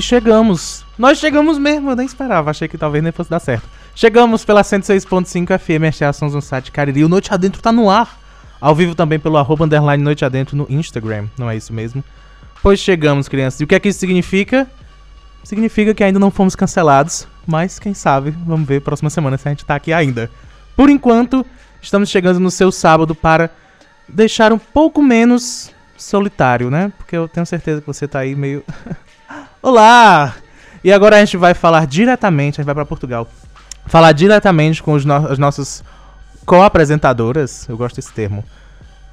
Chegamos. Nós chegamos mesmo, eu nem esperava, achei que talvez nem fosse dar certo. Chegamos pela 106.5 FM, este é no site Cariri. O Noite Adentro tá no ar. Ao vivo também pelo arroba underline Noite Adentro no Instagram, não é isso mesmo? Pois chegamos, crianças. E o que é que isso significa? Significa que ainda não fomos cancelados, mas quem sabe, vamos ver próxima semana se a gente tá aqui ainda. Por enquanto, estamos chegando no seu sábado para deixar um pouco menos solitário, né? Porque eu tenho certeza que você tá aí meio. Olá! E agora a gente vai falar diretamente, a gente vai para Portugal. Falar diretamente com no as nossas co-apresentadoras, eu gosto desse termo.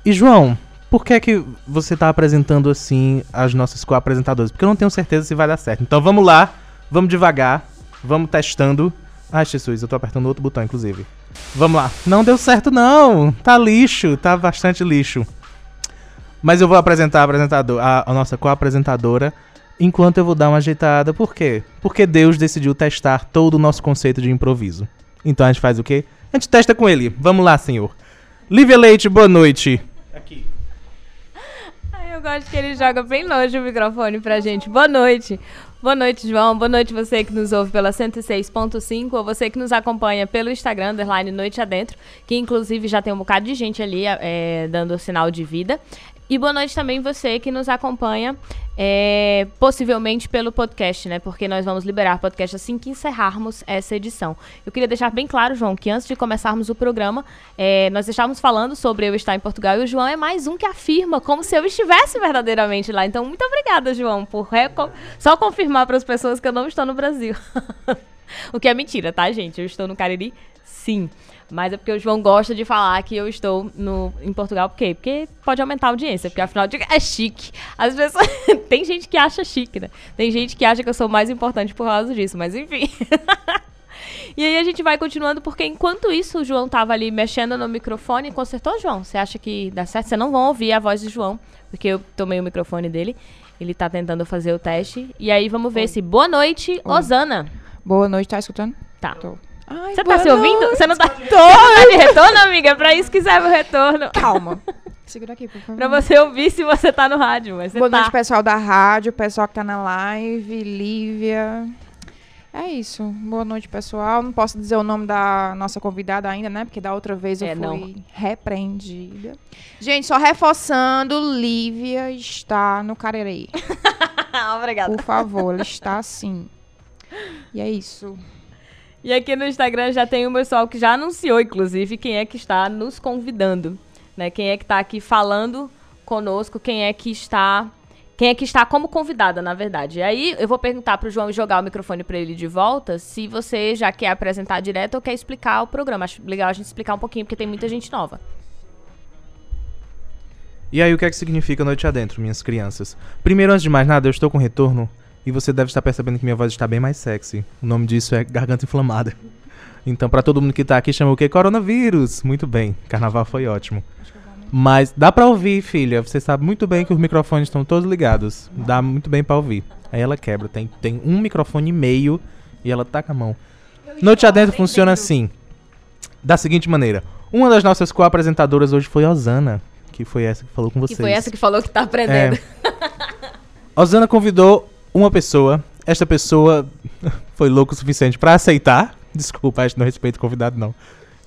E João, por que é que você tá apresentando assim as nossas co-apresentadoras? Porque eu não tenho certeza se vai dar certo. Então vamos lá, vamos devagar, vamos testando. Ai, Jesus, eu tô apertando outro botão, inclusive. Vamos lá. Não deu certo, não. Tá lixo, tá bastante lixo. Mas eu vou apresentar a, apresentador, a, a nossa co-apresentadora enquanto eu vou dar uma ajeitada. Por quê? Porque Deus decidiu testar todo o nosso conceito de improviso. Então a gente faz o quê? A gente testa com ele. Vamos lá, senhor. Lívia Leite, boa noite. Aqui. Ai, eu gosto que ele joga bem longe o microfone pra gente. Boa noite. Boa noite, João. Boa noite você que nos ouve pela 106.5 ou você que nos acompanha pelo Instagram, underline Noite Adentro, que inclusive já tem um bocado de gente ali é, dando sinal de vida. E boa noite também você que nos acompanha, é, possivelmente pelo podcast, né? Porque nós vamos liberar podcast assim que encerrarmos essa edição. Eu queria deixar bem claro, João, que antes de começarmos o programa, é, nós estávamos falando sobre eu estar em Portugal e o João é mais um que afirma como se eu estivesse verdadeiramente lá. Então, muito obrigada, João, por só confirmar para as pessoas que eu não estou no Brasil. o que é mentira, tá, gente? Eu estou no Cariri, sim. Mas é porque o João gosta de falar que eu estou no, em Portugal. Por quê? Porque pode aumentar a audiência. Porque afinal de é chique. Às vezes tem gente que acha chique, né? Tem gente que acha que eu sou mais importante por causa disso. Mas enfim. e aí a gente vai continuando, porque enquanto isso o João tava ali mexendo no microfone. Consertou, João? Você acha que dá certo? Vocês não vão ouvir a voz de João, porque eu tomei o microfone dele. Ele tá tentando fazer o teste. E aí vamos ver Oi. se. Boa noite, Oi. Osana. Boa noite, tá escutando? Tá. Tô. Você tá se ouvindo? Você não tá. Tô! tá de retorno, amiga? É pra isso que serve o retorno. Calma. Segura aqui, por favor. pra você ouvir se você tá no rádio. Mas Boa tá. noite, pessoal da rádio, pessoal que tá na live, Lívia. É isso. Boa noite, pessoal. Não posso dizer o nome da nossa convidada ainda, né? Porque da outra vez eu é, fui não. repreendida. Gente, só reforçando, Lívia está no Cariri. Obrigada. Por favor, ela está sim. E é isso. E aqui no Instagram já tem o pessoal que já anunciou, inclusive, quem é que está nos convidando. Né? Quem é que está aqui falando conosco, quem é que está. Quem é que está como convidada, na verdade. E aí eu vou perguntar para o João jogar o microfone para ele de volta, se você já quer apresentar direto ou quer explicar o programa. Acho legal a gente explicar um pouquinho, porque tem muita gente nova. E aí, o que é que significa Noite Adentro, minhas crianças? Primeiro, antes de mais nada, eu estou com retorno e você deve estar percebendo que minha voz está bem mais sexy. O nome disso é garganta inflamada. Então, para todo mundo que tá aqui, chama o quê? Coronavírus. Muito bem. Carnaval foi ótimo. Mas dá pra ouvir, filha. Você sabe muito bem que os microfones estão todos ligados. Dá muito bem pra ouvir. Aí ela quebra. Tem, tem um microfone e meio e ela taca a mão. Noite Adentro funciona assim. Da seguinte maneira. Uma das nossas co-apresentadoras hoje foi a Osana. Que foi essa que falou com vocês. Que foi essa que falou que tá aprendendo. É. Osana convidou uma pessoa. Esta pessoa foi louco o suficiente para aceitar. Desculpa, a gente não respeita o convidado, não.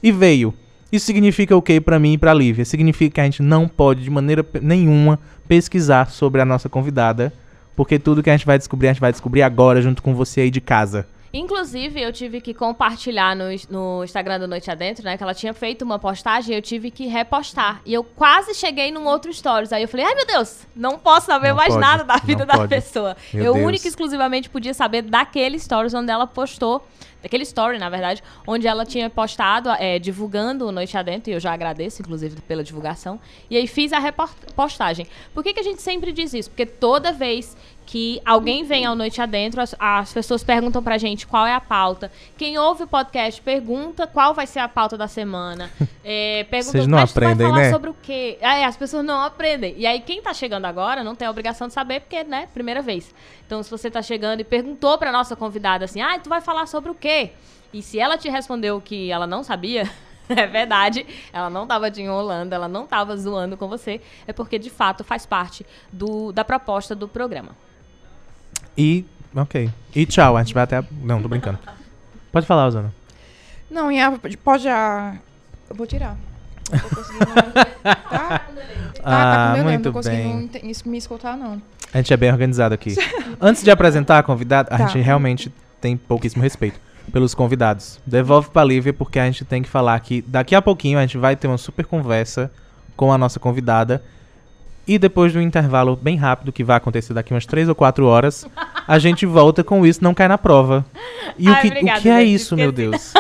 E veio. Isso significa o que para mim e pra Lívia? Significa que a gente não pode, de maneira nenhuma, pesquisar sobre a nossa convidada. Porque tudo que a gente vai descobrir, a gente vai descobrir agora, junto com você aí de casa. Inclusive, eu tive que compartilhar no, no Instagram do Noite Adentro, né? Que ela tinha feito uma postagem e eu tive que repostar. E eu quase cheguei num outro stories. Aí eu falei, ai meu Deus, não posso saber não mais pode, nada da vida da pode. pessoa. Meu eu única e exclusivamente podia saber daquele stories onde ela postou daquele story, na verdade, onde ela tinha postado, é, divulgando o Noite Adentro, e eu já agradeço, inclusive, pela divulgação, e aí fiz a repostagem. Por que, que a gente sempre diz isso? Porque toda vez que alguém vem ao Noite Adentro, as, as, pessoas perguntam pra gente qual é a pauta. Quem ouve o podcast pergunta qual vai ser a pauta da semana. É, pergunta, Vocês não aprendem, falar né? sobre o quê? É, as pessoas não aprendem. E aí, quem tá chegando agora não tem a obrigação de saber, porque, né, primeira vez. Então, se você tá chegando e perguntou pra nossa convidada assim, ah, tu vai falar sobre o quê? E se ela te respondeu que ela não sabia, é verdade, ela não estava te enrolando, ela não estava zoando com você, é porque de fato faz parte do, da proposta do programa. E Ok. E tchau, a gente vai até. Não, tô brincando. Pode falar, Osana. Não, e a, pode já. Eu vou tirar. Eu vou conseguir não... tá? tá? Ah, tá com meu muito não tô bem. conseguindo me escutar, não. A gente é bem organizado aqui. Antes de apresentar a convidada, a Tá. gente realmente tem pouquíssimo respeito pelos convidados. Devolve pra Lívia, porque a gente tem que falar que daqui a pouquinho a gente vai ter uma super conversa com a nossa convidada. E depois do intervalo bem rápido, que vai acontecer daqui umas 3 ou 4 horas, a gente volta com Isso Não Cai na Prova. E o Ai, que, obrigada, o que é isso, meu. Deus?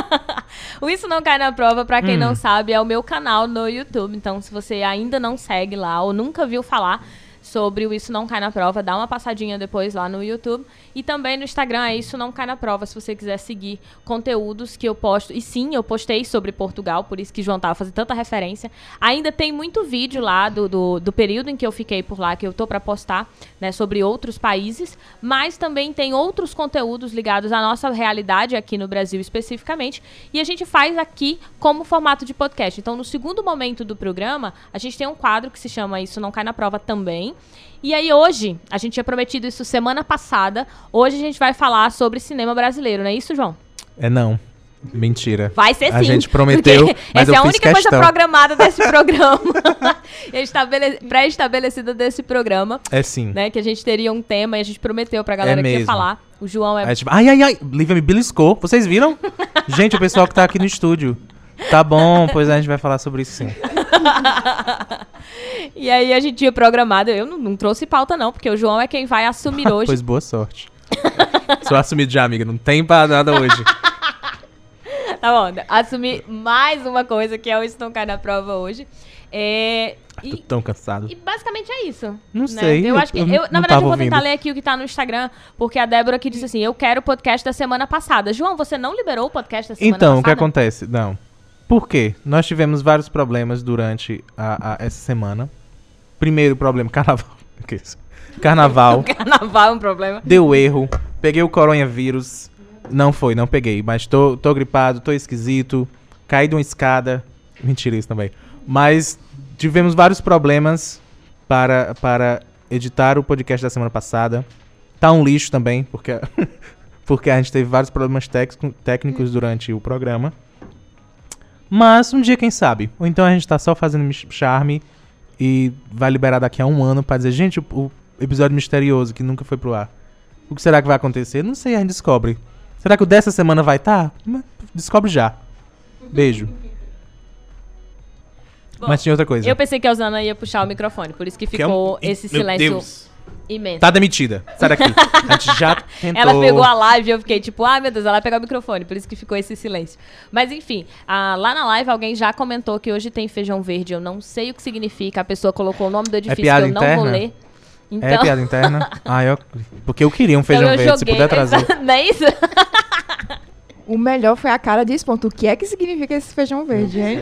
O Isso Não Cai na Prova, pra quem Hum. não sabe, é o meu canal no YouTube. Então, se você ainda não segue lá ou nunca viu falar sobre o Isso Não Cai na Prova, dá uma passadinha depois lá no YouTube. E também no Instagram é Isso Não Cai na Prova, se você quiser seguir conteúdos que eu posto. E sim, eu postei sobre Portugal, por isso que João tava fazendo tanta referência. Ainda tem muito vídeo lá do, do, do período em que eu fiquei por lá, que eu tô pra postar, né, sobre outros países. Mas também tem outros conteúdos ligados à nossa realidade aqui no Brasil especificamente. E a gente faz aqui como formato de podcast. Então, no segundo momento do programa, a gente tem um quadro que se chama Isso Não Cai na Prova também. E aí, hoje, a gente tinha prometido isso semana passada. Hoje a gente vai falar sobre cinema brasileiro, não é isso, João? É não. Mentira. Vai ser A sim. gente prometeu, essa é a única coisa questão. programada desse programa. Estabele- Pré-estabelecida desse programa, É sim. né? Que a gente teria um tema e a gente prometeu pra galera É que ia falar. O João é Aí, tipo, ai, ai, ai, Lívia me beliscou. Vocês viram? gente, o pessoal que tá aqui no estúdio. Tá bom, pois a gente vai falar sobre isso sim. E aí a gente tinha programado, eu não, não trouxe pauta não, porque o João é quem vai assumir hoje. Pois boa sorte. Sou assumido já, amiga. Não tem pra nada hoje. Tá bom, assumir mais uma coisa que é o Isso Não Cai na Prova hoje. É, Tô e, tão cansado. e basicamente é isso. Não né? sei, Eu, eu- acho que. eu eu- na verdade, eu vou tentar ouvindo. ler aqui o que tá no Instagram, porque a Débora aqui disse assim: Eu quero o podcast da semana passada. João, você não liberou o podcast da semana Então, o que passada? acontece? Não. Por quê? Nós tivemos vários problemas durante a, a- essa semana. Primeiro problema, carnaval. Carnaval. Carnaval é um problema. Deu erro. Peguei o coronavírus. Não foi, não peguei. Mas tô, tô gripado, tô esquisito. Caí de uma escada. Mentira isso também. Mas tivemos vários problemas para, para editar o podcast da semana passada. Tá um lixo também, porque, porque a gente teve vários problemas técnico- técnicos durante o programa. Mas um dia, quem sabe? Ou então a gente tá só fazendo charme e vai liberar daqui a um ano pra dizer, gente, o, o episódio misterioso que nunca foi pro ar. O que será que vai acontecer? Não sei, a gente descobre. Será que o dessa semana vai estar? Tá? Descobre já. Beijo. Bom, Mas tinha outra coisa. Eu pensei que a Osana ia puxar o microfone, por isso que Que é um- ficou esse Meu silêncio Deus. imenso. Tá demitida. Sai daqui. A gente já tentou. Ela pegou a live e eu fiquei tipo, ai meu Deus, ela vai pegar o microfone, por isso que ficou esse silêncio. Mas enfim, ah, lá na live alguém já comentou que hoje tem feijão verde, eu não sei o que significa, a pessoa colocou o nome do edifício piada que eu não vou interna? ler. Então, É piada interna? Ah, eu... Porque eu queria um então feijão eu verde, se joguei. puder trazer. Não é isso? O melhor foi a cara desse ponto. O que é que significa esse feijão verde, hein?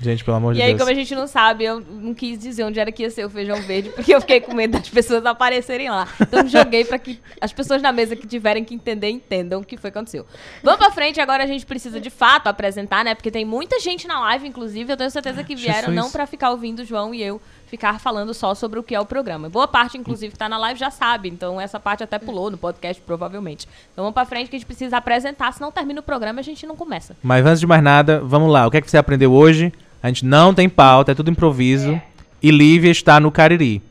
Gente, pelo amor de E aí, Deus. como a gente não sabe, eu não quis dizer onde era que ia ser o feijão verde, porque eu fiquei com medo das pessoas aparecerem lá. Então joguei pra que as pessoas na mesa que tiverem que entender, entendam o que foi que aconteceu. Vamos pra frente, agora a gente precisa de fato apresentar, né? Porque tem muita gente na live, inclusive, eu tenho certeza que vieram Jesus. não pra ficar ouvindo o João e eu ficar falando só sobre o que é o programa. Boa parte, inclusive, que tá na live já sabe, então essa parte até pulou no podcast, provavelmente. Então vamos pra frente que a gente precisa apresentar, senão termina o programa e a gente não começa. Mas antes de mais nada, vamos lá. O que é que você aprendeu hoje? A gente não tem pauta, é tudo improviso. E Lívia está no Cariri.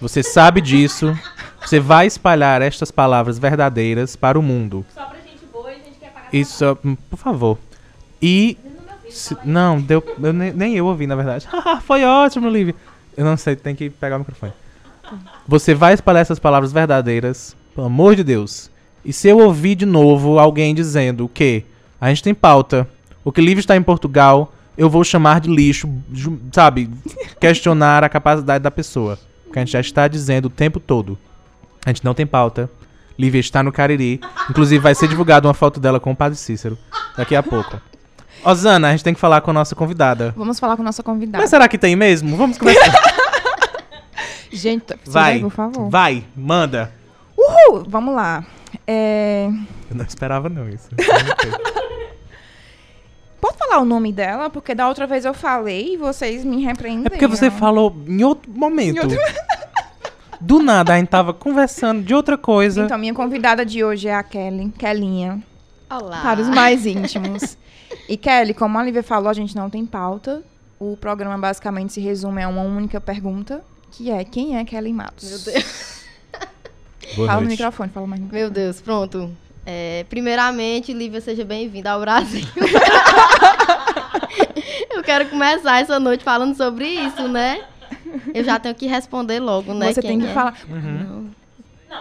Você sabe disso. Você vai espalhar estas palavras verdadeiras para o mundo. Só pra gente boa e a gente quer pagar Isso, por favor. E. se- não, deu. eu nem, nem eu ouvi, na verdade. Foi ótimo, Lívia. Eu não sei, tem que pegar o microfone. Você vai espalhar essas palavras verdadeiras, pelo amor de Deus. E se eu ouvir de novo alguém dizendo o quê? A gente tem pauta. O que Lívia está em Portugal, eu vou chamar de lixo, sabe? Questionar a capacidade da pessoa. Porque a gente já está dizendo o tempo todo. A gente não tem pauta. Lívia está no Cariri. Inclusive, vai ser divulgada uma foto dela com o Padre Cícero daqui a pouco. Osana, a gente tem que falar com a nossa convidada. Vamos falar com a nossa convidada. Mas será que tem mesmo? Vamos começar. Gente, Vai. por favor. Vai, manda. Uhul! Vamos lá. É, Eu não esperava não isso. Pode falar o nome dela? Porque da outra vez eu falei e vocês me repreenderam. É porque você falou em outro momento. Em outro- Do nada, a gente tava conversando de outra coisa. Então, minha convidada de hoje é a Kelly, Kellinha. Olá. Para os mais íntimos. E Kelly, como a Lívia falou, a gente não tem pauta. O programa basicamente se resume a uma única pergunta, que é quem é Kelly Matos? Meu Deus. Boa fala noite. no microfone, fala mais no Meu Deus, pronto. É, primeiramente, Lívia, seja bem-vinda ao Brasil. Eu quero começar essa noite falando sobre isso, né? Eu já tenho que responder logo, né? Você quem tem que é. falar. Uhum.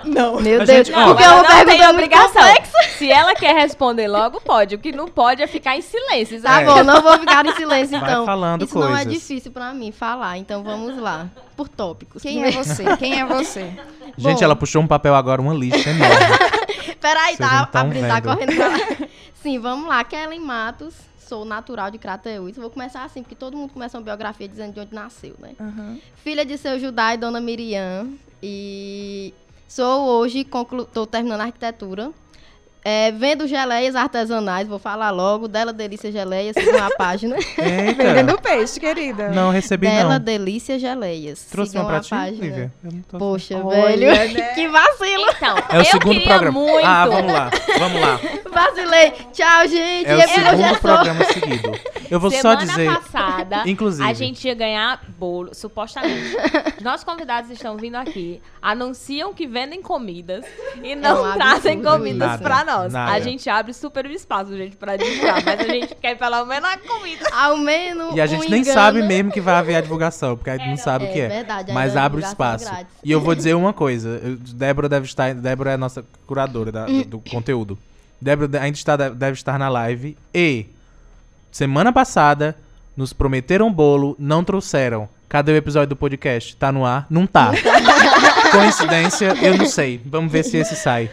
Não. Meu A Deus, gente- ó. porque é uma não muito obrigação. complexa. Se ela quer responder logo, pode. O que não pode é ficar em silêncio. Tá É. bom, não vou ficar em silêncio, Vai então. falando Isso não é coisas. difícil pra mim falar, então vamos lá. Por tópicos. Quem é você? Quem é você? Gente, Bom. ela puxou um papel agora, uma lista enorme. Peraí, tá, não tão a Brisa tá correndo pra lá. Sim, vamos lá. Kellen Matos, sou natural de Crateús. Vou começar assim, porque todo mundo começa uma biografia dizendo de onde nasceu, né? Aham. Filha de seu Judá e Dona Miriam. E sou hoje, conclu... tô terminando a arquitetura. É, vendo geleias artesanais, vou falar logo. Dela Delícia Geleias, sigam a página. Eita. Vendendo peixe, querida. Não, recebi Dela não. Delícia Geleias. Trouxe sigam uma pra ti, página. Lívia? Eu não tô- Poxa, Olha, velho. né? que vacilo. Então, É o eu segundo queria programa. muito. Ah, vamos lá, vamos lá. Vacilei. Tchau, gente. É o Eu segundo sou- programa seguido. Eu vou Semana só dizer. passada, Inclusive. a gente ia ganhar bolo, supostamente. Os nossos convidados estão vindo aqui, anunciam que vendem comidas e não um trazem comidas isso. pra nós. Nada. A gente abre super o espaço, gente, pra divulgar, mas a gente quer pelo menos a comida. Ao menos. E a gente um nem engano. sabe mesmo que vai haver a divulgação, porque a gente não sabe o É que é. verdade, Mas é abre o divulgação espaço. grátis. E eu vou dizer uma coisa. eu- Débora deve estar. Débora é a nossa curadora da- do, do conteúdo. Débora ainda está, deve estar na live. E semana passada nos prometeram bolo, não trouxeram. Cadê o episódio do podcast? Tá no ar? Não tá. Coincidência, eu não sei. Vamos ver se esse sai.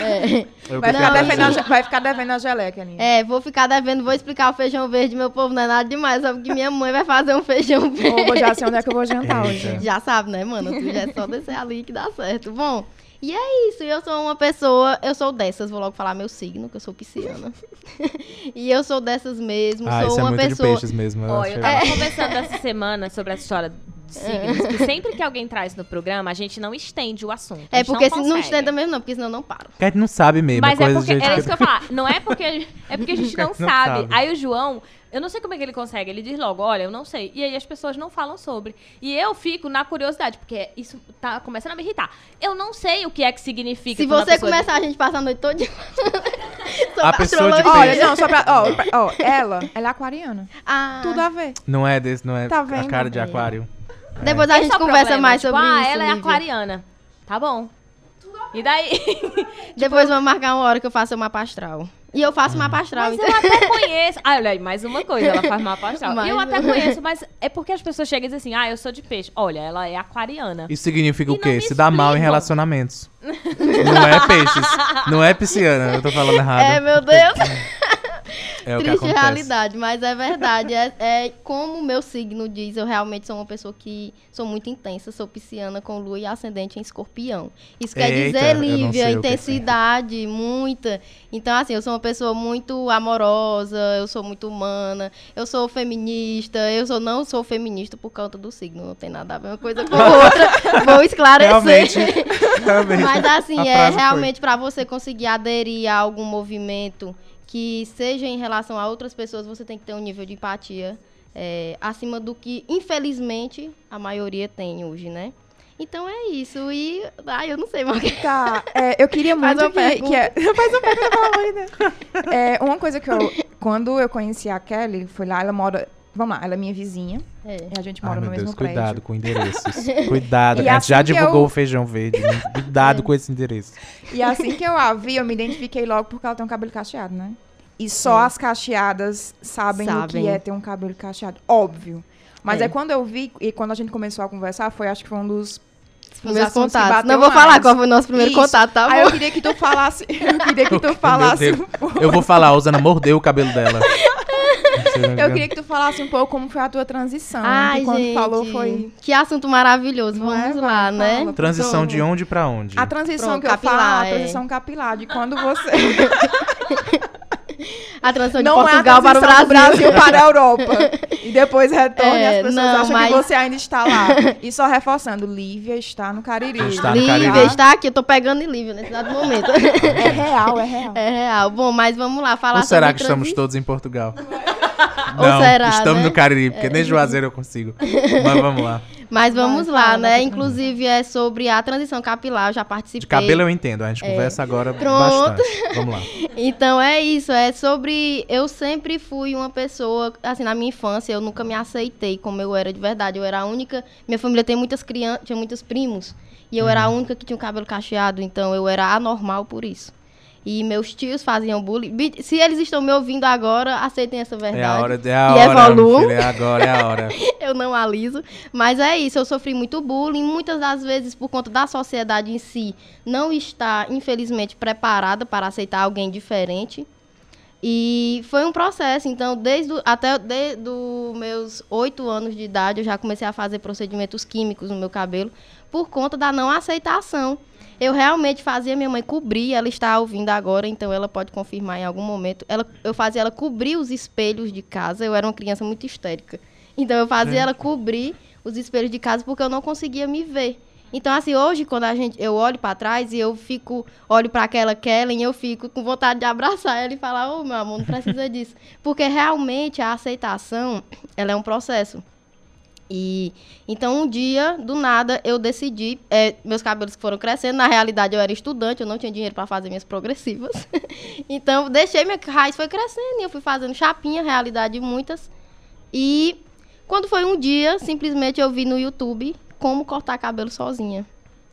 É. Vai ficar, devendo a, vai ficar devendo a geleca, Aninha. É, vou ficar devendo, vou explicar o feijão verde, meu povo, não é nada demais, só porque minha mãe vai fazer um feijão verde. Ou vou já sei onde é que eu vou jantar Eita. hoje. Já sabe, né, mano? Tu já é só descer ali que dá certo. Bom, e é isso. Eu sou uma pessoa, eu sou dessas, vou logo falar meu signo, que eu sou pisciana. e eu sou dessas mesmo, Ah, sou isso é uma muito de pessoa. peixes mesmo. eu eu tava conversando essa semana sobre essa história de signos, que sempre que alguém traz no programa, a gente não estende o assunto. a É porque se não estenda mesmo, não, porque senão não paro. Porque a gente não sabe mesmo. Mas é porque, era isso que eu ia falar. Não é porque, é porque a gente não, Não sabe. sabe. Aí o João, eu não sei como é que ele consegue. Ele diz logo, olha, eu não sei. E aí as pessoas não falam sobre. E eu fico na curiosidade, porque isso tá começando a me irritar. Eu não sei o que é que significa. Se a você começar, a gente passa a noite toda sobre A pessoa de. Olha, não, só pra. Ó, ela, ela é aquariana. Ah, Tudo a ver. Não é desse, não é Tá a vendo? cara de É. aquário. Depois a Esse gente é o conversa problema, mais tipo, sobre ah, isso. ela é Lívia. aquariana. Tá bom. E daí? Depois vamos marcar uma hora que eu faço o mapa astral. E eu faço mapa astral. Mas então- eu até conheço. Ah, olha aí, mais uma coisa, ela faz mapa astral. Mais Eu até uma. conheço, mas é porque as pessoas chegam e dizem assim: ah, eu sou de peixe. Olha, ela é aquariana. Isso significa E o quê? Se dá mal em relacionamentos. não é peixes. Não é pisciana, eu tô falando errado. É, meu Deus. É Triste realidade, mas é verdade. É, é como o meu signo diz, eu realmente sou uma pessoa que sou muito intensa, sou pisciana com lua e ascendente em escorpião. Isso quer Eita, dizer, eu não Lívia, é. intensidade, muita. Então, assim, eu sou uma pessoa muito amorosa, eu sou muito humana, eu sou feminista, eu sou, não sou feminista por conta do signo, não tem nada a ver uma coisa com a outra. Vou esclarecer. Realmente. realmente. Mas assim, A é realmente para você conseguir aderir a algum movimento que seja em relação a outras pessoas, você tem que ter um nível de empatia é, acima do que, infelizmente, a maioria tem hoje, né? Então é isso. E. Ai, eu não sei mais. Tá, é, eu queria Faz muito uma que, que é, Faz uma pergunta pra mãe, né? É, uma coisa que eu... Quando eu conheci a Kelly, foi lá, ela mora... Vamos lá, ela é minha vizinha. É. E a gente Ai, mora meu no Deus, mesmo cuidado prédio. com endereços. Cuidado, E que a gente já assim que divulgou eu- o feijão verde. né? Cuidado com esse endereço. E assim que eu a vi, eu me identifiquei logo porque ela tem um cabelo cacheado, né? E só as cacheadas sabem, o Sabem. que é ter um cabelo cacheado. Óbvio. Mas É. é. quando eu vi, e quando a gente começou a conversar, foi acho que foi um dos que contatos. Não vou mais. falar qual foi o nosso primeiro Isso. contato, tá Aí eu bom? queria que tu falasse. Eu queria que tu falasse. Eu vou falar, a Osana mordeu o cabelo dela. Eu queria que tu falasse um pouco como foi a tua transição. Ai, quando gente. falou foi. Que assunto maravilhoso. É? Vamos lá, Vai, né? fala. Transição de onde pra onde? A transição Pronto, que eu capilar, falo, a é. transição capilar, de quando você. a transição não de Portugal é a para o Brasil. Brasil para a Europa. e depois retorna é, e as pessoas não, acham mas... que você ainda está lá. E só reforçando, Lívia está no Cariri. Está no Cariri. Lívia está aqui, eu tô pegando em Lívia nesse dado momento. É real, é real. É real. Bom, mas vamos lá falar Ou será que estamos todos em Portugal? Não, será, estamos né? no Cariri, porque nem Juazeiro eu consigo. Mas vamos lá. Mas vamos Vai, lá, fala, né? Inclusive é sobre a transição capilar, eu já participei. De cabelo eu entendo, a gente é. conversa agora Pronto. bastante. Vamos lá. então é isso, é sobre. Eu sempre fui uma pessoa, assim, na minha infância, eu nunca me aceitei como eu era de verdade. Eu era a única. Minha família tem muitas crianças, tinha muitos primos. E eu uhum. era a uhum. única que tinha o cabelo cacheado, então eu era anormal por isso e meus tios faziam bullying. Se eles estão me ouvindo agora, aceitem essa verdade. É a hora, é a e hora, filho, é agora, é a hora. eu não aliso. Mas é isso, eu sofri muito bullying, muitas das vezes por conta da sociedade em si não está, infelizmente, preparada para aceitar alguém diferente. E foi um processo, então, desde até desde os meus oito anos de idade, eu já comecei a fazer procedimentos químicos no meu cabelo por conta da não aceitação eu realmente fazia minha mãe cobrir, ela está ouvindo agora, então ela pode confirmar em algum momento. Ela, eu fazia ela cobrir os espelhos de casa. Eu era uma criança muito histérica. Então eu fazia ela cobrir os espelhos de casa porque eu não conseguia me ver. Então, assim, hoje, quando a gente, eu olho para trás e eu fico, olho para aquela Kellen, eu fico com vontade de abraçar ela e falar, ô, oh, meu amor, não precisa disso. Porque realmente a aceitação, ela é um processo. E então um dia, do nada, eu decidi, é, meus cabelos foram crescendo, na realidade eu era estudante, eu não tinha dinheiro para fazer minhas progressivas. então deixei minha raiz foi crescendo e eu fui fazendo chapinha, realidade muitas. E quando foi um dia, simplesmente eu vi no YouTube como cortar cabelo sozinha.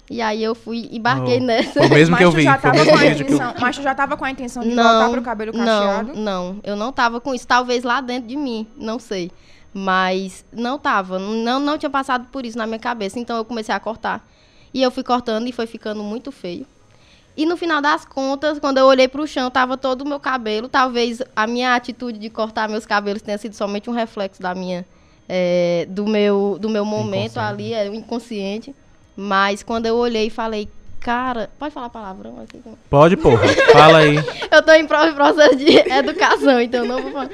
E aí eu fui e embarquei oh, nessa. O mesmo que eu vi. Já tava com a intenção, Mas tu já tava com a intenção de não, voltar pro cabelo cacheado? Não, não. Eu não tava com isso. Talvez lá dentro de mim, não sei. Mas não tava, não, não tinha passado por isso na minha cabeça. Então eu comecei a cortar. E eu fui cortando e foi ficando muito feio. E no final das contas, quando eu olhei para o chão, tava todo o meu cabelo. Talvez a minha atitude de cortar meus cabelos tenha sido somente um reflexo da minha, é, do meu, do meu momento ali, é inconsciente. Mas quando eu olhei e falei, cara, pode falar palavrão? Assim, pode, porra. Fala aí. eu tô em processo de educação, então não vou falar.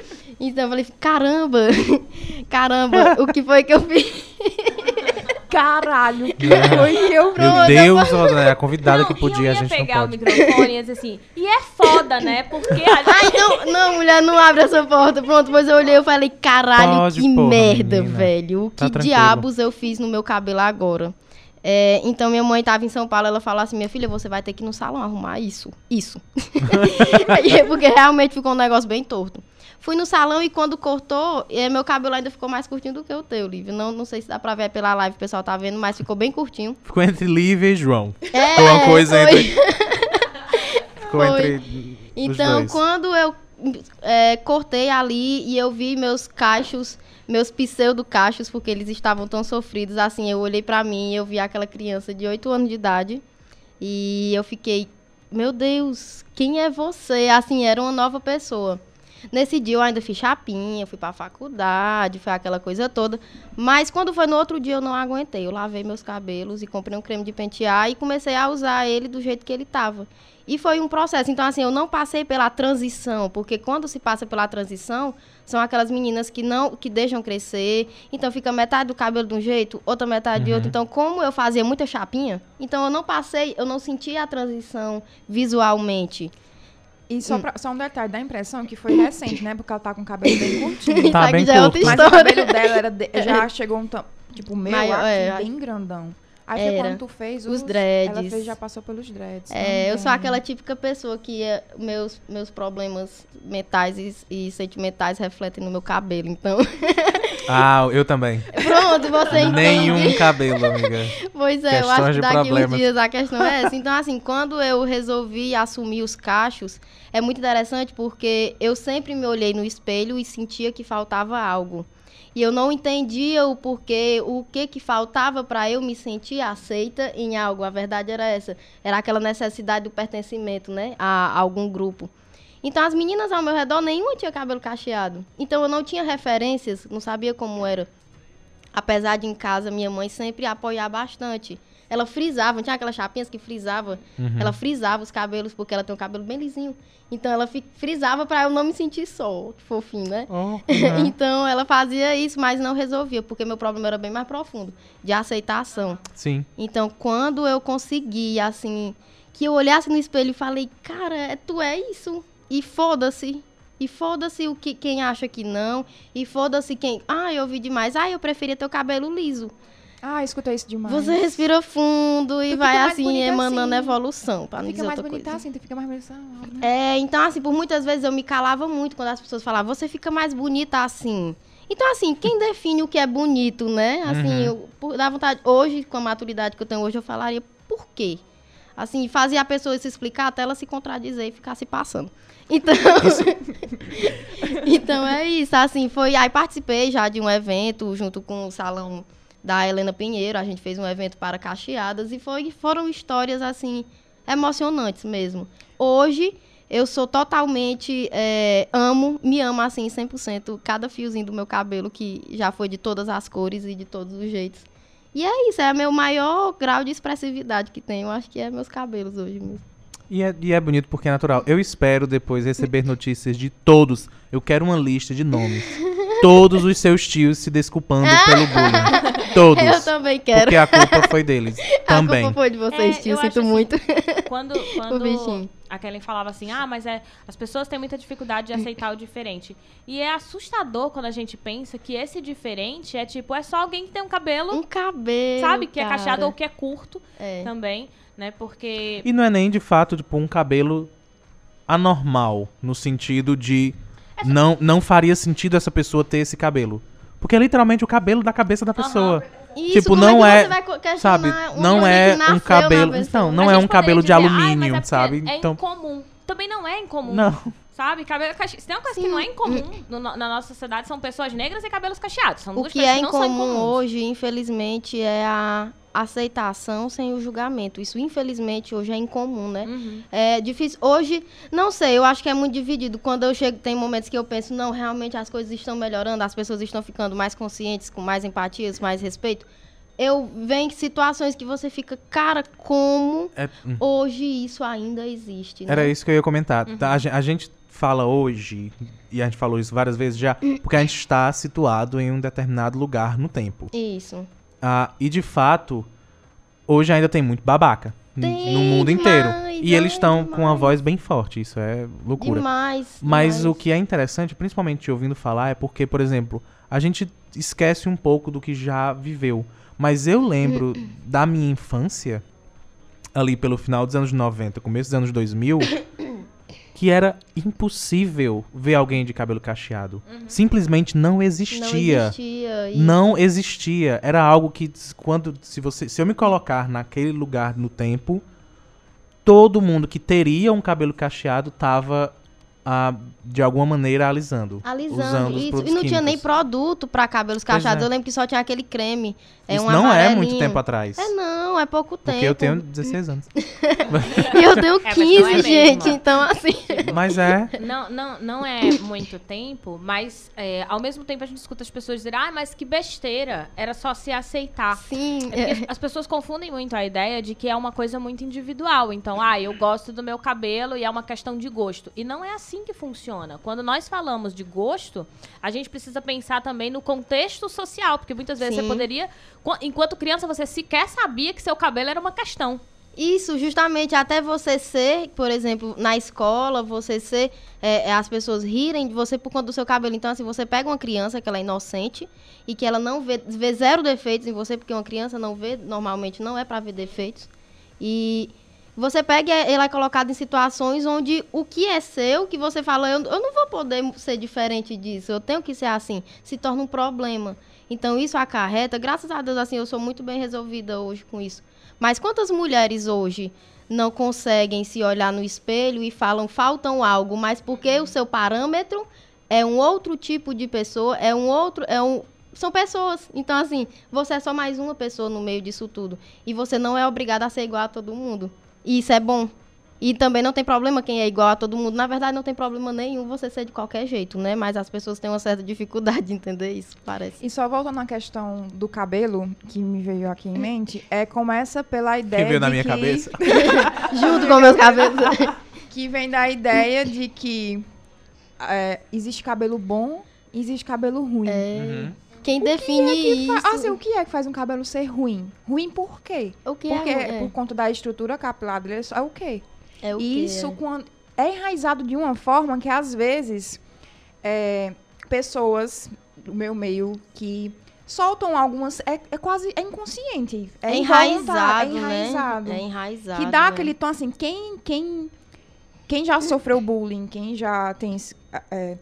Então eu falei, caramba, caramba, o que foi que eu fiz? Caralho, o que foi que eu Meu Deus, é a convidada não, que podia, a gente pegar não pode. o microfone e dizer assim, e é foda, né? Porque a gente... Ai, não, não, mulher, não abre essa porta. Pronto, depois eu olhei e falei, caralho, pode, que porra, merda, menina. velho. O tá que tranquilo. diabos eu fiz no meu cabelo agora? É, então minha mãe estava em São Paulo, ela falou assim, minha filha, você vai ter que ir no salão arrumar isso, isso. Porque realmente ficou um negócio bem torto. Fui no salão e quando cortou, é, meu cabelo ainda ficou mais curtinho do que o teu, Lívia. Não, não sei se dá pra ver pela live, o pessoal tá vendo, mas ficou bem curtinho. Ficou entre Lívia e João. É, ficou uma coisa foi. entre... ficou foi. entre Então, quando eu é, cortei ali e eu vi meus cachos, meus pseudo-cachos, porque eles estavam tão sofridos, assim, eu olhei para mim e eu vi aquela criança de 8 anos de idade e eu fiquei, meu Deus, quem é você? Assim, era uma nova pessoa. Nesse dia eu ainda fiz chapinha, fui pra faculdade, foi aquela coisa toda. Mas quando foi no outro dia eu não aguentei. Eu lavei meus cabelos e comprei um creme de pentear e comecei a usar ele do jeito que ele tava. E foi um processo. Então, assim, eu não passei pela transição, porque quando se passa pela transição, são aquelas meninas que não que deixam crescer, então fica metade do cabelo de um jeito, outra metade uhum. de outro. Então, como eu fazia muita chapinha, então eu não passei, eu não senti a transição visualmente. E só, hum. pra, só um detalhe, dá a impressão que foi recente, né? Porque ela tá com o cabelo bem curtinho. tá bem já curto. É Mas o cabelo dela era de, já chegou um tipo, meu Maior, aqui, é, bem grandão. Aí era. quando tu fez os, os dreads. Ela fez, já passou pelos dreads. É, eu sou aquela típica pessoa que é, meus, meus problemas mentais e, e, sentimentais refletem no meu cabelo, então. Ah, eu também. Pronto, você entende. Nenhum cabelo, amiga. Pois é, Questões eu acho que daqui problemas. uns dias a questão é essa. Então, assim, quando eu resolvi assumir os cachos, é muito interessante porque eu sempre me olhei no espelho e sentia que faltava algo. E eu não entendia o porquê, o que que faltava para eu me sentir aceita em algo. A verdade era essa. Era aquela necessidade do pertencimento, né? A, a algum grupo. Então as meninas ao meu redor, nenhuma tinha cabelo cacheado. Então eu não tinha referências, não sabia como era. Apesar de em casa minha mãe sempre apoiar bastante. ela frisava, não tinha aquelas chapinhas que frisava? Uhum. Ela frisava os cabelos, porque ela tem um cabelo bem lisinho. Então ela frisava pra eu não me sentir só, que fofinho, né? Oh, uhum. então ela fazia isso, mas não resolvia, porque meu problema era bem mais profundo, de aceitação. Sim. Então quando eu consegui, assim, que eu olhasse no espelho e falei, cara, tu é isso. E foda-se. E foda-se o que quem acha que não. E foda-se quem. Ah, eu ouvi demais. Ah, eu preferia ter o cabelo liso. Ah, escuta isso demais. Você respira fundo e tu vai assim, emanando assim. evolução. Pra não fica dizer mais outra bonita coisa. assim, tu fica mais bonita. Né? É, então assim, por muitas vezes eu me calava muito quando as pessoas falavam, você fica mais bonita assim. Então, assim, quem define o que é bonito, né? Assim, uhum. eu, por, dá vontade. Hoje, com a maturidade que eu tenho hoje, eu falaria por quê? Assim, fazia a pessoa se explicar até ela se contradizer e ficar se passando. Então, então é isso, assim, foi, aí participei já de um evento junto com o salão da Helena Pinheiro, a gente fez um evento para cacheadas e foi, foram histórias, assim, emocionantes mesmo. Hoje, eu sou totalmente, é, amo, me amo, assim, 100%, cada fiozinho do meu cabelo, que já foi de todas as cores e de todos os jeitos. E é isso, é o meu maior grau de expressividade que tenho, acho que é meus cabelos hoje mesmo. E é, e é bonito porque é natural. Eu espero depois receber notícias de todos. Eu quero uma lista de nomes. todos os seus tios se desculpando pelo bullying. Todos. Eu também quero. Porque a culpa foi deles. também. A culpa foi de vocês, é, tio. Sinto assim, muito. Quando, quando a Kellen falava assim, ah, mas é, as pessoas têm muita dificuldade de aceitar o diferente. E é assustador quando a gente pensa que esse diferente é tipo, é só alguém que tem um cabelo. Um cabelo. Sabe? Que cara. é cacheado ou que é curto é. também né? Porque. E não é nem de fato, tipo, um cabelo anormal, no sentido de. Essa... Não, não faria sentido essa pessoa ter esse cabelo. Porque é literalmente o cabelo da cabeça da pessoa. Uhum. Isso, tipo, não é, sabe, não é um cabelo, então, não é um cabelo de alumínio, é sabe? É então, incomum. Também não é incomum. Não. Sabe? Cabelo cacheado. Se tem uma coisa Sim. que não é incomum no, na nossa sociedade, são pessoas negras e cabelos cacheados. São o que é incomum hoje, infelizmente, é a aceitação sem o julgamento. Isso, infelizmente, hoje é incomum, né? Uhum. É difícil. Hoje, não sei, eu acho que é muito dividido. Quando eu chego, tem momentos que eu penso, não, realmente as coisas estão melhorando, as pessoas estão ficando mais conscientes, com mais empatias, mais respeito. Eu venho situações que você fica, cara, como é, hum. hoje isso ainda existe. Né? Era isso que eu ia comentar. Uhum. A, a gente fala hoje, e a gente falou isso várias vezes já, porque a gente está situado em um determinado lugar no tempo. Isso. Ah, e de fato, hoje ainda tem muito babaca tem, no mundo inteiro. Demais, e eles estão com uma voz bem forte, isso é loucura. Demais, Mas demais. o que é interessante, principalmente ouvindo falar, é porque, por exemplo, a gente esquece um pouco do que já viveu. Mas eu lembro da minha infância, ali pelo final dos anos 90, começo dos anos 2000, que era impossível ver alguém de cabelo cacheado. Uhum. Simplesmente não existia. Não existia. E... Não existia. Era algo que quando se você se eu me colocar naquele lugar no tempo, todo mundo que teria um cabelo cacheado tava a, de alguma maneira alisando. Alisando, isso. E não químicos. tinha nem produto para cabelos cacheados. É. Eu lembro que só tinha aquele creme. É isso um não é muito tempo atrás. É não, é pouco tempo. Porque eu tenho 16 anos. e eu tenho 15, é, é gente. Então, assim. Mas é. Não, não, não é muito tempo, mas é, ao mesmo tempo a gente escuta as pessoas dizer, ah, mas que besteira. Era só se aceitar. Sim. É as pessoas confundem muito a ideia de que é uma coisa muito individual. Então, ah, eu gosto do meu cabelo e é uma questão de gosto. E não é assim que funciona. Quando nós falamos de gosto, a gente precisa pensar também no contexto social, porque muitas vezes Sim. você poderia enquanto criança, você sequer sabia que seu cabelo era uma questão. Isso, justamente, até você ser, por exemplo, na escola, você ser, é, é, as pessoas rirem de você por conta do seu cabelo. Então, assim, você pega uma criança que ela é inocente e que ela não vê, vê zero defeitos em você, porque uma criança não vê, normalmente não é para ver defeitos. E você pega ela é colocado em situações onde o que é seu, que você fala, eu, eu não vou poder ser diferente disso, eu tenho que ser assim, se torna um problema. Então isso acarreta, graças a Deus, assim, eu sou muito bem resolvida hoje com isso. Mas quantas mulheres hoje não conseguem se olhar no espelho e falam faltam algo, mas porque o seu parâmetro é um outro tipo de pessoa, é um outro, é um são pessoas. Então assim, você é só mais uma pessoa no meio disso tudo e você não é obrigada a ser igual a todo mundo. E isso é bom. E também não tem problema quem é igual a todo mundo. Na verdade, não tem problema nenhum você ser de qualquer jeito, né? Mas as pessoas têm uma certa dificuldade de entender isso, parece. E só voltando à questão do cabelo, que me veio aqui em mente, é começa pela ideia. Que veio na minha que... cabeça. Junto com meus cabelos. que vem da ideia de que é, existe cabelo bom e existe cabelo ruim. É. Uhum. Quem o define que é isso? Assim, o que é que faz um cabelo ser ruim? Ruim por quê? O que Porque é, é por conta da estrutura capilar dele é o quê? É o isso quando é enraizado de uma forma que às vezes é, pessoas do meu meio que soltam algumas é, é quase é inconsciente é, é enraizado, é enraizado né? é enraizado que dá né? aquele tom assim quem quem quem já sofreu bullying quem já tem é,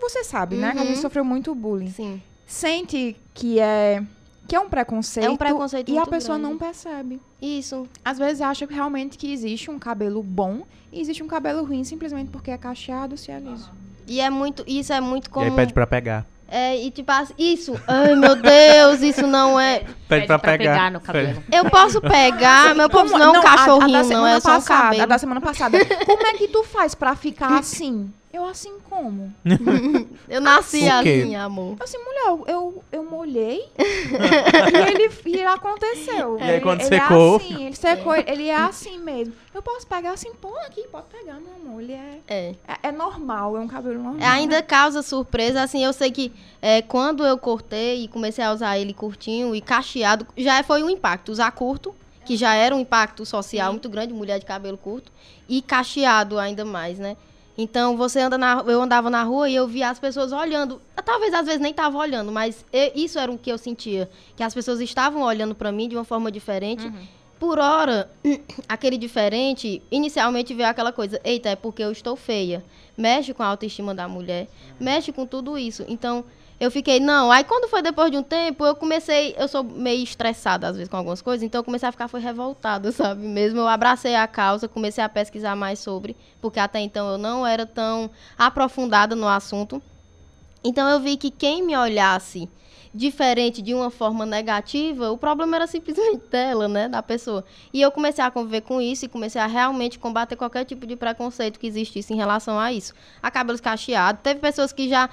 você sabe uhum. né que a gente uhum. sofreu muito bullying sim sente que é que é um preconceito, é um preconceito e a pessoa grande. não percebe. Isso. Às vezes acha que realmente que existe um cabelo bom e existe um cabelo ruim simplesmente porque é cacheado se é liso. E é muito, isso é muito comum. E aí pede pra pegar. É, e tipo assim, isso, ai meu Deus, isso não é. Pede, pede pra, pra pegar. pegar. no cabelo. Eu posso pegar, meu povo não é um cachorrinho, a, a não, é só um cabelo. A da semana passada. Como é que tu faz pra ficar assim? Eu assim como? eu nasci assim, amor. Assim, mulher, eu, eu, molhei e ele e aconteceu. E aí quando ele, secou? Ele é assim, ele secou, ele é assim mesmo. Eu posso pegar assim, pô, aqui, pode pegar, meu amor. Ele é, é. é, é normal, é um cabelo normal. Ainda causa surpresa, assim, eu sei que é, quando eu cortei e comecei a usar ele curtinho e cacheado, já foi um impacto. Usar curto, que já era um impacto social Sim. muito grande, mulher de cabelo curto, e cacheado ainda mais, né? Então você anda na, eu andava na rua e eu via as pessoas olhando. Talvez às vezes nem tava olhando, mas eu, isso era o que eu sentia, que as pessoas estavam olhando para mim de uma forma diferente. Uhum. Por hora, aquele diferente, inicialmente veio aquela coisa, eita, é porque eu estou feia. Mexe com a autoestima da mulher, mexe com tudo isso. Então, eu fiquei, não. Aí quando foi depois de um tempo, eu comecei, eu sou meio estressada às vezes com algumas coisas, então eu comecei a ficar foi revoltada, sabe? Mesmo eu abracei a causa, comecei a pesquisar mais sobre, porque até então eu não era tão aprofundada no assunto. Então eu vi que quem me olhasse diferente de uma forma negativa, o problema era simplesmente dela, né, da pessoa. E eu comecei a conviver com isso e comecei a realmente combater qualquer tipo de preconceito que existisse em relação a isso. A cabelos cacheados, teve pessoas que já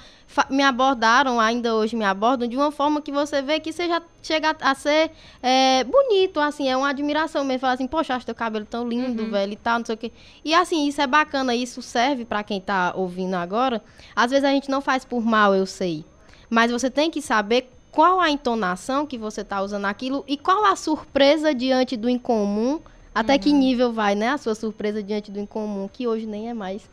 me abordaram, ainda hoje me abordam, de uma forma que você vê que você já chega a ser é, bonito, assim, é uma admiração mesmo. Falar assim, poxa, acho teu cabelo tão lindo, uhum. velho, e tal, não sei o quê. E assim, isso é bacana, isso serve para quem tá ouvindo agora. Às vezes a gente não faz por mal, eu sei. Mas você tem que saber qual a entonação que você está usando aquilo e qual a surpresa diante do incomum. Até uhum. que nível vai, né? A sua surpresa diante do incomum, que hoje nem é mais.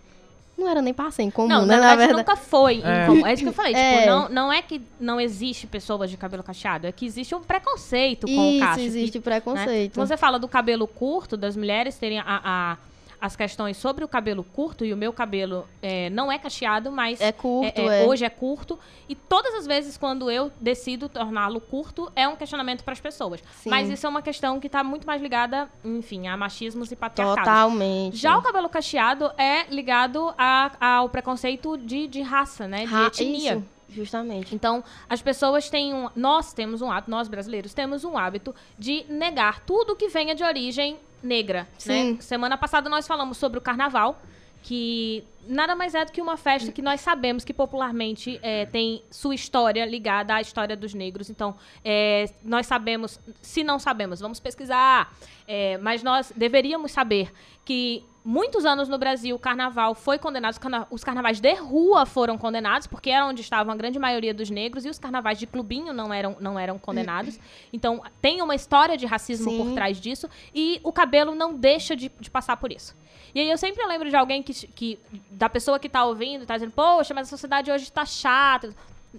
Não era nem para ser incomum, não, né? Na, na verdade, nunca foi é. incomum. É isso que eu falei. É. Tipo, não, não é que não existe pessoas de cabelo cacheado, é que existe um preconceito com isso, o cacho. existe que, preconceito. Né? Você fala do cabelo curto, das mulheres terem a, a as questões sobre o cabelo curto, e o meu cabelo é, não é cacheado, mas é curto, é, é, hoje é curto. E todas as vezes quando eu decido torná-lo curto, é um questionamento para as pessoas. Sim. Mas isso é uma questão que está muito mais ligada, enfim, a machismos e patriarcados. Totalmente. Já o cabelo cacheado é ligado a, ao preconceito de, de raça, né? De Ra etnia. Isso. Justamente. Então, as pessoas têm um. Nós temos um hábito, nós brasileiros temos um hábito de negar tudo que venha de origem negra. Né? Sim. Né? Semana passada nós falamos sobre o carnaval, que nada mais é do que uma festa que nós sabemos que popularmente é, tem sua história ligada à história dos negros. Então, é, nós sabemos, se não sabemos, vamos pesquisar. É, mas nós deveríamos saber que muitos anos no Brasil o carnaval foi condenado, os carnavais de rua foram condenados, porque era onde estavam a grande maioria dos negros, e os carnavais de clubinho não eram, não eram condenados. Então, tem uma história de racismo Sim. por trás disso, e o cabelo não deixa de, de passar por isso. E aí eu sempre lembro de alguém que, que da pessoa que tá ouvindo, tá dizendo, poxa, mas a sociedade hoje tá chata.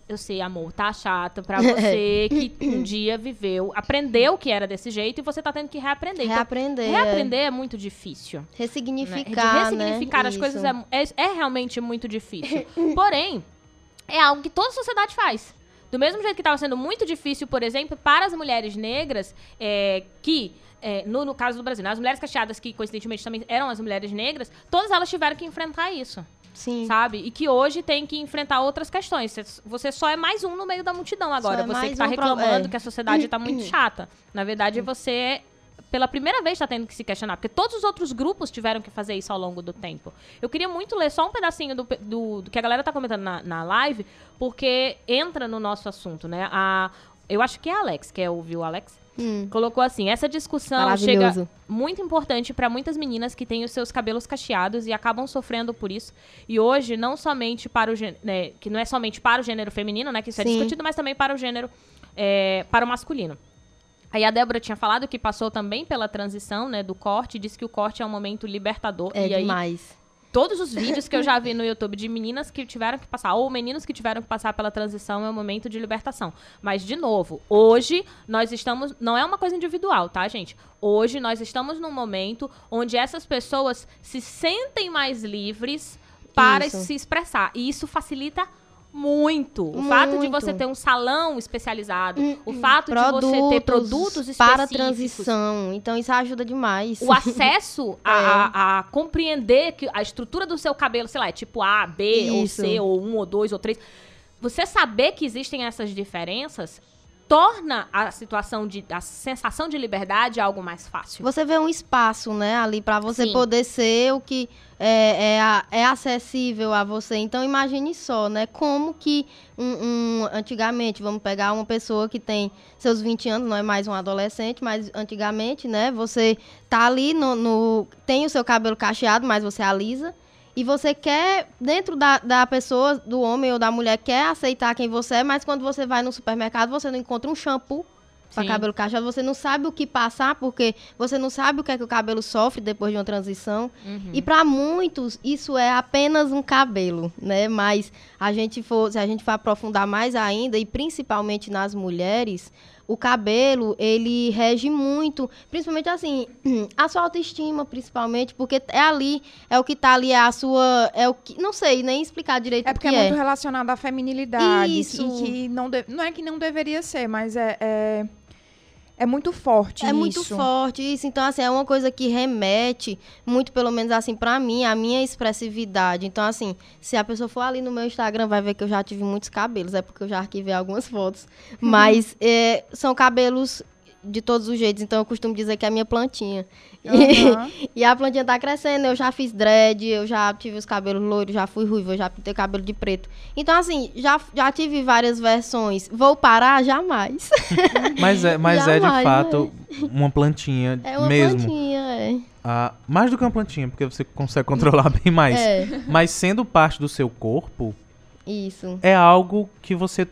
Eu sei, amor, tá chato pra você que um dia viveu, aprendeu que era desse jeito e você tá tendo que reaprender. Então, reaprender. Então, reaprender é muito difícil. Ressignificar. Né? ressignificar né? as Isso. coisas é, é, é realmente muito difícil. Porém, é algo que toda sociedade faz. Do mesmo jeito que estava sendo muito difícil, por exemplo, para as mulheres negras é, que é, no, no, caso do Brasil, né? as mulheres cacheadas, que coincidentemente também eram as mulheres negras, todas elas tiveram que enfrentar isso. Sim. Sabe? E que hoje tem que enfrentar outras questões. Você só é mais um no meio da multidão agora. É você que está um reclamando pro... é. que a sociedade está muito chata. Na verdade, você pela primeira vez está tendo que se questionar, porque todos os outros grupos tiveram que fazer isso ao longo do tempo. Eu queria muito ler só um pedacinho do, do, do que a galera está comentando na, na live, porque entra no nosso assunto, né? A, eu acho que é a Alex, quer ouvir o Alex? Hum. Colocou assim: essa discussão chega muito importante para muitas meninas que têm os seus cabelos cacheados e acabam sofrendo por isso. E hoje, não somente para o né, que não é somente para o gênero feminino, né, que isso é Sim. é discutido, mas também para o gênero é, para o masculino. Aí a Débora tinha falado que passou também pela transição, né, do corte, disse que o corte é um momento libertador. É e demais todos os vídeos que eu já vi no YouTube de meninas que tiveram que passar, ou meninos que tiveram que passar pela transição, é um momento de libertação. Mas, de novo, hoje nós estamos. Não é uma coisa individual, tá, gente? Hoje nós estamos num momento onde essas pessoas se sentem mais livres para isso. se expressar. E isso facilita muito. O fato de você ter um salão especializado, hum, o fato produtos de você ter produtos específicos. Para transição. Então, isso ajuda demais. O acesso a, é. a, a, compreender que a estrutura do seu cabelo, sei lá, é tipo A, B, isso. ou C, ou 1, ou 2, ou 3. Você saber que existem essas diferenças torna a situação de a sensação de liberdade algo mais fácil. Você vê um espaço, né, ali para você Sim. poder ser o que é, é, é, acessível a você. Então imagine só, né, como que um, um, antigamente, vamos pegar uma pessoa que tem seus 20 anos, não é mais um adolescente, mas antigamente, né, você tá ali no, no tem o seu cabelo cacheado, mas você alisa e você quer, dentro da, da pessoa, do homem ou da mulher, quer aceitar quem você é, mas quando você vai no supermercado, você não encontra um shampoo para cabelo cacheado, você não sabe o que passar, porque você não sabe o que é que o cabelo sofre depois de uma transição. Uhum. E para muitos, isso é apenas um cabelo, né? Mas a gente for, se a gente for aprofundar mais ainda, e principalmente nas mulheres, o cabelo, ele rege muito, principalmente assim, a sua autoestima, principalmente, porque é ali, é o que tá ali, é a sua, é o que, não sei nem explicar direito é porque que é. muito relacionado à feminilidade, Isso. e que não, de, não é que não deveria ser, mas é, é é muito forte é isso. muito forte isso. Então, assim, é uma coisa que remete muito, pelo menos assim, para mim, a minha expressividade. Então, assim, se a pessoa for ali no meu Instagram, vai ver que eu já tive muitos cabelos. É porque eu já arquivei algumas fotos. Mas é, são cabelos de todos os jeitos. Então eu costumo dizer que é a minha plantinha. Uhum. E, a plantinha tá crescendo. Eu já fiz dread, eu já tive os cabelos loiros, já fui ruiva, eu já pintei cabelo de preto. Então, assim, já, já tive várias versões. Vou parar? Jamais. Mas é, mas Jamais, é de fato uma plantinha é uma mesmo. plantinha, é. Ah, mais do que uma plantinha, porque você consegue controlar bem mais. É. Mas sendo parte do seu corpo. Isso. É algo que você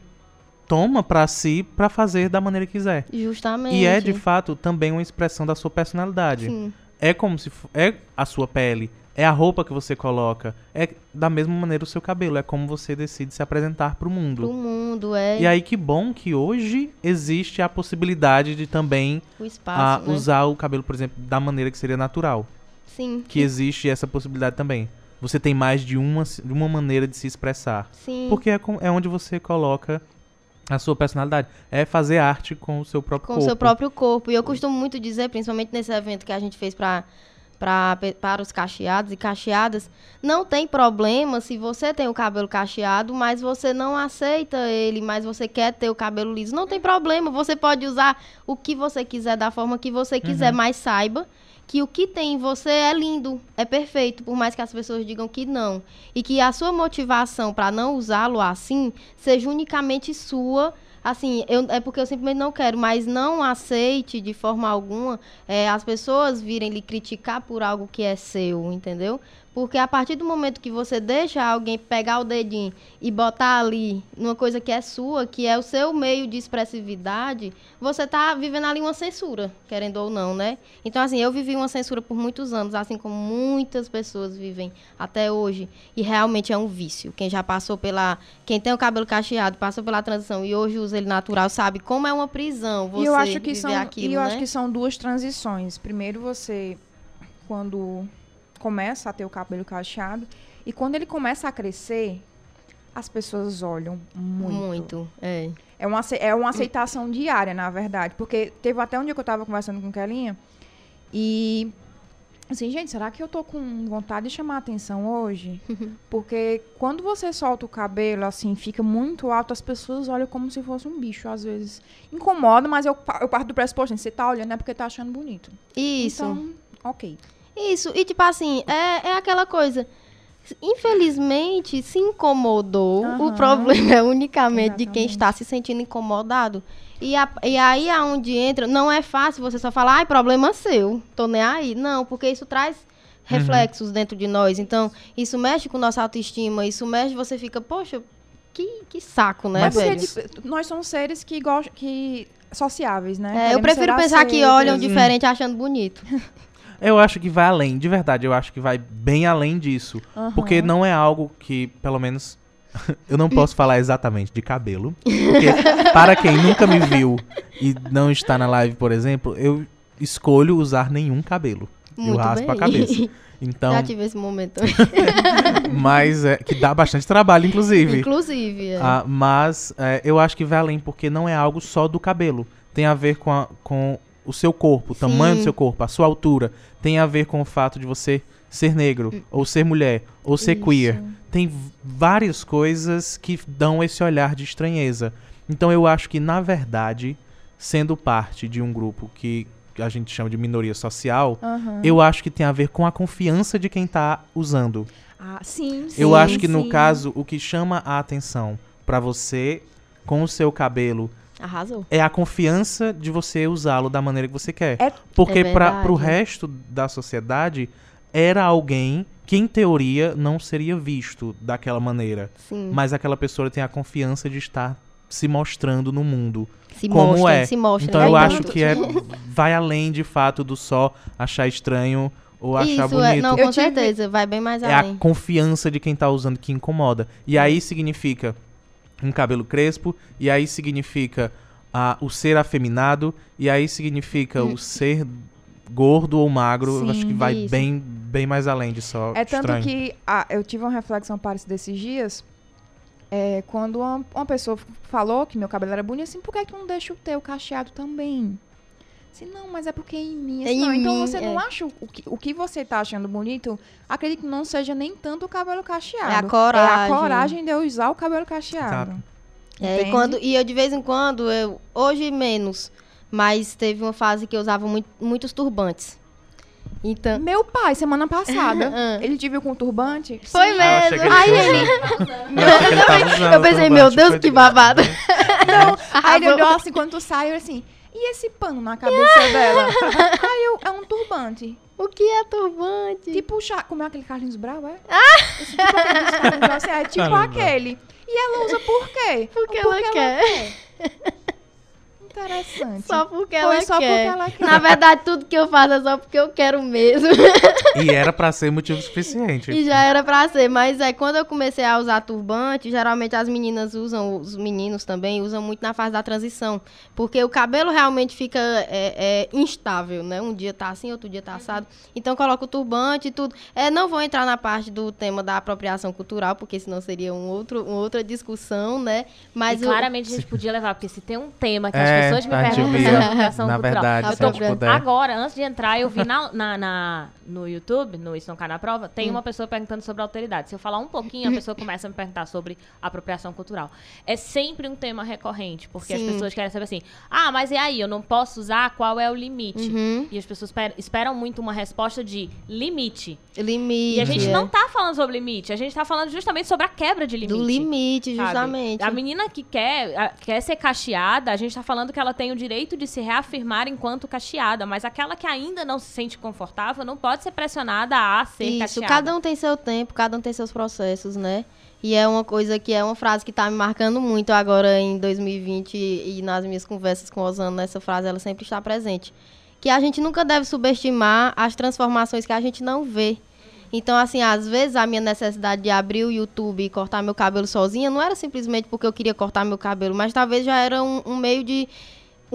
toma para si para fazer da maneira que quiser. Justamente. E é de fato também uma expressão da sua personalidade. Sim. É como se é a sua pele, é a roupa que você coloca, é da mesma maneira o seu cabelo, é como você decide se apresentar para o mundo. Pro mundo, é. E aí que bom que hoje existe a possibilidade de também o espaço, a, né? usar o cabelo, por exemplo, da maneira que seria natural. Sim. Que existe essa possibilidade também. Você tem mais de uma, de uma maneira de se expressar. Sim. Porque é, é onde você coloca a sua personalidade. É fazer arte com o seu próprio com corpo. Com o seu próprio corpo. E eu costumo muito dizer, principalmente nesse evento que a gente fez para pra, para os cacheados e cacheadas, não tem problema se você tem o cabelo cacheado, mas você não aceita ele, mas você quer ter o cabelo liso. Não tem problema, você pode usar o que você quiser, da forma que você quiser, uhum. mas saiba que o que tem em você é lindo, é perfeito, por mais que as pessoas digam que não. E que a sua motivação para não usá-lo assim seja unicamente sua. Assim, eu, é porque eu simplesmente não quero, mas não aceite de forma alguma é, as pessoas virem lhe criticar por algo que é seu, entendeu? Porque a partir do momento que você deixa alguém pegar o dedinho e botar ali numa coisa que é sua, que é o seu meio de expressividade, você está vivendo ali uma censura, querendo ou não, né? Então, assim, eu vivi uma censura por muitos anos, assim como muitas pessoas vivem até hoje. E realmente é um vício. Quem já passou pela. Quem tem o cabelo cacheado, passou pela transição e hoje usa ele natural, sabe como é uma prisão você e eu acho que viver são, aquilo. E eu né? acho que são duas transições. Primeiro, você, quando começa a ter o cabelo cacheado. E quando ele começa a crescer, as pessoas olham muito. Muito, é. É uma, é uma aceitação diária, na verdade. Porque teve até um dia que eu estava conversando com Kelinha e assim, gente, será que eu tô com vontade de chamar atenção hoje? Porque quando você solta o cabelo, assim, fica muito alto, as pessoas olham como se fosse um bicho, às vezes. Incomoda, mas eu, eu parto do pressuposto, você tá olhando é porque tá achando bonito. Isso. Então, ok. Isso, e tipo assim, é, é aquela coisa. Infelizmente, se incomodou, uhum. o problema é unicamente Exatamente. de quem está se sentindo incomodado. E, a, e aí aonde entra, não é fácil você só falar, ai, problema seu, tô nem aí. Não, porque isso traz reflexos uhum. dentro de nós. Então, isso mexe com nossa autoestima, isso mexe, você fica, poxa, que, que saco, né, Mas velho? nós somos seres que gostam, que sociáveis, né? É, eu prefiro pensar que olham diferente achando bonito. Eu acho que vai além, de verdade, eu acho que vai bem além disso. Uhum. Porque não é algo que, pelo menos, eu não posso falar exatamente de cabelo. Porque, para quem nunca me viu e não está na live, por exemplo, eu escolho usar nenhum cabelo. Muito eu raspo bem. a cabeça. Então, Já tive esse momento. mas é, que dá bastante trabalho, inclusive. Inclusive, é. Ah, mas é, eu acho que vai além, porque não é algo só do cabelo. Tem a ver com, a, com o seu corpo, o tamanho do seu corpo, a sua altura. Tem a ver com o fato de você ser negro, hum. ou ser mulher, ou ser Isso. queer. Tem várias coisas que dão esse olhar de estranheza. Então eu acho que, na verdade, sendo parte de um grupo que a gente chama de minoria social, uhum. eu acho que tem a ver com a confiança de quem está usando. Ah, sim, sim. Eu acho que sim. no caso, o que chama a atenção para você com o seu cabelo Arrasou. É a confiança de você usá-lo da maneira que você quer. É, Porque é para o resto da sociedade, era alguém que, em teoria, não seria visto daquela maneira. Sim. Mas aquela pessoa tem a confiança de estar se mostrando no mundo. Se como mostra, é. se mostra. Então eu acho que é, vai além de fato do só achar estranho ou achar Isso, bonito. É, não, com certeza, vai bem mais é além. É a confiança de quem tá usando que incomoda. E aí significa um cabelo crespo, e aí significa ah, o ser afeminado, e aí significa hum. o ser gordo ou magro. Sim, acho que vai isso. bem, bem mais além de só. É estranho. tanto que ah, eu tive uma reflexão parecida desses dias. É, quando uma, uma, pessoa falou que meu cabelo era bonito, assim, por que, que não deixa o teu cacheado também? Assim, não, mas é porque é em mim. Assim, é não, então mim, você é. não acha o que, o que você tá achando bonito? Acredito que não seja nem tanto o cabelo cacheado. É a coragem. É a coragem de eu usar o cabelo cacheado. É, e, quando, e eu de vez em quando, eu, hoje menos, mas teve uma fase que eu usava muito, muitos turbantes. Então... Meu pai, semana passada, ah. ele te viu com turbante? Foi Sim. mesmo. Ah, aí ele. eu, eu pensei, meu Deus, que babado. Não, aí ele olhou assim quando tu saiu assim. E esse pano na cabeça dela? Aí eu, é um turbante. O que é turbante? Tipo, como é aquele Carlinhos Brau, é? Ah! Esse, tipo aquele assim, é tipo Caramba. aquele. E ela usa por quê? Porque, porque ela, ela quer. quer. Interessante. Só porque ela só quer. Porque ela quer. Na verdade, tudo que eu faço é só porque eu quero mesmo. E era para ser motivo suficiente. E já era para ser, mas é quando eu comecei a usar turbante, geralmente as meninas usam, os meninos também usam muito na fase da transição, porque o cabelo realmente fica é, é, instável, né? Um dia tá assim, outro dia tá assado. Então coloco o turbante e tudo. É, não vou entrar na parte do tema da apropriação cultural, porque senão seria um outro, uma outra discussão, né? Mas e claramente a gente podia levar, porque se tem um tema que é, pessoas me perguntam sobre apropriação na cultural. Verdade, eu tô, agora, antes de entrar, eu vi na, na, na, no YouTube, no Isso Não Cai na Prova, tem hum. uma pessoa perguntando sobre alteridade. Se eu falar um pouquinho, a pessoa começa a me perguntar sobre apropriação cultural. É sempre um tema recorrente, porque Sim. as pessoas querem saber assim, ah, mas e aí, eu não posso usar, qual é o limite? Uhum. E as pessoas esperam, esperam muito uma resposta de limite. Limite. E a gente não tá falando sobre limite, a gente tá falando justamente sobre a quebra de limite. Do limite, justamente. Sabe? A menina que quer, a, quer ser cacheada, a gente tá falando que ela tem o direito de se reafirmar enquanto cacheada, mas aquela que ainda não se sente confortável não pode ser pressionada a ser Isso, cacheada. cada um tem seu tempo, cada um tem seus processos, né? E é uma coisa que é uma frase que está me marcando muito agora em 2020 e nas minhas conversas com Osana, essa frase ela sempre está presente. Que a gente nunca deve subestimar as transformações que a gente não vê. Então, assim, às vezes a minha necessidade de abrir o YouTube e cortar meu cabelo sozinha não era simplesmente porque eu queria cortar meu cabelo, mas talvez já era um, um meio de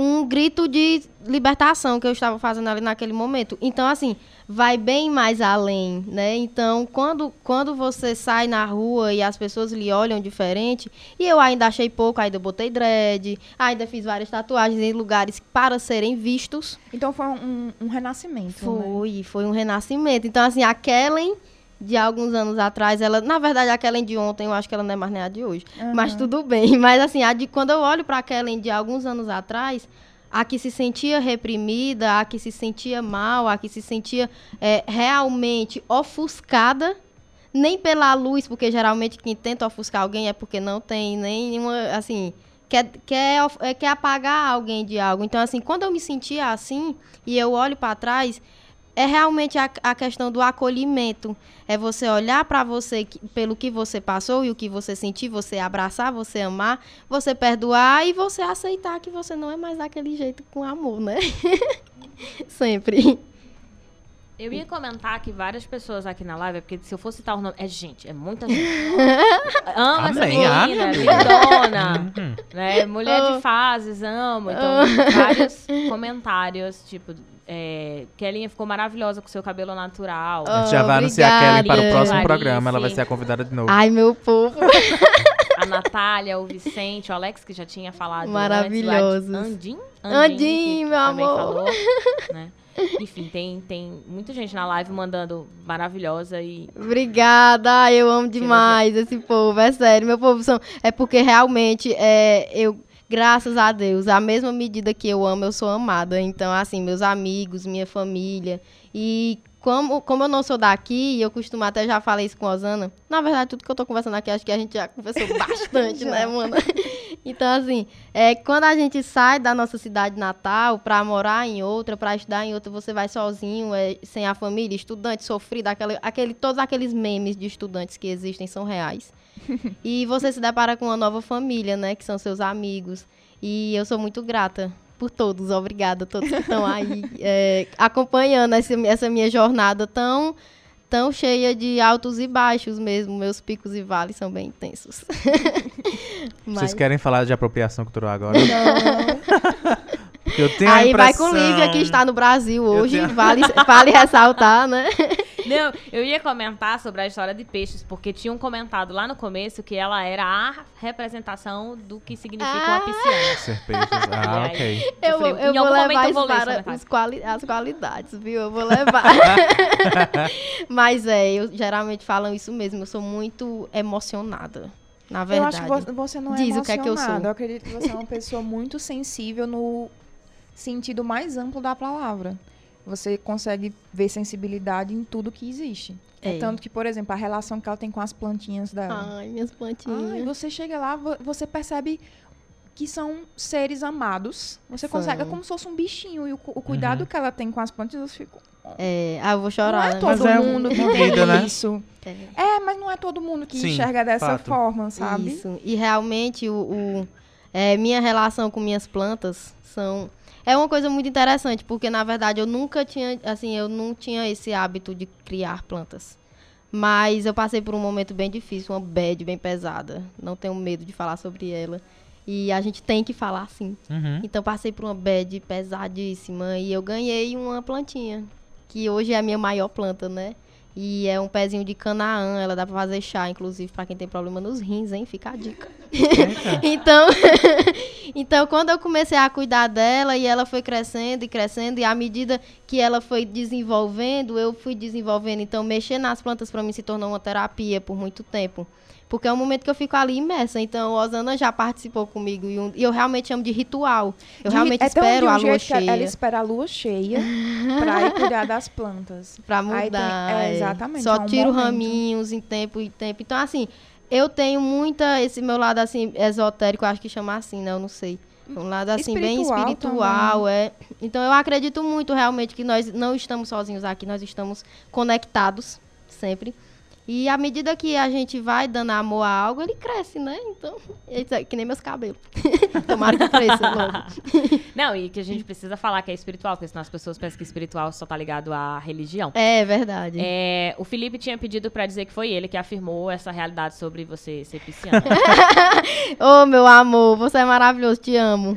um grito de libertação que eu estava fazendo ali naquele momento. Então, assim, vai bem mais além, né? Então, quando, quando você sai na rua e as pessoas lhe olham diferente, e eu ainda achei pouco, ainda botei dread, ainda fiz várias tatuagens em lugares para serem vistos. Então foi um, um renascimento. Né? Foi, né? foi um renascimento. Então, assim, a Kellen de alguns anos atrás, ela, na verdade, a Kellen de ontem, eu acho que ela não é mais nem a de hoje. Uhum. Mas tudo bem. Mas assim, a de, quando eu olho para a Kellen de alguns anos atrás, a que se sentia reprimida, a que se sentia mal, a que se sentia é, realmente ofuscada, nem pela luz, porque geralmente quem tenta ofuscar alguém é porque não tem nenhuma, assim, quer, quer, é, quer apagar alguém de algo. Então, assim, quando eu me sentia assim, e eu olho para trás, é realmente a, a questão do acolhimento. É você olhar para você que, pelo que você passou e o que você sentiu, você abraçar, você amar, você perdoar e você aceitar que você não é mais daquele jeito com amor, né? Sempre. Eu ia comentar que várias pessoas aqui na live, porque se eu fosse citar o nome. É gente, é muita gente. Ama essa menina, lindona. Uhum. né? Mulher de fases, amo. Então, vários comentários, tipo, é, Kellinha ficou maravilhosa com seu cabelo natural. a gente já vai anunciar a Kelly para o próximo programa. Ela vai ser a convidada de novo. Ai, meu povo. a Natália, o Vicente, o Alex, que já tinha falado. Maravilhoso. Andim? Andim, Andim meu amor. Falou, né? Enfim, tem, tem muita gente na live mandando maravilhosa e. Obrigada, eu amo demais esse povo, é sério. Meu povo são. É porque realmente é, eu graças a Deus, a mesma medida que eu amo, eu sou amada. Então, assim, meus amigos, minha família. E como, como eu não sou daqui, eu costumo até já falei isso com a Osana. Na verdade, tudo que eu tô conversando aqui, acho que a gente já conversou bastante, né, mano? Então, assim, é, quando a gente sai da nossa cidade natal para morar em outra, para estudar em outra, você vai sozinho, é, sem a família, estudante, sofrido, aquele, aquele, todos aqueles memes de estudantes que existem são reais. e você se depara com uma nova família, né? Que são seus amigos. E eu sou muito grata por todos. Obrigada a todos que estão aí é, acompanhando essa, essa minha jornada tão tão cheia de altos e baixos mesmo. Meus picos e vales são bem intensos. Mas... Vocês querem falar de apropriação cultural agora? Não. Eu tenho Aí vai com Lívia, que está no Brasil hoje, tenho... vale, vale ressaltar, né? Não, eu ia comentar sobre a história de peixes, porque tinham comentado lá no começo que ela era a representação do que significa ah. uma pisciana. Ser peixes. Ah, aí, ok. Eu, eu, eu vou levar isso para os quali as qualidades, viu? Eu vou levar. Mas é, eu geralmente falam isso mesmo. Eu sou muito emocionada. Na verdade. Eu acho que você não é Diz o que é que eu sou. Eu acredito que você é uma pessoa muito sensível no sentido mais amplo da palavra. Você consegue ver sensibilidade em tudo que existe. É. É tanto que, por exemplo, a relação que ela tem com as plantinhas dela. Ai, minhas plantinhas. Ai, você chega lá, você percebe que são seres amados. Você são. consegue, é como se fosse um bichinho. E o, o cuidado uhum. que ela tem com as plantas, você fica. É, ah, eu vou chorar. Não é todo mas mundo é que tem né? isso. É. é. mas não é todo mundo que Sim, enxerga dessa fato. forma, sabe? Isso. E realmente, o, o é, minha relação com minhas plantas são é uma coisa muito interessante, porque na verdade eu nunca tinha, assim, eu não tinha esse hábito de criar plantas. Mas eu passei por um momento bem difícil, uma bad bem pesada. Não tenho medo de falar sobre ela. E a gente tem que falar sim. Uhum. Então passei por uma bad pesadíssima e eu ganhei uma plantinha, que hoje é a minha maior planta, né? E é um pezinho de canaã, ela dá pra fazer chá, inclusive, para quem tem problema nos rins, hein? Fica a dica. então, então, quando eu comecei a cuidar dela e ela foi crescendo e crescendo, e à medida que ela foi desenvolvendo, eu fui desenvolvendo. Então, mexer nas plantas para mim se tornou uma terapia por muito tempo. Porque é um momento que eu fico ali imersa. Então, a Osana já participou comigo. E, um, e eu realmente amo de ritual. Eu de, realmente é espero um a lua cheia. Ela espera a lua cheia pra ir cuidar das plantas. Pra mudar. Tem, é, é, exatamente. Só é um tiro momento. raminhos em tempo e tempo. Então, assim, eu tenho muita... Esse meu lado, assim, esotérico, acho que chama assim, né? Eu não sei. Um lado, assim, espiritual bem espiritual, também. é. Então, eu acredito muito, realmente, que nós não estamos sozinhos aqui. Nós estamos conectados, sempre. E à medida que a gente vai dando amor a algo, ele cresce, né? Então, é que nem meus cabelos. Tomara que cresça logo. Não, e que a gente precisa falar que é espiritual, porque senão as pessoas pensam que espiritual só tá ligado à religião. É verdade. É, o Felipe tinha pedido para dizer que foi ele que afirmou essa realidade sobre você ser pisciana. Ô, oh, meu amor, você é maravilhoso, te amo.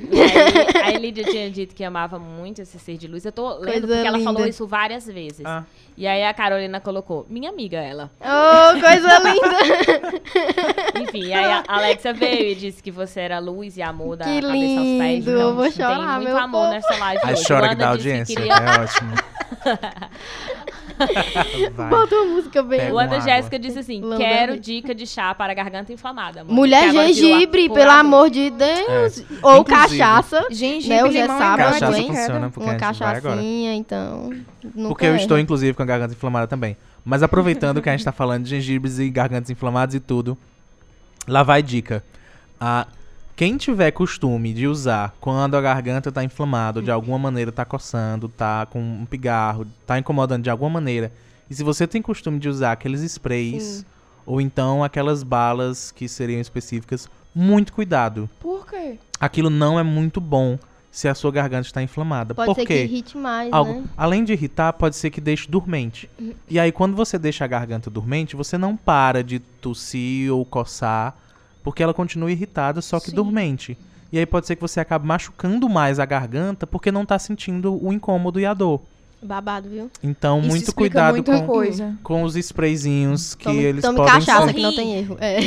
Aí, a Lídia tinha dito que amava muito esse ser de luz. Eu tô lendo Coisa porque linda. ela falou isso várias vezes. Ah. E aí a Carolina colocou, minha amiga ela. Oh, coisa linda! Enfim, aí a Alexa veio e disse que você era luz e amor da que cabeça lindo. aos pés. Então, eu vou chorar, tem muito meu amor povo. nessa live. A chora da audiência, queria... é ótimo. Bota uma música bem. Ana Jéssica disse assim: quero dica de chá para garganta inflamada. Mulher gengibre, pelo amor de Deus. É. Ou Inclusive, cachaça. Gengibre, né? Hoje é sábado, cachaça hein? funciona porque uma cachaçinha, então. Porque eu estou, inclusive, com a garganta inflamada também. Mas aproveitando que a gente está falando de gengibres e gargantas inflamadas e tudo, lá vai dica. Ah, quem tiver costume de usar quando a garganta está inflamada, de alguma maneira está coçando, está com um pigarro, está incomodando de alguma maneira, e se você tem costume de usar aqueles sprays Sim. ou então aquelas balas que seriam específicas, muito cuidado. Por quê? Aquilo não é muito bom se a sua garganta está inflamada. Pode ser que irrite mais, Algo, né? Além de irritar, pode ser que deixe dormente. Uhum. E aí, quando você deixa a garganta dormente, você não para de tossir ou coçar porque ela continua irritada, só que Sim. dormente. E aí pode ser que você acabe machucando mais a garganta porque não tá sentindo o incômodo e a dor. Babado, viu? Então, Isso muito cuidado com, coisa. com os sprayzinhos que tome, eles tome podem cachaça ser... que não tem erro. É.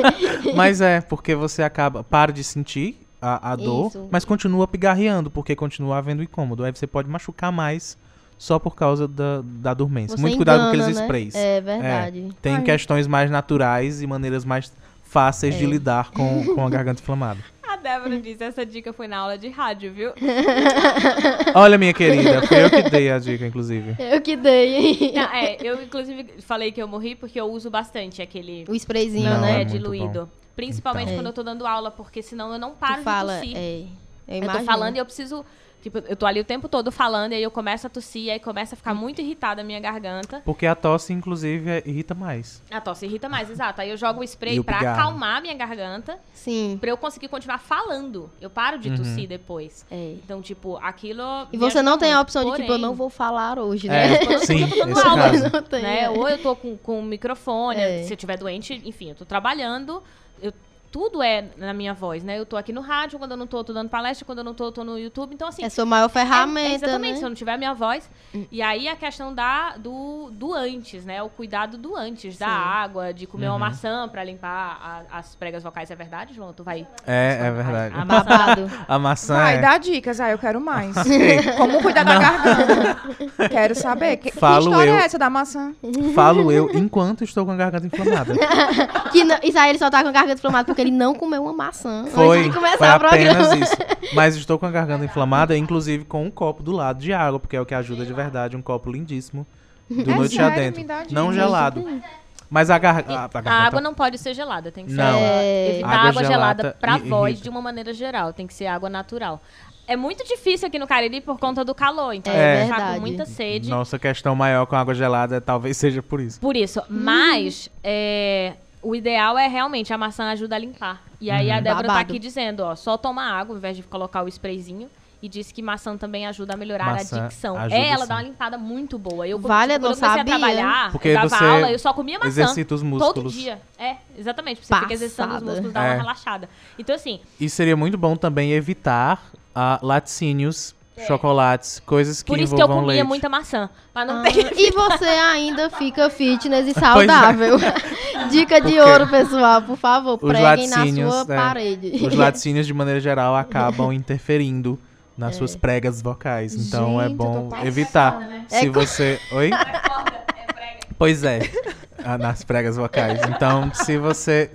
mas é, porque você acaba, para de sentir a, a dor, Isso. mas continua pigarreando, porque continua havendo incômodo. Aí você pode machucar mais só por causa da, da dormência. Você muito engana, cuidado com aqueles né? sprays. É verdade. É, tem Ai. questões mais naturais e maneiras mais fáceis é. de lidar com, com a garganta inflamada. A Débora disse, essa dica foi na aula de rádio, viu? Olha, minha querida, foi eu que dei a dica, inclusive. Eu que dei. Não, é, eu, inclusive, falei que eu morri porque eu uso bastante aquele... O sprayzinho, não, né? É diluído. Bom. Principalmente então. quando eu tô dando aula, porque senão eu não paro tu fala, de tossir. É, eu, eu tô falando e eu preciso Tipo, eu tô ali o tempo todo falando, e aí eu começo a tossir, e aí começa a ficar muito irritada a minha garganta. Porque a tosse, inclusive, é, irrita mais. A tosse irrita mais, exato. Aí eu jogo o spray o pra pigarro. acalmar a minha garganta. Sim. Pra eu conseguir continuar falando. Eu paro de Uhum. tossir depois. É. Então, tipo, aquilo. E me você ajuda não tem a muito. opção de, tipo, eu Porém, não vou falar hoje, né? É, sim, eu tô dando esse aula, caso. Não tem, né? é. Ou eu tô com, com o microfone, É. se eu estiver doente, enfim, eu tô trabalhando. Eu tudo é na minha voz, né? Eu tô aqui no rádio, quando eu não tô, eu tô dando palestra, quando eu não tô, eu tô no YouTube. Então, assim. É sua maior é- ferramenta, é exatamente, né? Hum. se eu não tiver a minha voz. E aí a questão da, do, do antes, né? O cuidado do antes, da Sim. água, de comer uma Uhum. maçã pra limpar a- as pregas vocais. É verdade, João? Tu vai. É, é verdade. A maçã. Babado. A maçã Vai, é... dá dicas. Ah, eu quero mais. Como cuidar da garganta? Quero saber. Que, que Falo história eu. é essa da maçã? Falo eu enquanto estou com a garganta inflamada. Que não, isso aí ele só tá com a garganta inflamada porque ele não comeu uma maçã Foi, antes de começar foi apenas isso. Mas estou com a garganta inflamada, inclusive com um copo do lado de água, porque é o que ajuda de verdade, um copo lindíssimo do É noite sério? adentro. Não gelado. Mas a, gar... a, a A garganta... água não pode ser gelada, tem que ser Não. É. evitar Água água, gelada gelada pra i- voz irrita. de uma maneira geral, tem que ser água natural. É muito difícil aqui no Cariri por conta do calor, então É a gente tá com muita sede. Nossa questão maior com água gelada talvez seja por isso. Por isso. Mas é, o ideal é realmente a maçã ajuda a limpar. E aí a Uhum. Débora tá Babado. aqui dizendo, ó, só tomar água ao invés de colocar o sprayzinho. E disse que maçã também ajuda a melhorar Maçã a dicção. É, ela sim. dá uma limpada muito boa. Eu, Vale, tipo, eu quando não comecei sabia. a trabalhar, Porque eu dava você aula, eu só comia maçã. exercita os músculos. Todo dia. É, exatamente. Você fica exercitando os Passada. músculos, dá É. uma relaxada. Então, assim, E seria muito bom também evitar ah, laticínios, chocolates, coisas que É. por isso que eu comia leite. muita maçã. Pra não Ah, ter e você ainda fica fitness e é. saudável. Dica de Porque ouro, pessoal, por favor, os preguem na sua é, parede. Os laticínios, de maneira geral, acabam interferindo nas suas pregas vocais. Então é Gente, tô bom evitar. É Se você. Oi? Pois é. Nas pregas vocais. Então, se você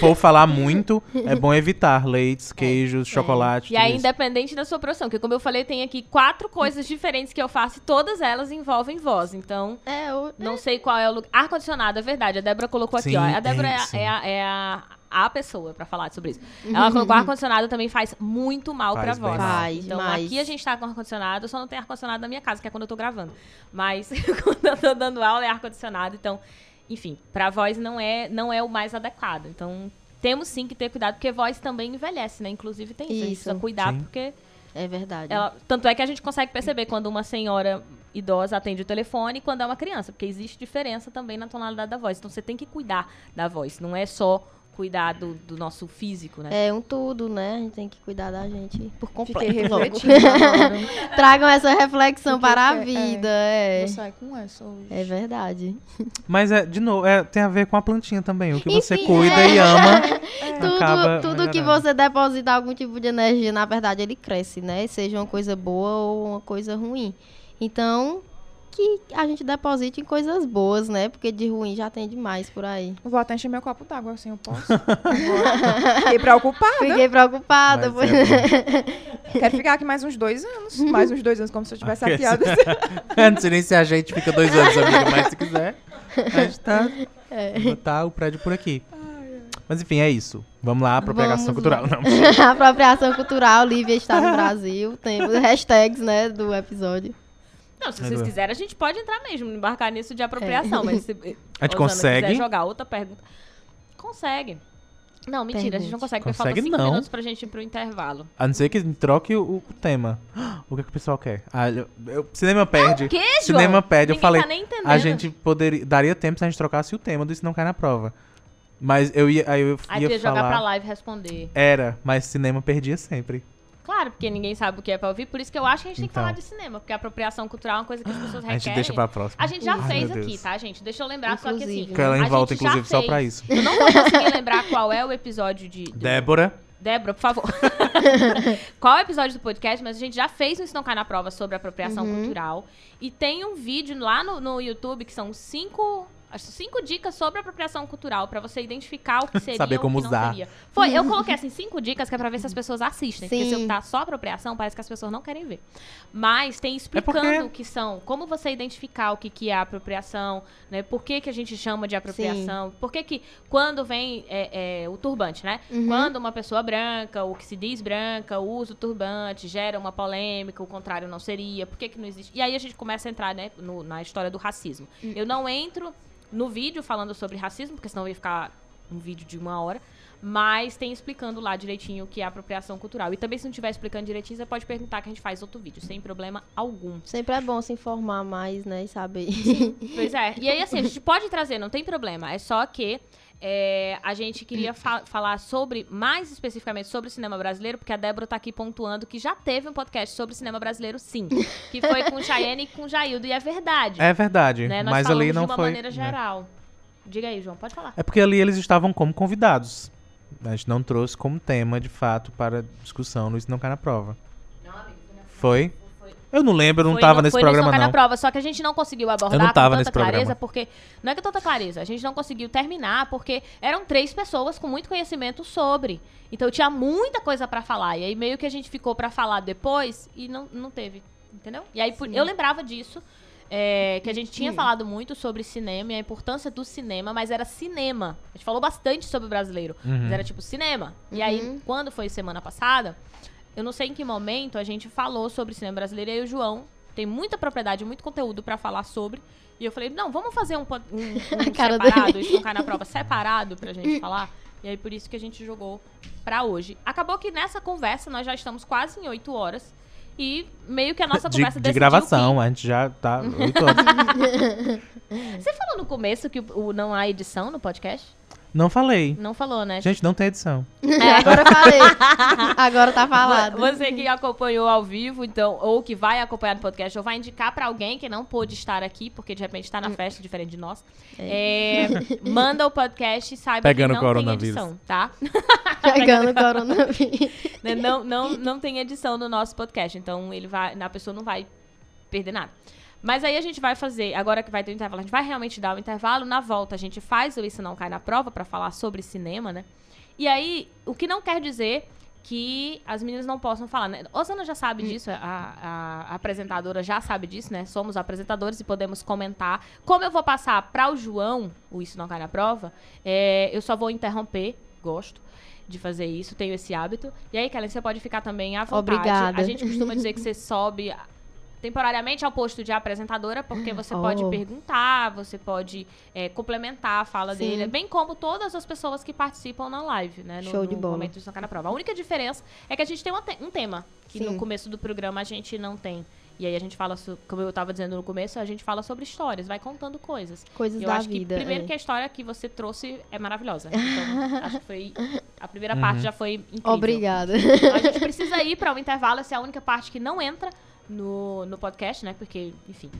for falar muito, é bom evitar leites, queijos, chocolate. E aí, isso. independente da sua profissão, porque como eu falei, tem aqui quatro coisas diferentes que eu faço e todas elas envolvem voz. Então, É, o- não sei qual é o lugar. Ar-condicionado, é verdade. A Débora colocou aqui, Sim, ó. A Débora é, é, é a, é a, a pessoa pra falar sobre isso. Ela colocou ar-condicionado também faz muito mal bem voz. Faz então, demais. aqui a gente tá com ar-condicionado, só não tem ar-condicionado na minha casa, que é quando eu tô gravando. Mas quando eu tô dando aula é ar-condicionado, então enfim, pra voz não é, não é o mais adequado. Então, temos sim que ter cuidado, porque voz também envelhece, né? Inclusive tem isso. isso. A gente precisa cuidar, sim. porque. É verdade. Ela, tanto é que a gente consegue perceber quando uma senhora idosa atende o telefone e quando é uma criança, porque existe diferença também na tonalidade da voz. Então você tem que cuidar da voz, não é só cuidar do, do, nosso físico, né? É um tudo, né? A gente tem que cuidar da gente por completo. Refletindo Tragam essa reflexão Fiquei para a vida, é. é. Vou com essa hoje. É verdade. Mas, é, de novo, é, tem a ver com a plantinha também. O que Enfim, você cuida é. e ama, é. Tudo, tudo que você deposita algum tipo de energia, na verdade, ele cresce, né? Seja uma coisa boa ou uma coisa ruim. Então, que a gente deposite em coisas boas, né? Porque de ruim já tem demais por aí. Vou até encher meu copo d'água, assim eu posso. Fiquei preocupada. Fiquei preocupada. Pois... É Quero ficar aqui mais uns dois anos. Mais uns dois anos, como se eu tivesse afiado. não sei nem se a gente fica dois anos, amiga, mas se quiser, a gente tá, é. botar o prédio por aqui. Mas enfim, é isso. Vamos lá, apropriação Vamos cultural. Não, apropriação cultural, Lívia está no Brasil. Temos hashtags, né, do episódio. Não, se vocês quiserem, a gente pode entrar mesmo, embarcar nisso de apropriação. É. Mas se a gente consegue. quiser jogar outra pergunta, consegue. Não, mentira, Pergunte. a gente não consegue, porque consegue, falta cinco não. minutos pra gente ir pro intervalo. A não ser que troque o, o tema. O que, é que o pessoal quer? Ah, eu, eu, cinema perde. É o quê, João? Cinema perde. Ninguém eu falei, tá a gente poderia, daria tempo se a gente trocasse o tema do Isso Não Cai Na Prova. Mas eu ia, aí eu ia, aí ia falar... jogar pra live responder. Era, mas cinema perdia sempre. Claro, porque ninguém sabe o que é pra ouvir, por isso que eu acho que a gente tem que falar então. de cinema, porque a apropriação cultural é uma coisa que as pessoas requerem. A gente deixa pra próxima. A gente já Ai, fez aqui, tá, gente? Deixa eu lembrar, inclusive, só que assim. Que ela em volta, inclusive, só pra isso. Eu não vou conseguir lembrar qual é o episódio de. Do... Débora. Débora, por favor. qual é o episódio do podcast? Mas a gente já fez um Isso Não Cai na Prova sobre apropriação uhum. cultural. E tem um vídeo lá no, no YouTube que são cinco cinco dicas sobre apropriação cultural para você identificar o que seria Saber como usar. Seria. Foi, eu coloquei assim cinco dicas que é para ver se as pessoas assistem, Sim. porque se eu tá só apropriação, parece que as pessoas não querem ver. Mas tem explicando é porque... o que são, como você identificar o que que é apropriação, né? Por que que a gente chama de apropriação? Sim. Por que que quando vem é, é, o turbante, né? Uhum. Quando uma pessoa branca, ou que se diz branca, usa o turbante, gera uma polêmica, o contrário não seria. Por que que não existe? E aí a gente começa a entrar, né, no, na história do racismo. Uhum. Eu não entro no vídeo falando sobre racismo, porque senão ia ficar um vídeo de uma hora. Mas tem explicando lá direitinho o que é apropriação cultural. E também, se não estiver explicando direitinho, você pode perguntar que a gente faz outro vídeo, sem problema algum. Sempre é bom se informar mais, né? E saber. Sim, pois é. E aí, assim, a gente pode trazer, não tem problema. É só que é, a gente queria fa falar sobre, mais especificamente sobre o cinema brasileiro, porque a Débora está aqui pontuando que já teve um podcast sobre cinema brasileiro, sim. Que foi com o Chayenne e com o Jaildo, e é verdade. É verdade. Né? Nós mas ali não de uma foi, maneira né? geral. Né? Diga aí, João, pode falar. É porque ali eles estavam como convidados. A gente não trouxe como tema, de fato, para discussão no Isso Não Cai na Prova. Não, amigo. Foi? Eu não lembro, eu não estava nesse programa não. na prova, só que a gente não conseguiu abordar não com tanta clareza, programa. porque não é que tanta clareza, a gente não conseguiu terminar porque eram três pessoas com muito conhecimento sobre. Então tinha muita coisa para falar e aí meio que a gente ficou para falar depois e não, não teve, entendeu? E aí Sim. eu lembrava disso. É, que a gente tinha Sim. falado muito sobre cinema e a importância do cinema, mas era cinema. A gente falou bastante sobre o brasileiro, uhum. mas era tipo cinema. Uhum. E aí, uhum. quando foi semana passada, eu não sei em que momento a gente falou sobre cinema brasileiro e aí o João tem muita propriedade, muito conteúdo para falar sobre. E eu falei, não, vamos fazer um, um, um separado, isso não cai na prova, separado pra gente falar. E aí por isso que a gente jogou pra hoje. Acabou que nessa conversa nós já estamos quase em oito horas. E meio que a nossa conversa de, de gravação, que... a gente já tá oito horas. Você falou no começo que o, o, não há edição no podcast? Não falei. Não falou, né? Gente, não tem edição. É, agora eu falei. agora tá falado. Você que acompanhou ao vivo, então, ou que vai acompanhar no podcast, ou vai indicar pra alguém que não pôde estar aqui, porque de repente tá na festa, diferente de nós. É. É, manda o podcast e saiba Pegando que não tem edição, tá? Pegando o coronavírus. Né, não, não, não tem edição no nosso podcast, então ele vai, a pessoa não vai perder nada. Mas aí a gente vai fazer, agora que vai ter o intervalo, a gente vai realmente dar o intervalo. Na volta a gente faz o Isso Não Cai na Prova para falar sobre cinema, né? E aí, o que não quer dizer que as meninas não possam falar, né? Osana já sabe hum. disso, a, a, a, apresentadora já sabe disso, né? Somos apresentadores e podemos comentar. Como eu vou passar para o João, o Isso Não Cai na Prova, é, eu só vou interromper, gosto de fazer isso, tenho esse hábito. E aí, Kellen, você pode ficar também à vontade. Obrigada. A gente costuma dizer que você sobe temporariamente ao posto de apresentadora, porque você oh. pode perguntar, você pode é, complementar a fala Sim. dele, bem como todas as pessoas que participam na live, né? No, Show de no bola. momento de tocar na prova. A única diferença é que a gente tem um tema que Sim. no começo do programa a gente não tem. E aí a gente fala, como eu estava dizendo no começo, a gente fala sobre histórias, vai contando coisas. Coisas da vida. Que, primeiro é. que a história que você trouxe é maravilhosa. Então, acho que foi a primeira uhum. parte já foi incrível. Obrigada. Então, a gente precisa ir para um intervalo, essa é a única parte que não entra no, no podcast, né? Porque, enfim.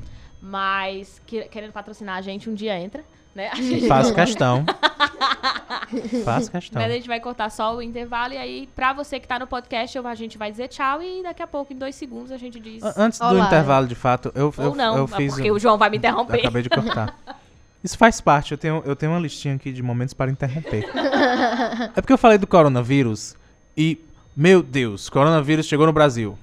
Mas que, querendo patrocinar a gente, um dia entra. Né? Faz questão. Faz questão. Mas a gente vai cortar só o intervalo e aí, pra você que tá no podcast, a gente vai dizer tchau e daqui a pouco, em dois segundos, a gente diz. Antes do Olá. intervalo, de fato, eu, Ou eu, não, eu fiz. Porque um... o João vai me interromper. Acabei de cortar. Isso faz parte, eu tenho, eu tenho uma listinha aqui de momentos para interromper. é porque eu falei do coronavírus e, meu Deus, coronavírus chegou no Brasil.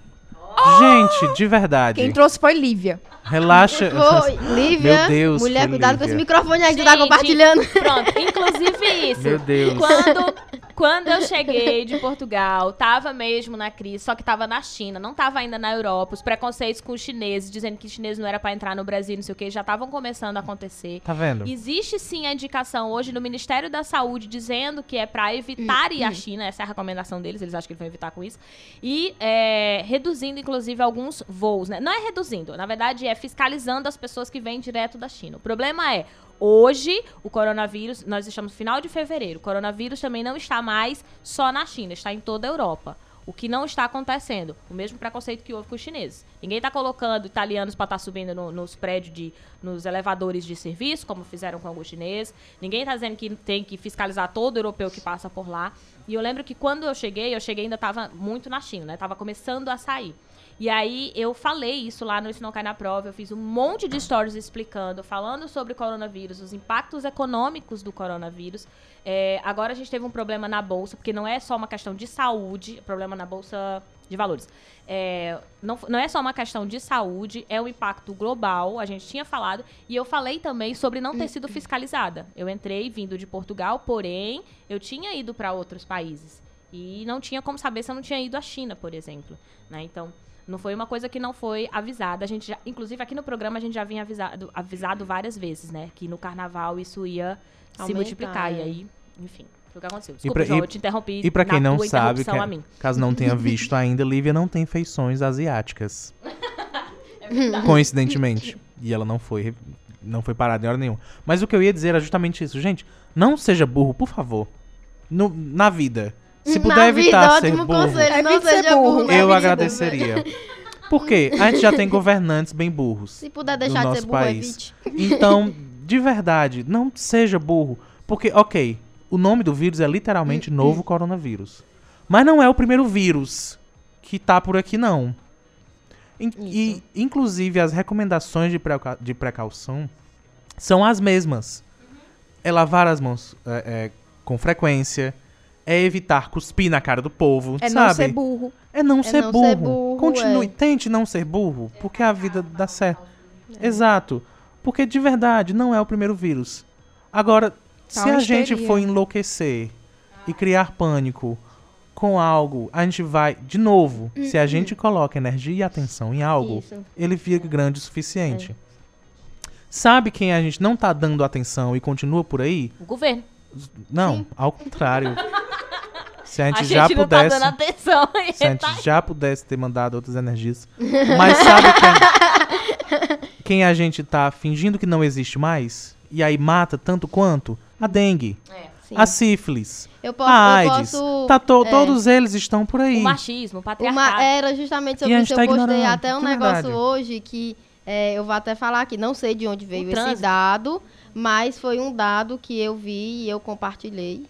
Oh! Gente, de verdade. Quem trouxe foi Lívia. Relaxa. Foi, Lívia. Meu Deus. Mulher, cuidado Lívia. com esse microfone aí que tu tá compartilhando. Pronto, inclusive isso. Meu Deus. Quando, quando eu cheguei de Portugal, tava mesmo na crise, só que tava na China, não tava ainda na Europa. Os preconceitos com os chineses, dizendo que chinês não era para entrar no Brasil, não sei o que, já estavam começando a acontecer. Tá vendo? Existe sim a indicação hoje no Ministério da Saúde dizendo que é para evitar ir à China, essa é a recomendação deles, eles acham que eles vão evitar com isso. E é, reduzindo, inclusive, alguns voos, né? Não é reduzindo, na verdade é fiscalizando as pessoas que vêm direto da China. O problema é, hoje, o coronavírus, nós estamos no final de fevereiro, o coronavírus também não está mais só na China, está em toda a Europa. O que não está acontecendo? O mesmo preconceito que houve com os chineses. Ninguém está colocando italianos para estar tá subindo no, nos prédios, de, nos elevadores de serviço, como fizeram com alguns chineses. Ninguém está dizendo que tem que fiscalizar todo europeu que passa por lá. E eu lembro que quando eu cheguei, eu cheguei ainda estava muito na China, né? Estava começando a sair. E aí eu falei isso lá no Isso Não Cai na Prova, eu fiz um monte de stories explicando, falando sobre coronavírus, os impactos econômicos do coronavírus. É, agora a gente teve um problema na bolsa, porque não é só uma questão de saúde, problema na bolsa de valores. É, não, não é só uma questão de saúde, é um impacto global, a gente tinha falado, e eu falei também sobre não ter sido fiscalizada. Eu entrei vindo de Portugal, porém, eu tinha ido para outros países. E não tinha como saber se eu não tinha ido à China, por exemplo. Né? Então, não foi uma coisa que não foi avisada. A gente já, inclusive aqui no programa a gente já vinha avisado, avisado várias vezes, né? Que no carnaval isso ia Aumentar, se multiplicar. É. E aí, enfim, foi o que aconteceu. Desculpa, pra, João, eu te interrompi. E pra quem não sabe, que, é, caso não tenha visto ainda, Lívia não tem feições asiáticas. é Coincidentemente. E ela não foi, não foi parada em hora nenhuma. Mas o que eu ia dizer era justamente isso. Gente, não seja burro, por favor. No, na vida. Se puder evitar vida, ser burro, conselho, não seja burro. eu agradeceria. Por quê? A gente já tem governantes bem burros. Se puder deixar no de ser burro, país. Então, de verdade, não seja burro. Porque, ok, o nome do vírus é literalmente hum, novo hum. coronavírus. Mas não é o primeiro vírus que tá por aqui, não. E, e inclusive, as recomendações de, precau de precaução são as mesmas. É lavar as mãos é, é, com frequência é evitar cuspir na cara do povo, é sabe? não ser burro. É não, é ser, não burro. ser burro. Continue, é. tente não ser burro, porque a vida dá certo. É. Exato. Porque de verdade não é o primeiro vírus. Agora, tá se a gente for enlouquecer e criar pânico com algo, a gente vai, de novo, uh se a gente coloca energia e atenção em algo, Isso. ele fica grande o suficiente. É. Sabe quem a gente não tá dando atenção e continua por aí? O governo. Não, Sim. ao contrário. Se a gente, a gente já tá pudesse. Tá atenção, se a gente tá... já pudesse ter mandado outras energias. Mas sabe quem, quem a gente tá fingindo que não existe mais? E aí mata tanto quanto? A dengue. É. A sífilis. Eu posso, a AIDS. Posso, tá to, é. Todos eles estão por aí. O machismo, o patriarcado. Uma, era justamente sobre isso. Tá eu postei até um negócio verdade. hoje que é, eu vou até falar aqui. Não sei de onde veio esse dado, mas foi um dado que eu vi e eu compartilhei.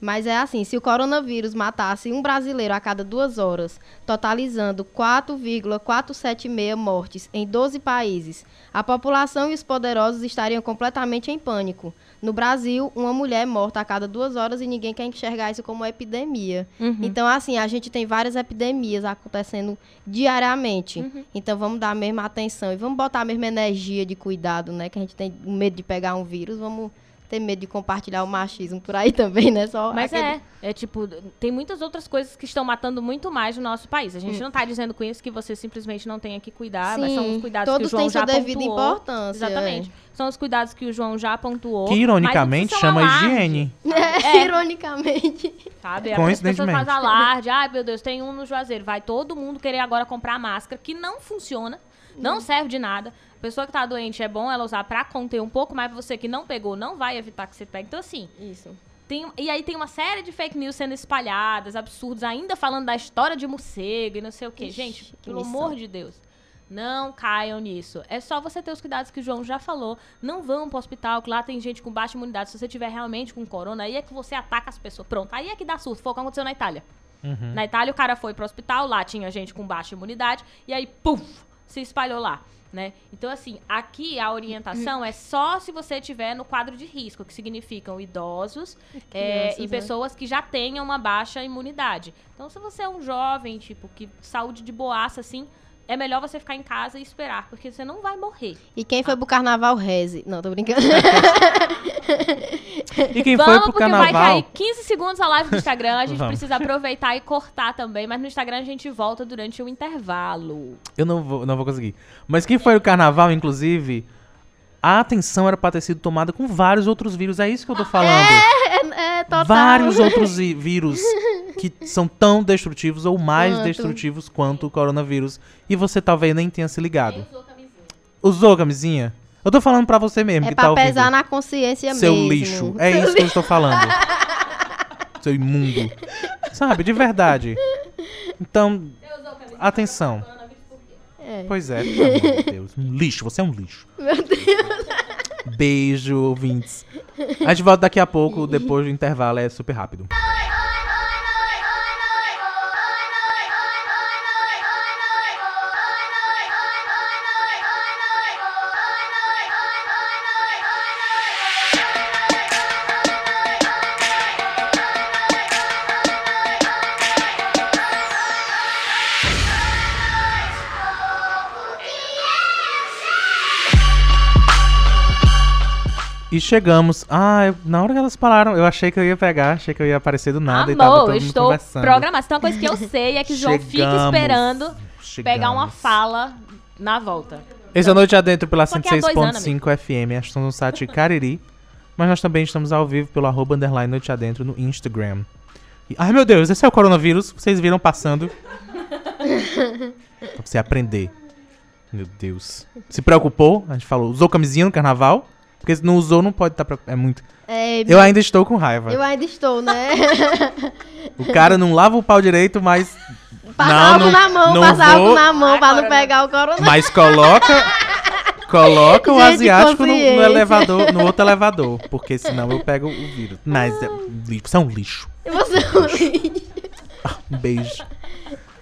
Mas é assim, se o coronavírus matasse um brasileiro a cada duas horas, totalizando 4,476 mortes em 12 países, a população e os poderosos estariam completamente em pânico. No Brasil, uma mulher é morta a cada duas horas e ninguém quer enxergar isso como epidemia. Uhum. Então, assim, a gente tem várias epidemias acontecendo diariamente. Uhum. Então, vamos dar a mesma atenção e vamos botar a mesma energia de cuidado, né? Que a gente tem medo de pegar um vírus, vamos ter medo de compartilhar o machismo por aí também, né? Só Mas aquele... é, é tipo, tem muitas outras coisas que estão matando muito mais no nosso país. A gente hum. não está dizendo com isso que você simplesmente não tenha que cuidar, Sim, mas são os cuidados que o João já pontuou. Todos têm sua devida importância. Exatamente. É. São os cuidados que o João já pontuou. Que ironicamente chama alarde. higiene. É, ironicamente. Sabe? As pessoas fazem alarde. Ai, meu Deus, tem um no Juazeiro. Vai todo mundo querer agora comprar máscara, que não funciona, não hum. serve de nada. A pessoa que tá doente é bom ela usar para conter um pouco, mas você que não pegou não vai evitar que você pegue. Então, assim. Isso. Tem, e aí tem uma série de fake news sendo espalhadas, absurdos, ainda falando da história de morcego e não sei o quê. Ixi, Gente, pelo amor de Deus. Não caiam nisso. É só você ter os cuidados que o João já falou. Não vão pro hospital, que lá tem gente com baixa imunidade. Se você tiver realmente com corona, aí é que você ataca as pessoas. Pronto, aí é que dá surto. Foi o que aconteceu na Itália. Uhum. Na Itália, o cara foi pro hospital, lá tinha gente com baixa imunidade, e aí, puf, se espalhou lá. Né? Então, assim, aqui a orientação é só se você estiver no quadro de risco, que significam idosos é, e né? pessoas que já tenham uma baixa imunidade. Então, se você é um jovem, tipo, que saúde de boaça, assim, é melhor você ficar em casa e esperar, porque você não vai morrer. E quem foi pro carnaval, reze. Não, tô brincando. e quem Vamos, foi pro carnaval? Vamos, porque vai cair 15 segundos a live do Instagram, a gente precisa aproveitar e cortar também, mas no Instagram a gente volta durante o intervalo. Eu não vou, não vou conseguir. Mas quem foi o carnaval, inclusive, a atenção era pra ter sido tomada com vários outros vírus. É isso que eu tô falando. É, é, é total. Vários outros vírus que são tão destrutivos ou mais quanto? destrutivos quanto o coronavírus. E você talvez nem tenha se ligado. Usou camisinha. Usou camisinha? Eu tô falando pra você mesmo é que pra tá pesar na consciência Seu mesmo. lixo. É isso que eu estou falando. Seu imundo. Sabe, de verdade. Então, atenção. É. Pois é, pelo amor de Deus. Um lixo, você é um lixo. Meu Deus. Beijo, ouvintes. A gente volta daqui a pouco, depois do intervalo, é super rápido. E chegamos. Ah, eu, na hora que elas falaram, eu achei que eu ia pegar, achei que eu ia aparecer do nada Amor, e tava todo mundo estou conversando. programada. Então, uma coisa que eu sei é que o João fica esperando chegamos. pegar uma fala na volta. Esse é Noite Adentro pela 106.5 FM, a estamos no site Cariri. Mas nós também estamos ao vivo pelo arroba underline Noite Adentro no Instagram. E, ai meu Deus, esse é o coronavírus, vocês viram passando. pra você aprender. Meu Deus. Se preocupou? A gente falou, usou camisinha no carnaval? Porque se não usou, não pode estar. Tá pra... É muito. É, eu ainda estou com raiva. Eu ainda estou, né? o cara não lava o pau direito, mas. Passa não, algo não, na mão, não passa vou... algo na mão Ai, pra não pegar o coronavírus. Mas coloca. Coloca o asiático no, no, elevador, no outro elevador. Porque senão eu pego o vírus. Mas é, você é um lixo. Você é um lixo. um beijo.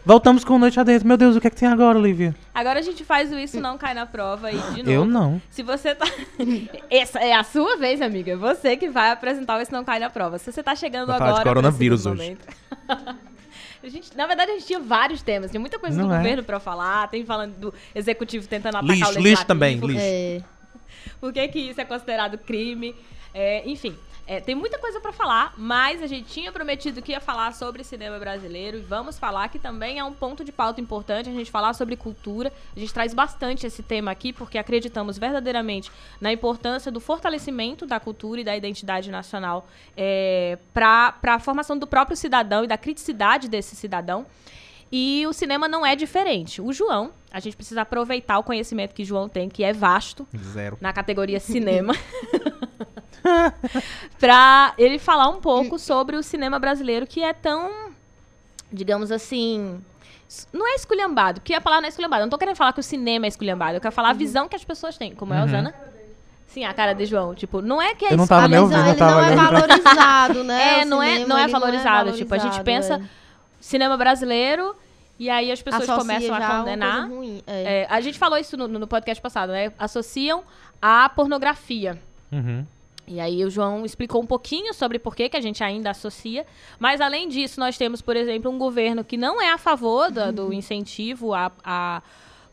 Voltamos com Noite Adentro. Meu Deus, o que é que tem agora, Olivia? Agora a gente faz o Isso Não Cai na Prova aí de novo. Eu não. Se você tá... Essa é a sua vez, amiga. É você que vai apresentar o Isso Não Cai na Prova. Se você tá chegando Vou agora... Falar de coronavírus hoje. A gente, na verdade, a gente tinha vários temas. Tinha muita coisa não do é. governo pra falar. Tem falando do executivo tentando atacar lixo, o legislativo. Lixo também, lixo. É. Por que que isso é considerado crime? É, enfim, é, tem muita coisa para falar, mas a gente tinha prometido que ia falar sobre cinema brasileiro e vamos falar que também é um ponto de pauta importante a gente falar sobre cultura. A gente traz bastante esse tema aqui porque acreditamos verdadeiramente na importância do fortalecimento da cultura e da identidade nacional é, para a formação do próprio cidadão e da criticidade desse cidadão. E o cinema não é diferente. O João, a gente precisa aproveitar o conhecimento que o João tem, que é vasto. Zero. Na categoria cinema. pra ele falar um pouco sobre o cinema brasileiro que é tão, digamos assim, não é esculhambado, porque a palavra não é esculhambado. Eu não tô querendo falar que o cinema é esculhambado, eu quero falar a uhum. visão que as pessoas têm, como é a uhum. Osana. Sim, a cara de João, tipo, não é que é Eu não tava nem ouvindo, eu tava não é valorizado, né? É, não é, não é valorizado, não é tipo, a gente pensa é. cinema brasileiro e aí as pessoas Associa começam a condenar. É. É, a gente falou isso no, no podcast passado, né? Associam a pornografia. Uhum. E aí o João explicou um pouquinho sobre por que, que a gente ainda associa. Mas além disso, nós temos, por exemplo, um governo que não é a favor da, do incentivo à, à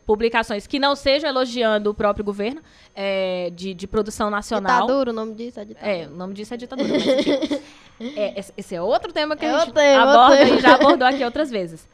publicações que não sejam elogiando o próprio governo é, de, de produção nacional. Ditadura, o nome disso é ditadura. É, o nome disso é ditadura. Mas, é, esse é outro tema que é a gente tema, aborda e já abordou aqui outras vezes.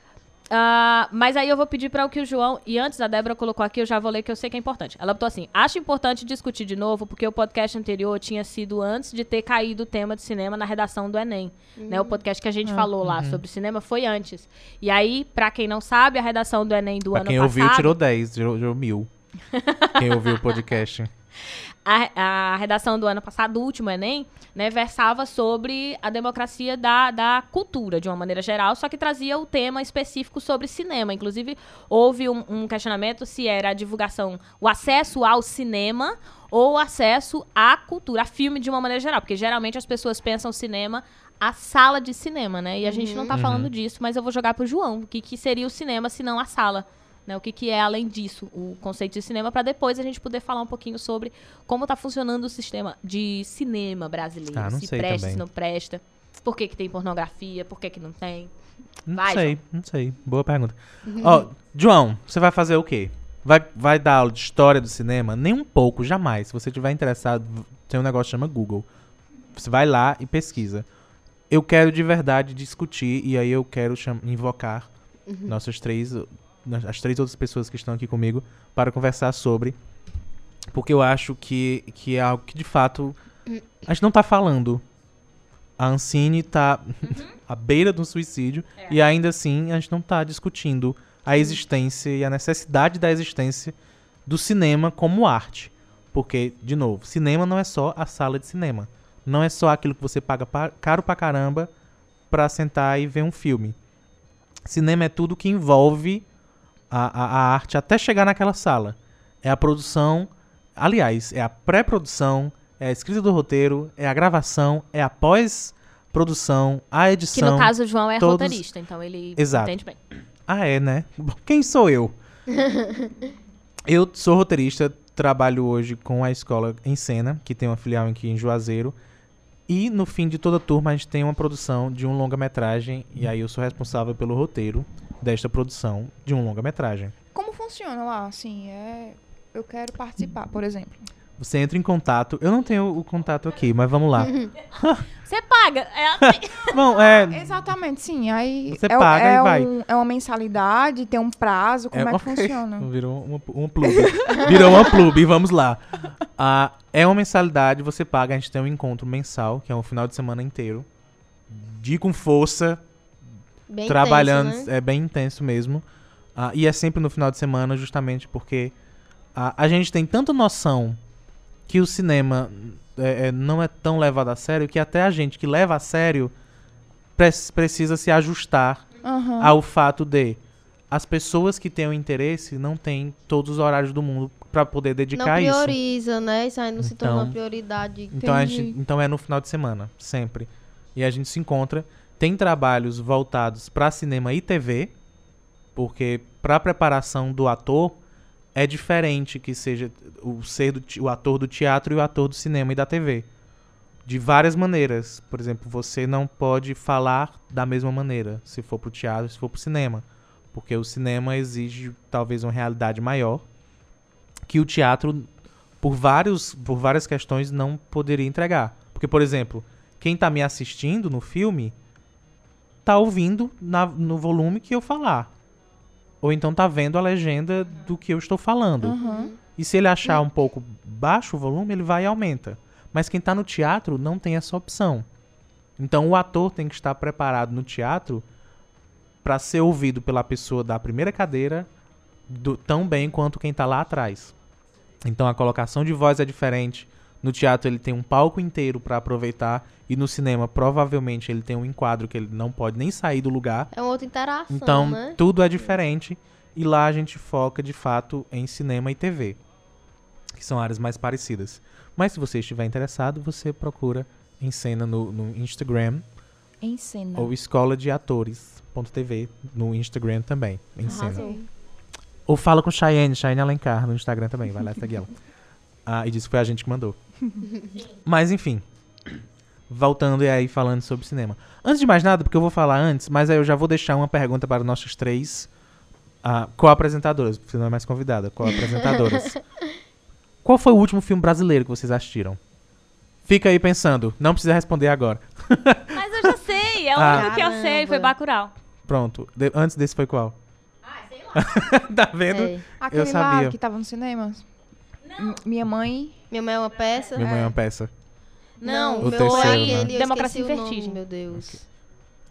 Uh, mas aí eu vou pedir para o que o João, e antes a Débora colocou aqui, eu já vou ler que eu sei que é importante. Ela botou assim: acho importante discutir de novo, porque o podcast anterior tinha sido antes de ter caído o tema de cinema na redação do Enem. Uhum. Né, o podcast que a gente uhum. falou lá uhum. sobre cinema foi antes. E aí, para quem não sabe, a redação do Enem do pra ano quem passado. Quem ouviu tirou 10, tirou, tirou mil. quem ouviu o podcast. A, a, redação do ano passado, do último Enem, né, versava sobre a democracia da, da cultura, de uma maneira geral, só que trazia o tema específico sobre cinema. Inclusive, houve um, um questionamento se era a divulgação, o acesso ao cinema ou acesso à cultura, a filme de uma maneira geral, porque geralmente as pessoas pensam cinema a sala de cinema, né? E a uhum. gente não está uhum. falando disso, mas eu vou jogar pro João. O que, que seria o cinema se não a sala? Né, o que, que é, além disso, o conceito de cinema, para depois a gente poder falar um pouquinho sobre como está funcionando o sistema de cinema brasileiro. Ah, se presta, também. se não presta. Por que, que tem pornografia, por que, que não tem. Não vai, sei, João. não sei. Boa pergunta. Ó, oh, João, você vai fazer o quê? Vai, vai dar aula de história do cinema? Nem um pouco, jamais. Se você tiver interessado, tem um negócio que chama Google. Você vai lá e pesquisa. Eu quero de verdade discutir, e aí eu quero invocar uhum. nossos três as três outras pessoas que estão aqui comigo para conversar sobre. Porque eu acho que, que é algo que de fato a gente não está falando. A Ancine está uhum. à beira do suicídio é. e ainda assim a gente não está discutindo a existência e a necessidade da existência do cinema como arte. Porque, de novo, cinema não é só a sala de cinema. Não é só aquilo que você paga caro pra caramba pra sentar e ver um filme. Cinema é tudo que envolve a, a, a arte até chegar naquela sala. É a produção, aliás, é a pré-produção, é a escrita do roteiro, é a gravação, é a pós-produção, a edição. Que no caso o João é todos... roteirista, então ele Exato. entende bem. Ah, é, né? Quem sou eu? eu sou roteirista, trabalho hoje com a escola em cena, que tem uma filial aqui em Juazeiro. E no fim de toda turma a gente tem uma produção de um longa-metragem, e aí eu sou responsável pelo roteiro desta produção de um longa-metragem. Como funciona lá? Assim, é... eu quero participar, por exemplo. Você entra em contato. Eu não tenho o contato aqui, mas vamos lá. Você paga. É. Bom, é. Exatamente, sim. Aí você é, paga é e vai. Um, é uma mensalidade, tem um prazo, como é, é que funciona? Virou uma, uma plub. Virou uma plub, vamos lá. Ah, é uma mensalidade, você paga, a gente tem um encontro mensal, que é um final de semana inteiro. De com força, Bem trabalhando, intenso, né? é bem intenso mesmo. Uh, e é sempre no final de semana, justamente porque uh, a gente tem tanta noção que o cinema é, é, não é tão levado a sério que até a gente que leva a sério pre precisa se ajustar uhum. ao fato de as pessoas que têm o interesse não têm todos os horários do mundo para poder dedicar isso. Não prioriza, né? Isso aí não então, se torna uma então, prioridade. Então, gente, então é no final de semana, sempre. E a gente se encontra tem trabalhos voltados para cinema e TV, porque para preparação do ator é diferente que seja o ser do, o ator do teatro e o ator do cinema e da TV. De várias maneiras. Por exemplo, você não pode falar da mesma maneira se for para o teatro, se for para o cinema, porque o cinema exige talvez uma realidade maior que o teatro por vários por várias questões não poderia entregar. Porque, por exemplo, quem está me assistindo no filme tá ouvindo na, no volume que eu falar. Ou então tá vendo a legenda do que eu estou falando. Uhum. E se ele achar um pouco baixo o volume, ele vai e aumenta. Mas quem tá no teatro não tem essa opção. Então o ator tem que estar preparado no teatro para ser ouvido pela pessoa da primeira cadeira do, tão bem quanto quem tá lá atrás. Então a colocação de voz é diferente, no teatro ele tem um palco inteiro para aproveitar e no cinema provavelmente ele tem um enquadro que ele não pode nem sair do lugar. É uma outra interação, Então né? tudo é diferente e lá a gente foca de fato em cinema e TV, que são áreas mais parecidas. Mas se você estiver interessado, você procura em cena no, no Instagram. Em cena. Ou escola de atores.tv no Instagram também. Em cena. Ou fala com Cheyenne, Cheyenne Alencar no Instagram também. Vai lá seguir ela. Ah, e disse que foi a gente que mandou. Mas enfim. Voltando e aí falando sobre cinema. Antes de mais nada, porque eu vou falar antes, mas aí eu já vou deixar uma pergunta para nossos três Ah, co-apresentadoras, você não é mais convidada, co-apresentadoras. Qual foi o último filme brasileiro que vocês assistiram? Fica aí pensando, não precisa responder agora. Mas eu já sei, é o ah. único que eu sei, foi Bacurau. Pronto, de, antes desse foi qual? Ah, sei lá. tá vendo? É. Aquele eu sabia. lá que tava no cinema. Não. Minha mãe... Minha mãe é uma peça. Minha mãe é uma peça. Não, o meu terceiro, é aquele, né? Democracia em Vertigem. Meu Deus. Okay.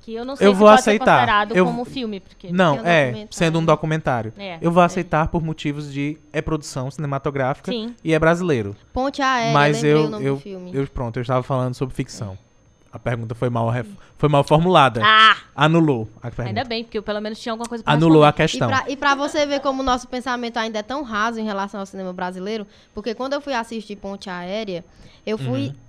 Que eu não sei eu se vou pode aceitar. ser considerado eu... como filme. Porque não, é, sendo um documentário. É, eu vou é. aceitar por motivos de é produção cinematográfica Sim. e é brasileiro. Ponte Aérea, Mas eu, eu, eu, pronto, eu estava falando sobre ficção. A pergunta foi mal, foi mal formulada. Ah! Anulou a pergunta. Ainda bem, porque eu pelo menos tinha alguma coisa pra Anulou responder. a questão. E pra, pra, você ver como o nosso pensamento ainda é tão raso em relação ao cinema brasileiro, porque quando eu fui assistir Ponte Aérea, eu fui uhum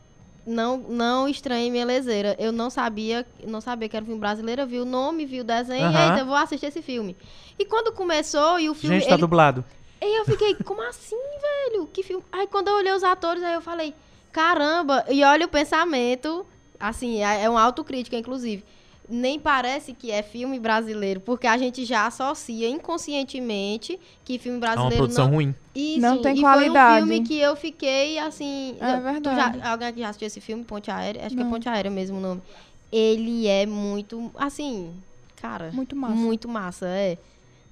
não não estranhe minha leseira. Eu não sabia, não sabia que era um filme brasileiro, eu vi o nome, vi o desenho, uhum. e aí eu vou assistir esse filme. E quando começou e o filme. Gente, tá ele... dublado. E eu fiquei, como assim, velho? Que filme? Aí quando eu olhei os atores, aí eu falei, caramba, e olha o pensamento, assim, é, é uma autocrítica, inclusive nem parece que é filme brasileiro, porque a gente já associa inconscientemente que filme brasileiro. É uma produção não... ruim. Isso, não tem e qualidade. foi um filme que eu fiquei assim. É verdade. Já, alguém aqui já assistiu esse filme, Ponte Aérea? Acho não. que é Ponte Aérea mesmo o nome. Ele é muito. Assim, cara. Muito massa. Muito massa, é.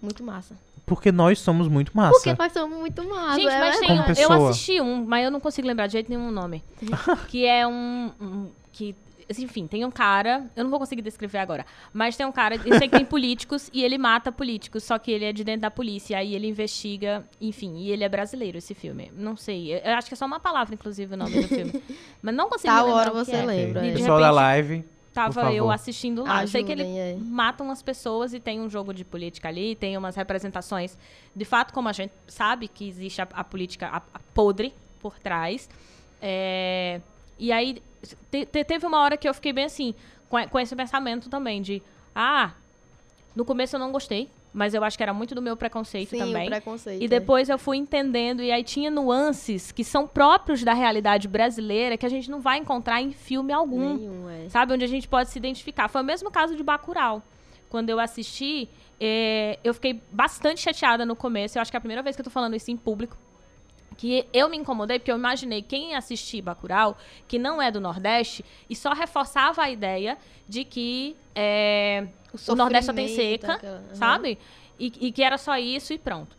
Muito massa. Porque nós somos muito massa. Porque nós somos muito massa. Gente, é mas tem um, eu assisti um, mas eu não consigo lembrar de jeito nenhum o nome. que é um, um que enfim, tem um cara, eu não vou conseguir descrever agora, mas tem um cara, eu sei que tem políticos e ele mata políticos, só que ele é de dentro da polícia, aí ele investiga, enfim, e ele é brasileiro esse filme. Não sei, eu acho que é só uma palavra, inclusive, o nome do filme. Mas não consigo Tal hora você é. lembra. Okay. Pessoal da live. Tava eu assistindo lá. Ajudem, eu sei que ele é. mata umas pessoas e tem um jogo de política ali, tem umas representações. De fato, como a gente sabe que existe a, a política a, a podre por trás. É, e aí te, te, teve uma hora que eu fiquei bem assim, com, com esse pensamento também de, ah, no começo eu não gostei, mas eu acho que era muito do meu preconceito Sim, também. O preconceito, e é. depois eu fui entendendo, e aí tinha nuances que são próprios da realidade brasileira que a gente não vai encontrar em filme algum. Nenhum, é. Sabe? Onde a gente pode se identificar. Foi o mesmo caso de Bacurau. Quando eu assisti, é, eu fiquei bastante chateada no começo. Eu acho que é a primeira vez que eu tô falando isso em público que eu me incomodei porque eu imaginei quem assistir Bacurau, que não é do Nordeste, e só reforçava a ideia de que é, o, o, Nordeste só tem seca, uhum. sabe? E, e, que era só isso e pronto.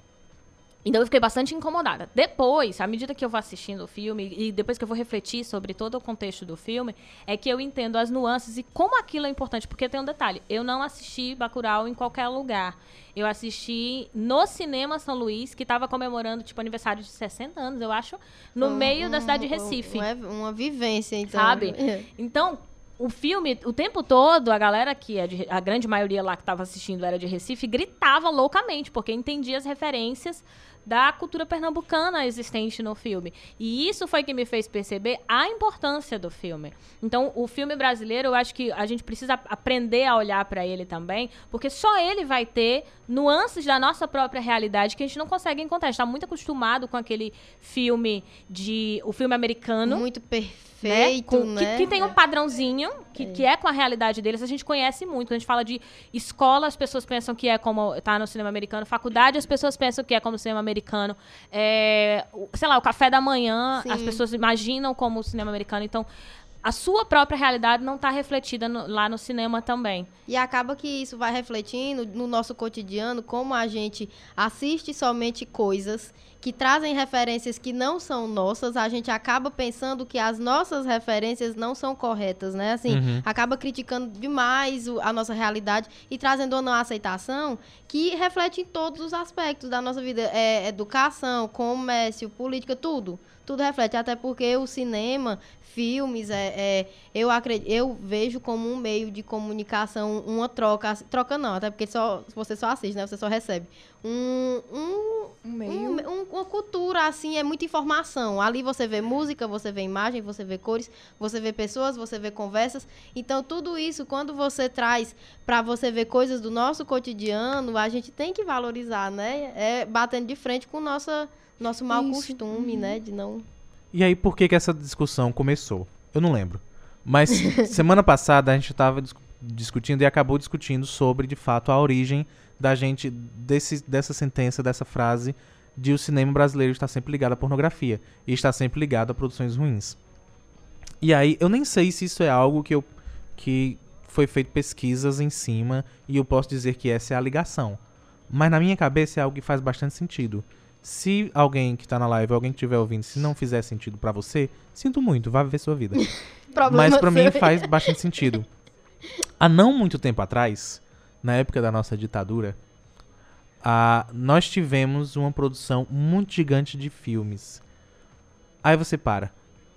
Então eu fiquei bastante incomodada. Depois, à medida que eu vou assistindo o filme e depois que eu vou refletir sobre todo o contexto do filme, é que eu entendo as nuances e como aquilo é importante. Porque tem um detalhe: eu não assisti Bacurau em qualquer lugar. Eu assisti no Cinema São Luís, que estava comemorando, tipo, aniversário de 60 anos, eu acho, no um, meio da cidade de Recife. Uma, uma vivência, então. Sabe? Então, o filme, o tempo todo, a galera que é de, a grande maioria lá que estava assistindo era de Recife, gritava loucamente, porque entendia as referências da cultura pernambucana existente no filme. E isso foi que me fez perceber a importância do filme. Então, o filme brasileiro, eu acho que a gente precisa aprender a olhar para ele também, porque só ele vai ter nuances da nossa própria realidade que a gente não consegue encontrar. A gente está muito acostumado com aquele filme de o filme americano. Muito perfeito né? Com, né? Que, que, tem um padrãozinho, que é. que é com a realidade deles. A gente conhece muito. Quando a gente fala de escola, as pessoas pensam que é como tá no cinema americano. Faculdade, as pessoas pensam que é como o cinema americano. É, sei lá, o café da manhã, Sim. as pessoas imaginam como o cinema americano. Então, a sua própria realidade não está refletida no, lá no cinema também. E acaba que isso vai refletindo no nosso cotidiano, como a gente assiste somente coisas que trazem referências que não são nossas, a gente acaba pensando que as nossas referências não são corretas, né? Assim, uhum. acaba criticando demais o, a nossa realidade e trazendo uma aceitação que reflete em todos os aspectos da nossa vida. É, educação, comércio, política, tudo. Tudo reflete, até porque o cinema filmes, é, é, eu, acredito, eu vejo como um meio de comunicação, uma troca, troca não, até porque só, você só assiste, né? Você só recebe. Um, um, um meio. Um, uma cultura, assim, é muita informação. Ali você vê música, você vê imagem, você vê cores, você vê pessoas, você vê conversas. Então, tudo isso, quando você traz para você ver coisas do nosso cotidiano, a gente tem que valorizar, né? É batendo de frente com o nosso, mau isso. costume, uhum. né? De não e aí, por que, que essa discussão começou? Eu não lembro. Mas semana passada a gente tava. discutindo e acabou discutindo sobre, de fato, a origem da gente, desse, dessa sentença, dessa frase, de o cinema brasileiro estar sempre ligado à pornografia e está sempre ligado a produções ruins. E aí, eu nem sei se isso é algo que eu que foi feito pesquisas em cima e eu posso dizer que essa é a ligação. Mas na minha cabeça é algo que faz bastante sentido. Se alguém que tá na live, alguém que estiver ouvindo, se não fizer sentido para você, sinto muito, vá viver sua vida. Mas para mim faz bastante sentido. Há não muito tempo atrás, na época da nossa ditadura, a, nós tivemos uma produção muito gigante de filmes. Aí você para.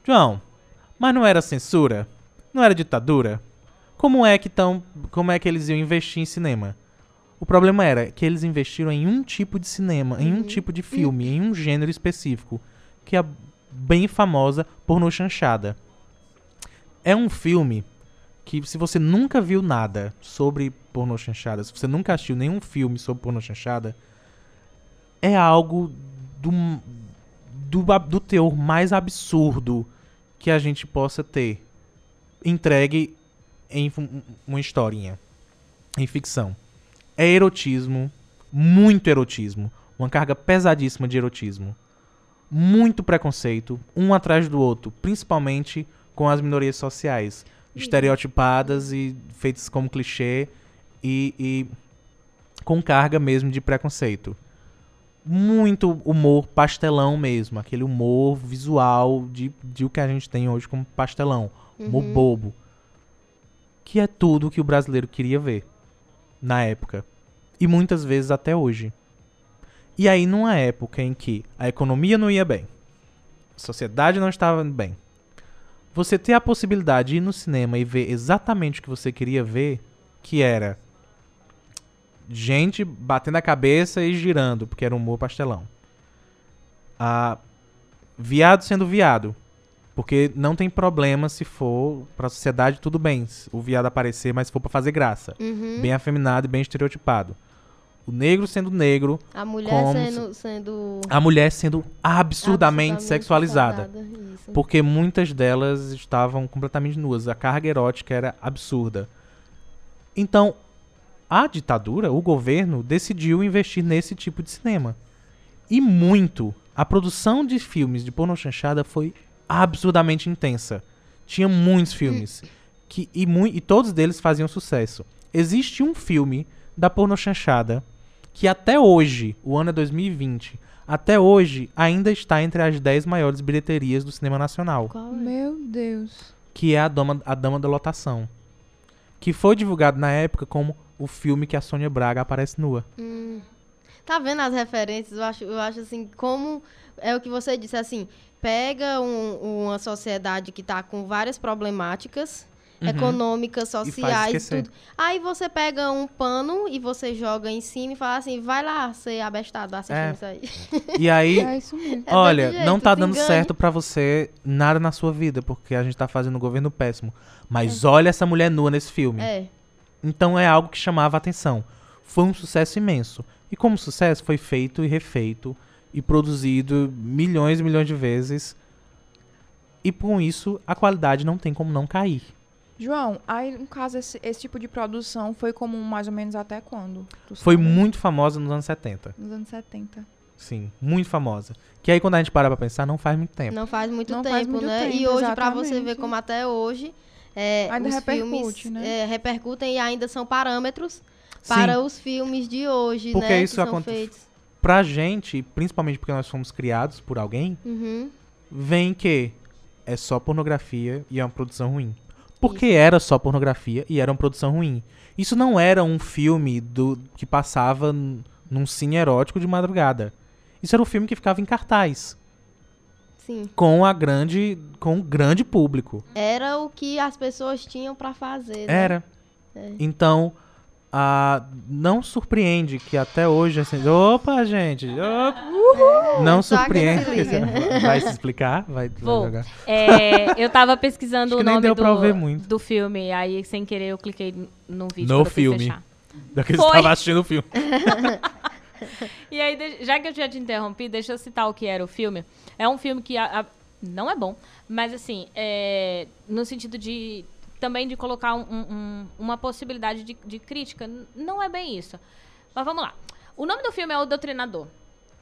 João, mas não era censura? Não era ditadura? Como é que tão, como é que eles iam investir em cinema? O problema era que eles investiram em um tipo de cinema, em um uhum. tipo de filme, em um gênero específico, que é bem famosa porno chanchada. É um filme que se você nunca viu nada sobre porno chanchada, se você nunca assistiu nenhum filme sobre porno chanchada, é algo do, do, do teor mais absurdo que a gente possa ter entregue em uma historinha, em ficção é erotismo, muito erotismo, uma carga pesadíssima de erotismo, muito preconceito, um atrás do outro, principalmente com as minorias sociais, estereotipadas e feitas como clichê e, e com carga mesmo de preconceito. Muito humor pastelão mesmo, aquele humor visual de, de o que a gente tem hoje como pastelão, humor uhum. bobo. Que é tudo que o brasileiro queria ver na época e muitas vezes até hoje. E aí, numa época em que a economia não ia bem, a sociedade não estava bem, você ter a possibilidade de ir no cinema e ver exatamente o que você queria ver, que era gente batendo a cabeça e girando, porque era um humor pastelão. Ah, viado sendo viado. Porque não tem problema se for pra sociedade, tudo bem. O viado aparecer, mas se for pra fazer graça. Uhum. Bem afeminado e bem estereotipado o negro sendo negro. A mulher sendo, sendo. A mulher sendo absurdamente, absurdamente sexualizada. Porque muitas delas estavam completamente nuas. A carga erótica era absurda. Então, a ditadura, o governo, decidiu investir nesse tipo de cinema. E muito. A produção de filmes de porno chanchada foi absurdamente intensa. Tinha muitos filmes. que, e, mu e todos deles faziam sucesso. Existe um filme da porno chanchada que até hoje, o ano é 2020, até hoje ainda está entre as 10 maiores bilheterias do cinema nacional. Qual é? Meu Deus. Que é a Dama, a Dama da Lotação. Que foi divulgado na época como o filme que a Sônia Braga aparece nua. Hum. Tá vendo as referências? Eu acho, eu acho assim, como é o que você disse, assim, pega um, uma sociedade que está com várias problemáticas uhum. econômicas, sociais, tudo. Aí você pega um pano e você joga em cima e fala assim, vai lá ser abestado assistindo é. isso aí. E aí, é é olha, jeito, não tá dando engane. certo para você nada na sua vida, porque a gente tá fazendo um governo péssimo. Mas é. olha essa mulher nua nesse filme. É. Então é algo que chamava a atenção. Foi um sucesso imenso. E como sucesso, foi feito e refeito e produzido milhões e milhões de vezes. E com isso, a qualidade não tem como não cair. João, aí no caso esse, esse, tipo de produção foi comum mais ou menos até quando? Foi muito famosa nos anos 70. Nos anos 70. Sim, muito famosa. Que aí quando a gente para pra pensar, não faz muito tempo. Não faz muito não tempo, faz muito né? Tempo, e hoje, para você ver como até hoje é, ainda os filmes né? é, repercutem e ainda são parâmetros Sim. para os filmes de hoje, porque né? Isso acontece. Pra gente, principalmente porque nós fomos criados por alguém, uhum. vem que é só pornografia e é uma produção ruim. Porque Isso. era só pornografia e era uma produção ruim. Isso não era um filme do que passava num cine erótico de madrugada. Isso era um filme que ficava em cartaz. Sim. Com a grande, com o grande público. Era o que as pessoas tinham para fazer. Né? Era. É. Então, ah, não surpreende que até hoje, assim, opa, gente, opa, não surpreende. Se vai se explicar? Vai, Vou. Vai é, eu tava pesquisando o nome do, do filme, aí sem querer eu cliquei no vídeo no filme. Daqui você estava assistindo o filme. e aí, já que eu já te interrompi, deixa eu citar o que era o filme. É um filme que a, a, não é bom, mas assim, é, no sentido de também de colocar um, um, uma possibilidade de, de crítica. Não é bem isso. Mas vamos lá. O nome do filme é O Doutrinador.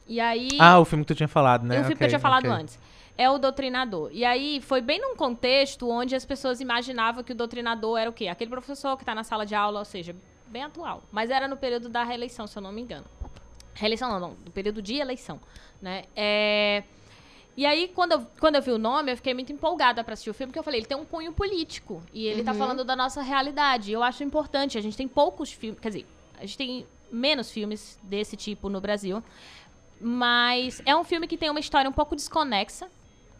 E aí. Ah, o filme que tu tinha falado, né? O filme okay, que eu tinha falado okay. antes. É o doutrinador. E aí foi bem num contexto onde as pessoas imaginavam que o doutrinador era o quê? Aquele professor que está na sala de aula, ou seja, bem atual. Mas era no período da reeleição, se eu não me engano. Reeleição não, não, do período de eleição, né? É... E aí, quando eu, quando eu vi o nome, eu fiquei muito empolgada para assistir o filme, porque eu falei, ele tem um cunho político. E ele tá uhum. tá falando da nossa realidade. Eu acho importante. A gente tem poucos filmes. Quer dizer, a gente tem menos filmes desse tipo no Brasil. Mas é um filme que tem uma história um pouco desconexa,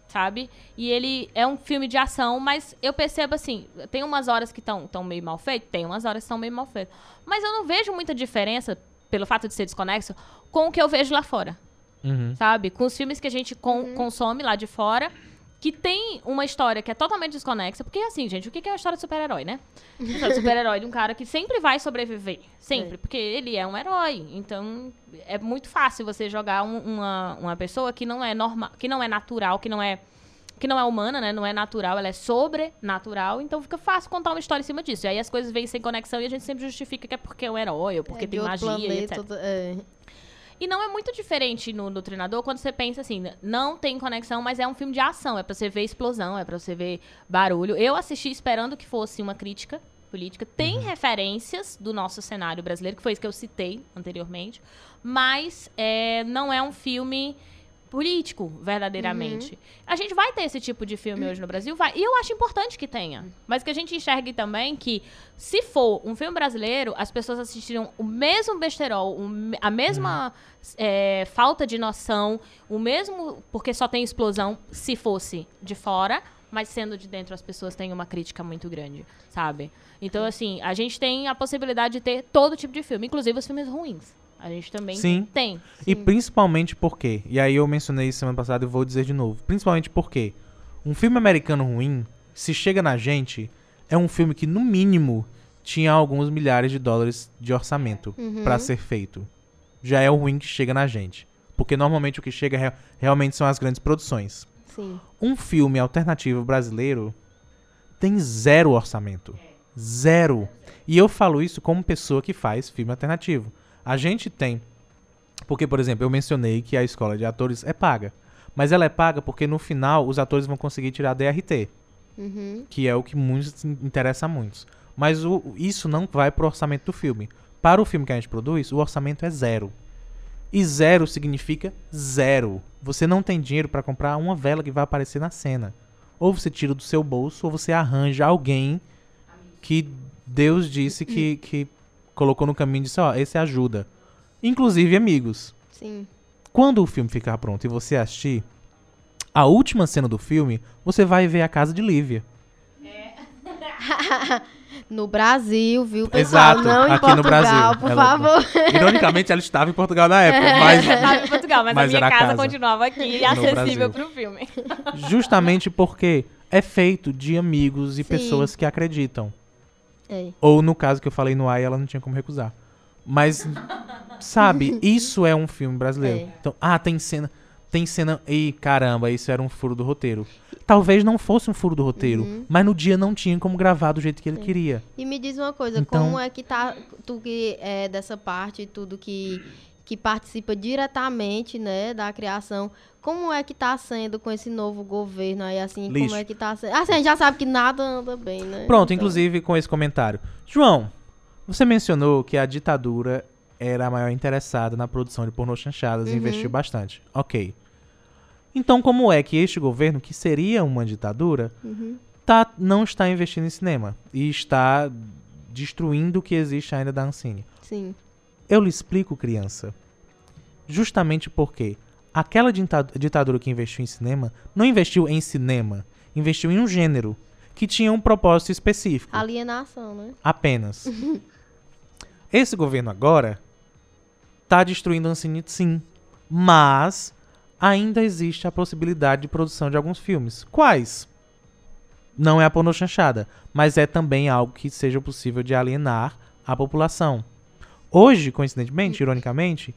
sabe? E ele é um filme de ação, mas eu percebo assim, tem umas horas que estão tão meio mal feitas, tem umas horas que estão meio mal feitas. Mas eu não vejo muita diferença, pelo fato de ser desconexo, com o que eu vejo lá fora. Uhum. Sabe? Com os filmes que a gente con uhum. consome lá de fora que tem uma história que é totalmente desconexa. Porque, assim, gente, o que é a história de super-herói, né? A história de super-herói de um cara que sempre vai sobreviver. Sempre. É. Porque ele é um herói. Então, é muito fácil você jogar um, uma, uma pessoa que não é normal, que não é natural, que não é que não é humana, né? Não é natural, ela é sobrenatural. Então fica fácil contar uma história em cima disso. E aí as coisas vêm sem conexão e a gente sempre justifica que é porque é um herói, ou porque é, tem magia, planeta, etc. É. E não é muito diferente no, no treinador quando você pensa assim, não tem conexão, mas é um filme de ação, é pra você ver explosão, é pra você ver barulho. Eu assisti esperando que fosse uma crítica política. Tem uhum. referências do nosso cenário brasileiro, que foi isso que eu citei anteriormente, mas é, não é um filme político, verdadeiramente. Uhum. A gente vai ter esse tipo de filme hoje no Brasil, vai. E eu acho importante que tenha. Mas que a gente enxergue também que, se for um filme brasileiro, as pessoas assistiriam o mesmo besterol, a mesma uhum. é, falta de noção, o mesmo. Porque só tem explosão se fosse de fora. Mas sendo de dentro, as pessoas têm uma crítica muito grande, sabe? Então, assim, a gente tem a possibilidade de ter todo tipo de filme, inclusive os filmes ruins. A gente também Sim. tem. E principalmente porque, e aí eu mencionei semana passada e vou dizer de novo, principalmente porque um filme americano ruim, se chega na gente, é um filme que no mínimo tinha alguns milhares de dólares de orçamento uhum. para ser feito. Já é o ruim que chega na gente. Porque normalmente o que chega re realmente são as grandes produções. Sim. Um filme alternativo brasileiro tem zero orçamento. Zero. E eu falo isso como pessoa que faz filme alternativo. A gente tem. Porque, por exemplo, eu mencionei que a escola de atores é paga. Mas ela é paga porque no final os atores vão conseguir tirar DRT. Uhum. Que é o que muitos interessa a muitos. Mas o, isso não vai pro orçamento do filme. Para o filme que a gente produz, o orçamento é zero. E zero significa zero. Você não tem dinheiro para comprar uma vela que vai aparecer na cena. Ou você tira do seu bolso, ou você arranja alguém que Deus disse que, que colocou no caminho e disse, ó, oh, esse ajuda. Inclusive amigos. Sim. Quando o filme ficar pronto e você assistir, a última cena do filme, você vai ver a casa de Lívia. É. no Brasil, viu, pessoal? Exato, não em aqui Portugal, no Brasil. por ela, favor. Ironicamente, ela estava em Portugal na época, mas... Ela estava em Portugal, mas, mas a minha casa, casa, continuava aqui e acessível para o filme. Justamente porque é feito de amigos e Sim. pessoas que acreditam. É. Ou no caso que eu falei no AI, ela não tinha como recusar. Mas, sabe, isso é um filme brasileiro. É. Então, ah, tem cena. Tem cena. Ih, caramba, isso era um furo do roteiro. Talvez não fosse um furo do roteiro, uhum. mas no dia não tinha como gravar do jeito que ele queria. E me diz uma coisa, então, como é que tá. Tu que é dessa parte, tudo que que participa diretamente, né, da criação. Como é que está sendo com esse novo governo aí, assim, Lixo. como é que está sendo? Assim, a gente já sabe que nada anda bem, né? Pronto, então... inclusive com esse comentário. João, você mencionou que a ditadura era a maior interessada na produção de pornô chanchadas uhum. e investiu bastante. Ok. Então, como é que este governo, que seria uma ditadura, uhum. tá, não está investindo em cinema e está destruindo o que existe ainda da Ancine? Sim. Eu lhe explico, criança. Justamente porque aquela ditadura que investiu em cinema não investiu em cinema, investiu em um gênero que tinha um propósito específico. Alienação, né? Apenas. Esse governo agora está destruindo o Ancine, sim. Mas ainda existe a possibilidade de produção de alguns filmes. Quais? Não é a pornô chanchada, mas é também algo que seja possível de alienar a população. Hoje, coincidentemente, ironicamente,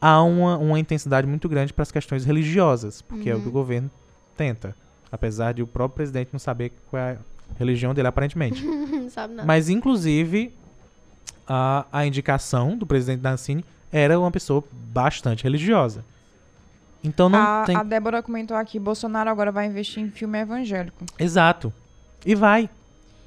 há uma, uma intensidade muito grande para as questões religiosas, porque uhum. é o que o uhum. governo tenta. Apesar de o próprio presidente não saber qual é religião dele, aparentemente. Não sabe nada. Mas, inclusive, a, a indicação do presidente Dancini era uma pessoa bastante religiosa. Então não a, tem. a Débora comentou aqui: Bolsonaro agora vai investir em filme evangélico. Exato. E vai.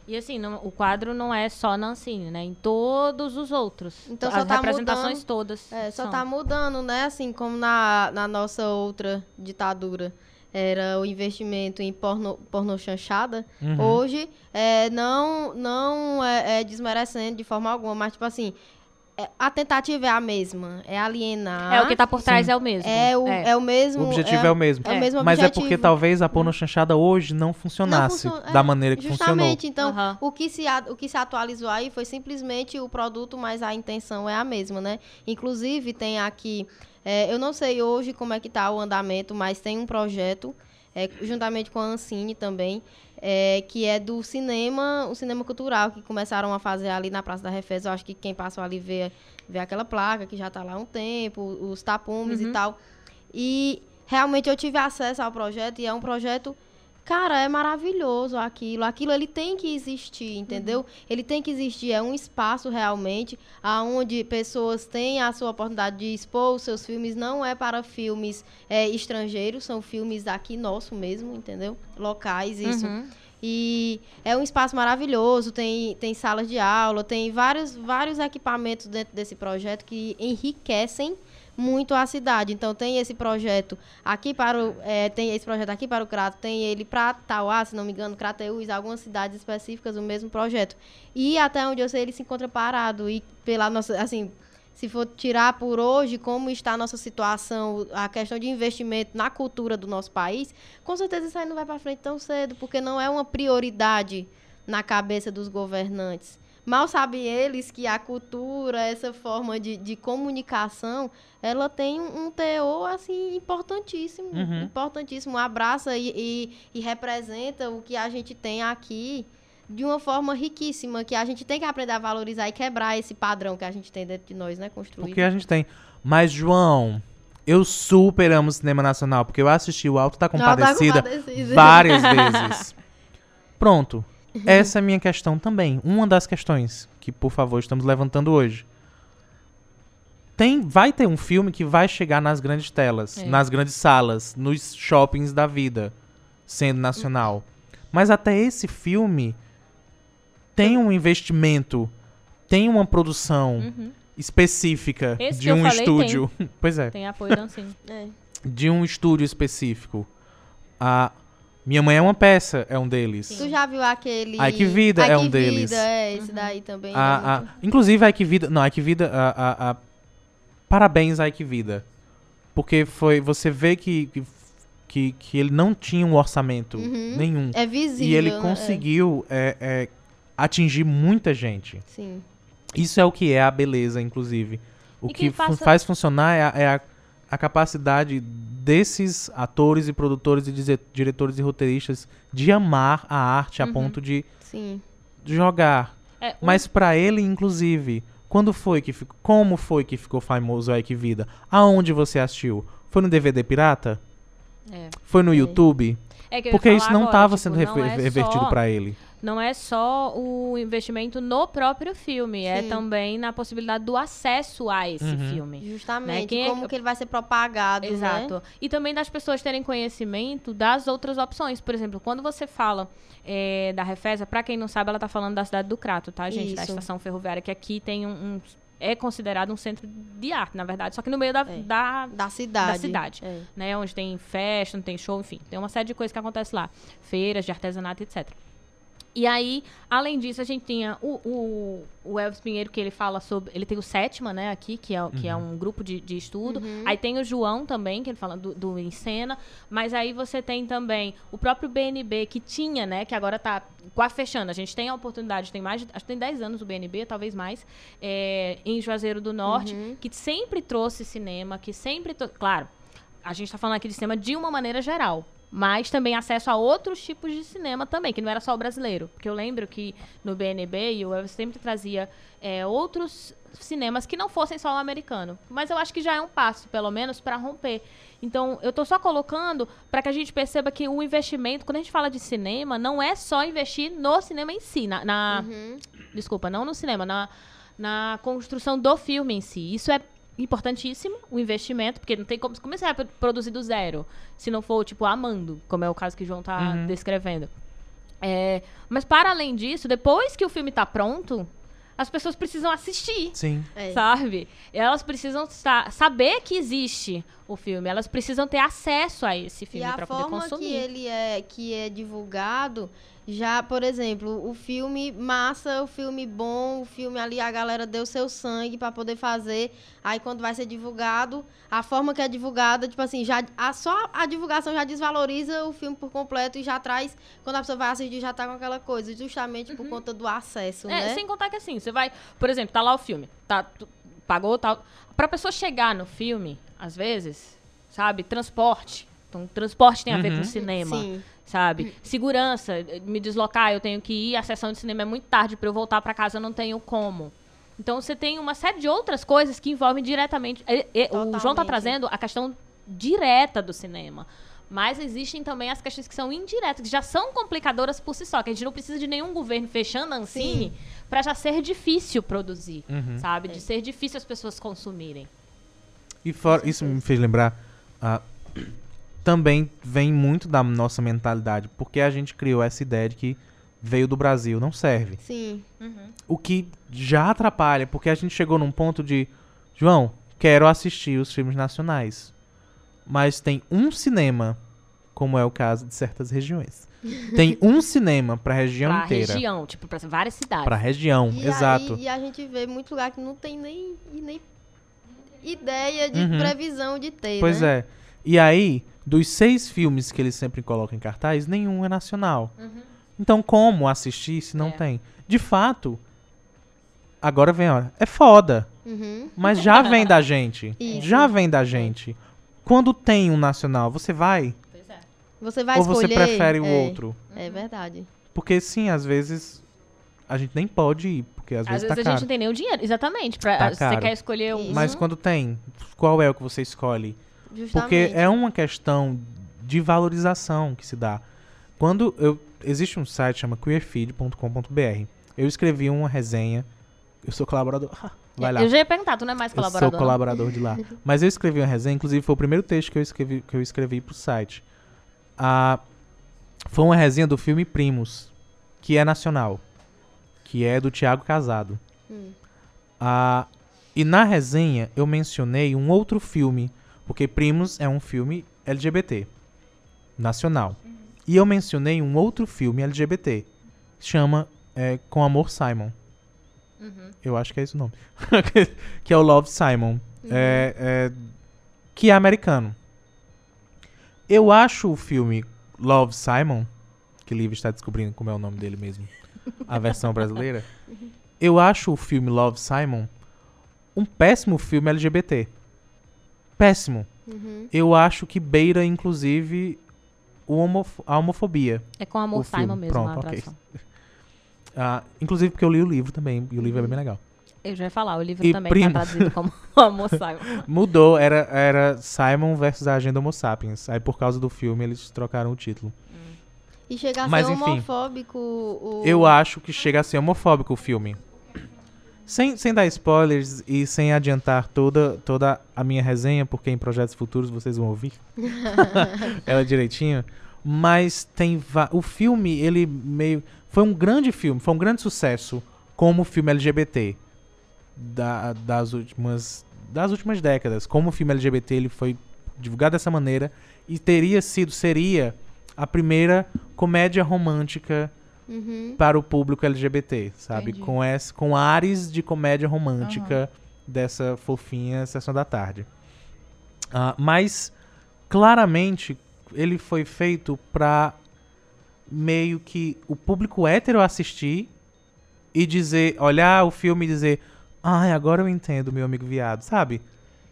E assim, não- o quadro não é só Nancini, né? Em todos os outros. Então As só tá representações mudando- todas. É, só são. tá mudando, né? Assim como na, na nossa outra ditadura era o investimento em porno, porno chanchada. Uhum. Hoje, é, não, não é, é desmerecendo de forma alguma, mas tipo assim, a tentativa é a mesma, é alienar. É, o que tá por trás Sim. é o mesmo. É o, é. o mesmo. O objetivo é, o mesmo. é o mesmo Mas é porque talvez a porno chanchada hoje não funcionasse Não da é, maneira que funcionou. Justamente, então, Aham. o, que se, o que se atualizou aí foi simplesmente o produto, mas a intenção é a mesma, né? Inclusive, tem aqui, é, eu não sei hoje como é que tá o andamento, mas tem um projeto, é, juntamente com a Ancine também, é, que é do cinema, o cinema cultural, que começaram a fazer ali na Praça da Refez. Eu acho que quem passou ali vê, vê aquela placa que já está lá há um tempo, os tapumes e tal. E realmente eu tive acesso ao projeto e é um projeto Cara, é maravilhoso aquilo. Aquilo ele tem que existir, entendeu? Ele tem que existir. É um espaço realmente aonde pessoas têm a sua oportunidade de expor os seus filmes. Não é para filmes é, estrangeiros, são filmes aqui nosso mesmo, entendeu? Locais, isso. Uhum. E é um espaço maravilhoso, tem, tem salas de aula, tem vários, vários equipamentos dentro desse projeto que enriquecem muito a cidade. Então tem esse projeto aqui para o é, tem esse projeto aqui para o Crato, tem ele para Tauá, se não me engano, Crateús, algumas cidades específicas o mesmo projeto. E até onde eu sei ele se encontra parado e pela nossa assim, se for tirar por hoje como está a nossa situação, a questão de investimento na cultura do nosso país, com certeza isso aí não vai para frente tão cedo, porque não é uma prioridade na cabeça dos governantes. Mal sabem eles que a cultura, essa forma de, de comunicação, ela tem um, teor, assim, importantíssimo. Uhum. Importantíssimo. Abraça e, e, e representa o que a gente tem aqui de uma forma riquíssima, que a gente tem que aprender a valorizar e quebrar esse padrão que a gente tem dentro de nós, né? Construído. Porque a gente tem. Mas, João, eu super amo cinema nacional, porque eu assisti o Alto da Alto da Compadecida Compadecida. várias vezes. Pronto. Essa é a minha questão também. Uma das questões que, por favor, estamos levantando hoje. Tem, vai ter um filme que vai chegar nas grandes telas, É. nas grandes salas, nos shoppings da vida, sendo nacional. Mas até esse filme tem um investimento, tem uma produção Uhum. específica Esse de que eu um falei estúdio. Pois é Tem apoio da. É. de um estúdio específico. A Minha Mãe é uma peça é um deles. Tu já viu aquele. Ai, Que Vida Ai, é Que um deles. Vida, é, esse daí também. A- é a- muito- inclusive, Ai Que Vida. Não, Ai Que Vida. A, a- a- parabéns, Ai Que Vida. Porque foi. Você vê que, que, que, ele não tinha um orçamento Uhum. nenhum. É visível. E ele né? conseguiu é, é, atingir muita gente. É, sim. Isso é o que é a beleza, inclusive. O E que que passa- faz funcionar é, a, é a- a capacidade desses atores e produtores e diretores e roteiristas de amar a arte a Uhum. ponto de Sim. jogar. É, o- Mas pra ele, inclusive, quando foi que ficou, como foi que ficou famoso Que Vida? Aonde você assistiu? Foi no DVD pirata? é. Foi no É. YouTube? É Porque isso não agora, estava tipo, sendo é revertido só- pra ele. Não é só o investimento no próprio filme, é Sim. também na possibilidade do acesso a esse Uhum. filme. Justamente. Quem é Como que- que ele vai ser propagado, né? Exato. E também das pessoas terem conhecimento das outras opções. Por exemplo, quando você fala é, da Refesa, pra quem não sabe, ela tá falando da cidade do Crato, tá, gente? Da Isso. estação ferroviária, que aqui tem um. um- é considerado um centro de arte, na verdade. Só que no meio da, É. da, Da cidade. Da cidade. É. né? Onde tem festa, não tem show, enfim. Tem uma série de coisas que acontece lá. Feiras de artesanato, etc. E aí, além disso, a gente tinha o, o, o Elvis Pinheiro, que ele fala sobre. Ele tem o Sétima, né, aqui, que é, que é um grupo de, de estudo. Uhum. Aí tem o João também, que ele fala do, do Encena. Mas aí você tem também o próprio BNB, que tinha, né, que agora tá quase fechando. A gente tem a oportunidade, tem mais de, acho que tem 10 anos o BNB, talvez mais, é, em Juazeiro do Norte, Uhum. que sempre trouxe cinema, que sempre. Claro, a gente está falando aqui de cinema de uma maneira geral. Mas também acesso a outros tipos de cinema também, que não era só o brasileiro. Porque eu lembro que no BNB, e o Elvis sempre trazia é, outros cinemas que não fossem só o americano. Mas eu acho que já é um passo, pelo menos, para romper. Então, eu estou só colocando para que a gente perceba que o investimento, quando a gente fala de cinema, não é só investir no cinema em si, na, na uhum. desculpa, não no cinema, na, na construção do filme em si. Isso é importantíssimo, o investimento, porque não tem como começar a produzir do zero, se não for, tipo, amando, como é o caso que o João está uhum. descrevendo. É, mas, para além disso, depois que o filme está pronto, as pessoas precisam assistir. Sim. É. Sabe? Elas precisam saber que existe o filme. Elas precisam ter acesso a esse filme para poder consumir. a forma que ele é que é divulgado já, por exemplo, o filme massa, o filme bom, o filme ali a galera deu seu sangue para poder fazer. Aí quando vai ser divulgado, a forma que é divulgada, tipo assim, já a, só a divulgação já desvaloriza o filme por completo e já traz, quando a pessoa vai assistir, já tá com aquela coisa, justamente por uhum. conta do acesso, é, né? sem contar que assim, você vai, por exemplo, tá lá o filme, tá pagou tal, pra pessoa chegar no filme, às vezes, sabe, transporte, então, transporte tem a ver uhum. com cinema. Sim sabe? Segurança, me deslocar, eu tenho que ir, a sessão de cinema é muito tarde para eu voltar para casa, eu não tenho como. Então você tem uma série de outras coisas que envolvem diretamente. E, e, o João está trazendo a questão direta do cinema. Mas existem também as questões que são indiretas, que já são complicadoras por si só, que a gente não precisa de nenhum governo fechando a Ancine para já ser difícil produzir, uhum. sabe? É. De ser difícil as pessoas consumirem. E for, isso me fez lembrar. Uh, também vem muito da nossa mentalidade, porque a gente criou essa ideia de que veio do Brasil, não serve. Sim. Uhum. O que já atrapalha, porque a gente chegou num ponto de, João, quero assistir os filmes nacionais, mas tem um cinema, como é o caso de certas regiões. Tem um cinema pra região pra inteira. Pra região, tipo, pra várias cidades. Pra região, e exato. Aí, e a gente vê muito lugar que não tem nem, nem ideia de uhum. previsão de ter, Pois né? é. E aí, dos seis filmes que eles sempre colocam em cartaz, nenhum é nacional. Uhum. Então, como assistir se não é. tem? De fato, agora vem a hora. É foda. Uhum. Mas já vem da gente. Isso. Já vem da gente. Quando tem um nacional, você vai? Pois é. Você vai Ou escolher? você prefere o é. outro? É verdade. Porque sim, às vezes a gente nem pode ir, porque às, às vezes, vezes tá a gente não tem nem o dinheiro, exatamente. Pra, tá você quer escolher um. Mas quando tem, qual é o que você escolhe? Justamente. Porque é uma questão de valorização que se dá. Quando eu existe um site chama queerfeed.com.br. Eu escrevi uma resenha. Eu sou colaborador. Vai lá. Eu já ia perguntar, tu não é mais colaborador? Eu sou colaborador de lá. Mas eu escrevi uma resenha, inclusive foi o primeiro texto que eu escrevi, que eu escrevi pro site. Ah, foi uma resenha do filme Primos, que é nacional. Que é do Tiago Casado. Hum. Ah, e na resenha eu mencionei um outro filme porque Primos é um filme LGBT, nacional. Uhum. E eu mencionei um outro filme LGBT, que chama é, Com Amor Simon. Uhum. Eu acho que é esse o nome. que é o Love Simon. Uhum. É, é, que é americano. Eu acho o filme Love Simon, que Liv está descobrindo como é o nome dele mesmo, a versão brasileira. Eu acho o filme Love Simon um péssimo filme LGBT péssimo. Uhum. Eu acho que beira, inclusive, homof a homofobia. É com amor Simon mesmo, Pronto, ok. Ah, inclusive porque eu li o livro também, e o livro é bem legal. Eu já ia falar, o livro e também primo... tá traduzido como Homo Simon. Mudou, era, era Simon versus a Agenda Homo Sapiens. Aí por causa do filme eles trocaram o título. Hum. E chega a Mas, ser enfim, homofóbico o... Eu acho que chega a ser homofóbico o filme. Sem, sem dar spoilers e sem adiantar toda, toda a minha resenha, porque em projetos futuros vocês vão ouvir ela direitinho. Mas tem o filme, ele meio. Foi um grande filme, foi um grande sucesso como filme LGBT da, das, últimas, das últimas décadas. Como filme LGBT ele foi divulgado dessa maneira e teria sido, seria a primeira comédia romântica uhum. para o público LGBT, sabe? Com, esse, com ares de comédia romântica uhum. dessa fofinha Sessão da Tarde. Uh, mas, claramente, ele foi feito para meio que o público hétero assistir e dizer, olhar o filme e dizer, ai, agora eu entendo, meu amigo viado, sabe?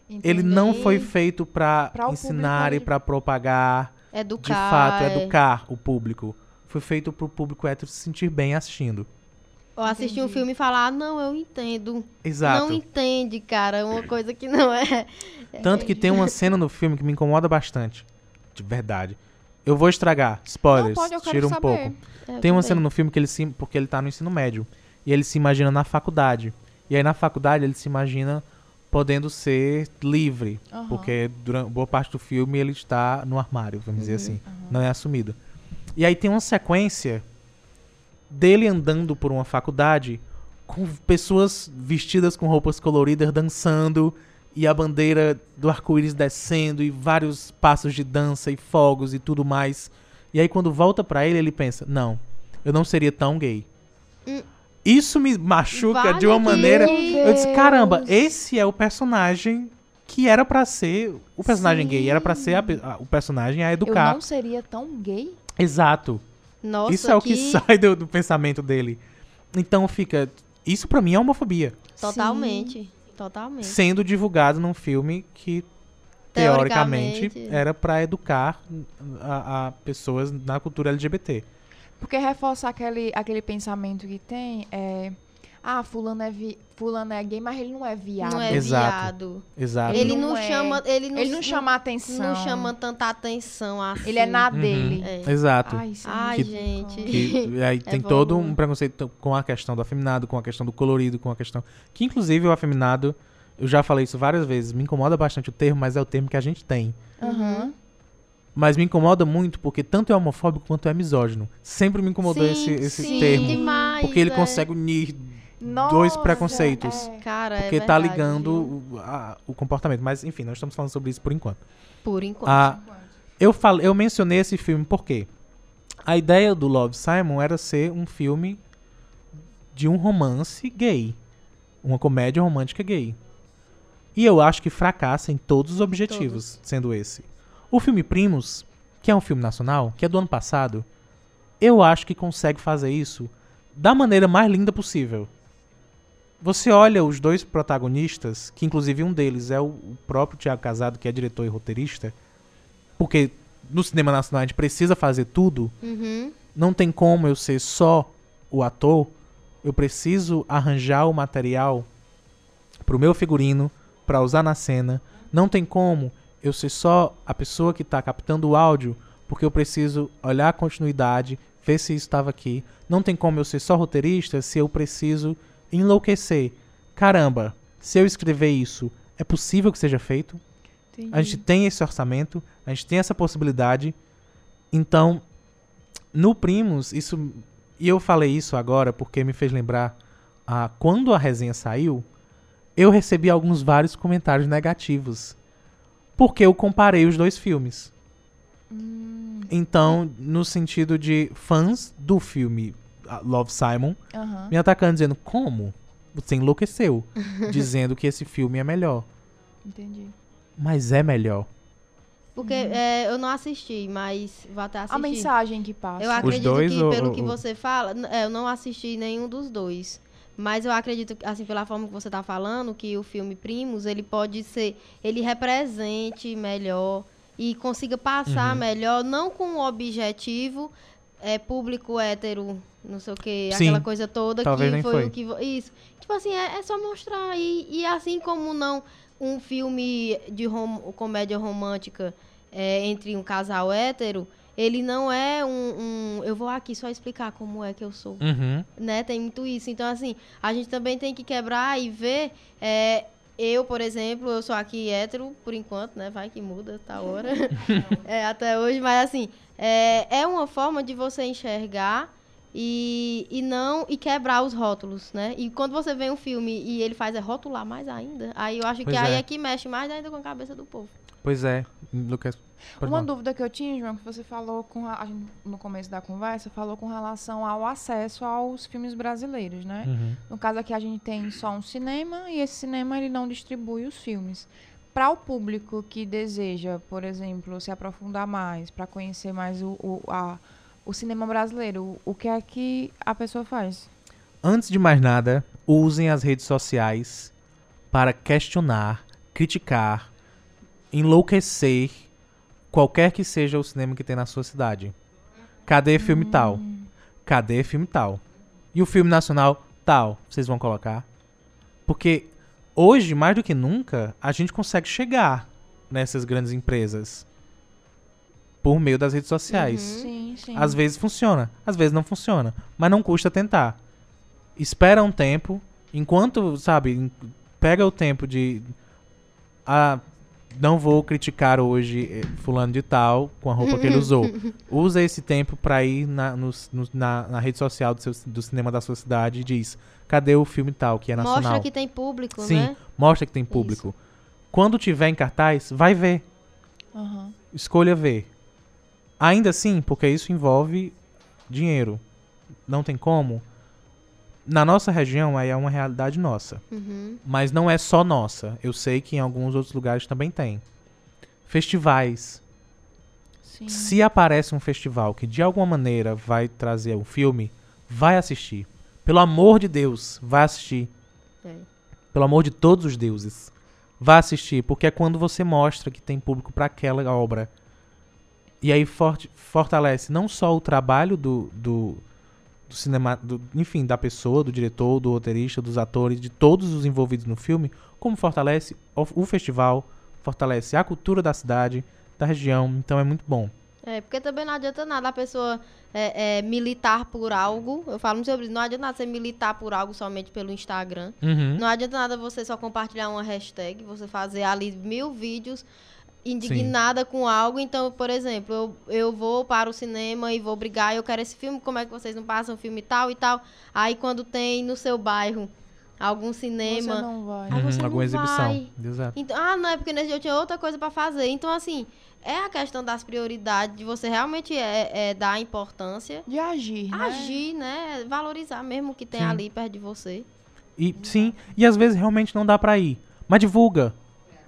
Entendi. Ele não foi feito para ensinar e para propagar, educar, de fato, é. educar o público foi feito pro público hétero se sentir bem assistindo. Ou assistir um filme e falar, ah, não, eu entendo. Exato. Não entende, cara. É uma coisa que não é. Tanto que tem uma cena no filme que me incomoda bastante. De verdade. Eu vou estragar. Spoilers. Não, pode, eu tira um saber. pouco. É, tem uma cena no filme que ele se. Porque ele tá no ensino médio. E ele se imagina na faculdade. E aí na faculdade ele se imagina podendo ser livre. Uhum. Porque durante boa parte do filme ele está no armário, vamos uhum. dizer assim. Uhum. Não é assumido. E aí tem uma sequência dele andando por uma faculdade com pessoas vestidas com roupas coloridas dançando e a bandeira do arco-íris descendo e vários passos de dança e fogos e tudo mais. E aí quando volta para ele, ele pensa: "Não, eu não seria tão gay". Hum. Isso me machuca vale de uma maneira. Eu disse: "Caramba, esse é o personagem que era para ser o personagem Sim. gay, era para ser a, a, o personagem a educar". Eu não seria tão gay? Exato. Nossa, isso é o que, sai do, do, pensamento dele. Então fica. Isso para mim é homofobia. Totalmente. Sim. Totalmente. Sendo divulgado num filme que teoricamente, teoricamente era para educar a, a, pessoas na cultura LGBT. Porque reforça aquele, aquele pensamento que tem é ah, fulano é, vi, fulano é gay, mas ele não é viado. Não é Exato. viado. Exato. Ele, não, não é, chama, ele não, ele não chama atenção. Não chama tanta atenção assim. Ele é na uhum. dele. É. Exato. Ai, Ai que, gente. Que, aí é tem bom. todo um preconceito com a questão do afeminado, com a questão do colorido, com a questão que inclusive o afeminado, eu já falei isso várias vezes, me incomoda bastante o termo, mas é o termo que a gente tem. Uhum. Mas me incomoda muito porque tanto é homofóbico quanto é misógino. Sempre me incomodou sim, esse, esse sim, termo. Demais, porque ele é. consegue unir nossa, dois preconceitos. É. Cara, é porque é tá ligando o, a, o, comportamento. Mas, enfim, nós estamos falando sobre isso por enquanto. Por enquanto. Ah, eu, falo, eu mencionei esse filme porque a ideia do Love Simon era ser um filme de um romance gay. Uma comédia romântica gay. E eu acho que fracassa em todos os objetivos, todos. sendo esse. O filme Primos, que é um filme nacional, que é do ano passado, eu acho que consegue fazer isso da maneira mais linda possível. Você olha os dois protagonistas, que inclusive um deles é o próprio Tiago Casado, que é diretor e roteirista, porque no cinema nacional a gente precisa fazer tudo. Uhum. Não tem como eu ser só o ator. Eu preciso arranjar o material pro meu figurino para usar na cena. Não tem como eu ser só a pessoa que está captando o áudio, porque eu preciso olhar a continuidade, ver se isso estava aqui. Não tem como eu ser só roteirista se eu preciso enlouquecer. Caramba, se eu escrever isso, é possível que seja feito? Entendi. A gente tem esse orçamento, a gente tem essa possibilidade. Então, no Primos, isso. E eu falei isso agora porque me fez lembrar. Ah, quando a resenha saiu, eu recebi alguns vários comentários negativos. Porque eu comparei os dois filmes. Hum. Então, no sentido de fãs do filme Love Simon, uhum. me atacando dizendo como você enlouqueceu, dizendo que esse filme é melhor. Entendi. Mas é melhor. Porque uhum. é, eu não assisti, mas vou até assistir. A mensagem que passa. Eu acredito dois, que, ou, pelo ou, que você fala, é, eu não assisti nenhum dos dois. Mas eu acredito, assim, pela forma que você está falando, que o filme Primos, ele pode ser, ele represente melhor e consiga passar uhum. melhor, não com o objetivo é, público hétero não sei o que, aquela coisa toda Talvez que foi, foi, o que. Isso. Tipo assim, é, é só mostrar. E, e assim como não um filme de rom comédia romântica é, entre um casal hétero, ele não é um, um, Eu vou aqui só explicar como é que eu sou. Uhum. Né? Tem muito isso. Então, assim, a gente também tem que quebrar e ver. É, eu, por exemplo, eu sou aqui hétero, por enquanto, né? Vai que muda, tá hora. é, até hoje, mas assim, é, é uma forma de você enxergar e, e não e quebrar os rótulos, né? E quando você vê um filme e ele faz é rotular mais ainda, aí eu acho pois que é. aí é que mexe mais ainda com a cabeça do povo. Pois é, Lucas. Uma dúvida que eu tinha, João, que você falou com a, no começo da conversa, falou com relação ao acesso aos filmes brasileiros, né? Uhum. No caso aqui a gente tem só um cinema e esse cinema ele não distribui os filmes. Para o público que deseja, por exemplo, se aprofundar mais, para conhecer mais o, o a o cinema brasileiro, o que é que a pessoa faz? Antes de mais nada, usem as redes sociais para questionar, criticar, enlouquecer qualquer que seja o cinema que tem na sua cidade. Cadê filme hum. tal? Cadê filme tal? E o filme nacional tal, vocês vão colocar? Porque hoje, mais do que nunca, a gente consegue chegar nessas grandes empresas por meio das redes sociais. Uhum. Sim, sim. Às vezes funciona, às vezes não funciona, mas não custa tentar. Espera um tempo, enquanto, sabe, pega o tempo de ah, não vou criticar hoje eh, fulano de tal com a roupa que ele usou. Usa esse tempo para ir na, no, no, na, na, rede social do, seu, do, cinema da sua cidade e diz: cadê o filme tal, que é nacional? Mostra que tem público, Sim, né? mostra que tem público. Isso. Quando tiver em cartaz, vai ver. Uhum. Escolha ver. Ainda assim, porque isso envolve dinheiro. Não tem como. Na nossa região, aí é uma realidade nossa. Uhum. Mas não é só nossa. Eu sei que em alguns outros lugares também tem. Festivais. Sim. Se aparece um festival que de alguma maneira vai trazer um filme, vai assistir. Pelo amor de Deus, vai assistir. É. Pelo amor de todos os deuses. Vai assistir, porque é quando você mostra que tem público para aquela obra. E aí forte, fortalece não só o trabalho do, do, do cinema, do, enfim, da pessoa, do diretor, do roteirista, dos atores, de todos os envolvidos no filme, como fortalece o, o festival, fortalece a cultura da cidade, da região. Então é muito bom. É, porque também não adianta nada a pessoa é, é, militar por algo. Eu falo sobre isso. Não adianta nada você militar por algo somente pelo Instagram. Uhum. Não adianta nada você só compartilhar uma hashtag, você fazer ali mil vídeos indignada Sim. com algo. Então, por exemplo, eu, eu vou para o cinema e vou brigar, eu quero esse filme, como é que vocês não passam o filme tal e tal? Aí quando tem no seu bairro algum cinema. Você não vai. Você uhum, não alguma exibição. vai. Então, ah, não, é porque nesse dia eu tinha outra coisa para fazer. Então, assim, é a questão das prioridades, de você realmente é, é dar importância. De agir, né? Agir, né? Valorizar mesmo o que tem Sim. ali perto de você. E, sim, e às vezes realmente não dá pra ir. Mas divulga.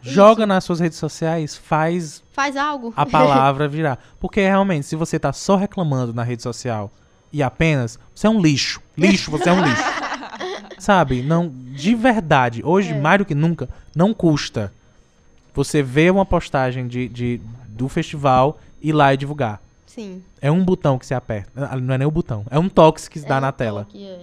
Joga nas suas redes sociais, faz Faz algo. a palavra virar. Porque realmente, se você tá só reclamando na rede social e apenas, você é um lixo. Lixo, você é um lixo. Sabe? Não, de verdade, hoje, É. mais do que nunca, não custa você ver uma postagem de, de- do festival e ir lá e divulgar. Sim. É um botão que você aperta. Ah, Não é nem o botão. É um toque que se dá É na um tela. toque, é.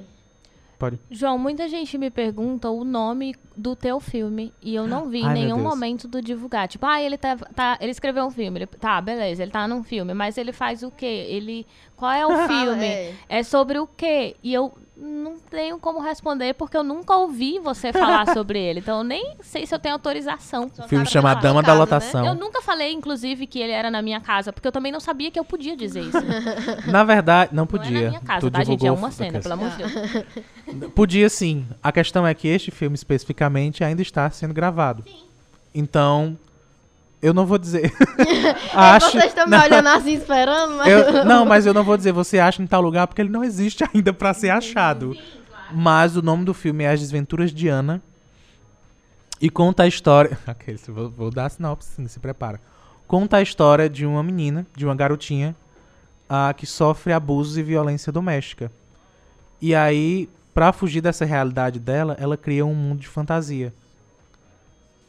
Pode. João, muita gente me pergunta o nome do teu filme e eu não vi em nenhum momento do divulgar. Tipo, ah, ele tá, tá- ele escreveu um filme, ele, tá, beleza, ele tá num filme, mas ele faz o quê? Ele, qual é o filme? é. é. sobre o quê? E eu não tenho como responder porque eu nunca ouvi você falar sobre ele. Então eu nem sei se eu tenho autorização. O filme chama Dama da né? Lotação. Eu nunca falei, inclusive, que ele era na minha casa, porque eu também não sabia que eu podia dizer isso. Não Na verdade, não é podia. na minha casa, Tu tá, gente? É uma cena, pelo amor de Deus. Podia sim. A questão é que este filme especificamente ainda está sendo gravado. Então, eu não vou dizer. Acho. Vocês estão me olhando assim esperando, mas. Eu- não, mas eu não vou dizer você acha em tal lugar porque ele não existe ainda pra ser achado. Mas o nome do filme é As Desventuras de Ana. E conta a história. Aqueles, vou, vou dar a sinopse, sim, se prepara. Conta a história de uma menina, de uma garotinha, ah, que sofre abusos e violência doméstica. E aí, pra fugir dessa realidade dela, ela cria um mundo de fantasia.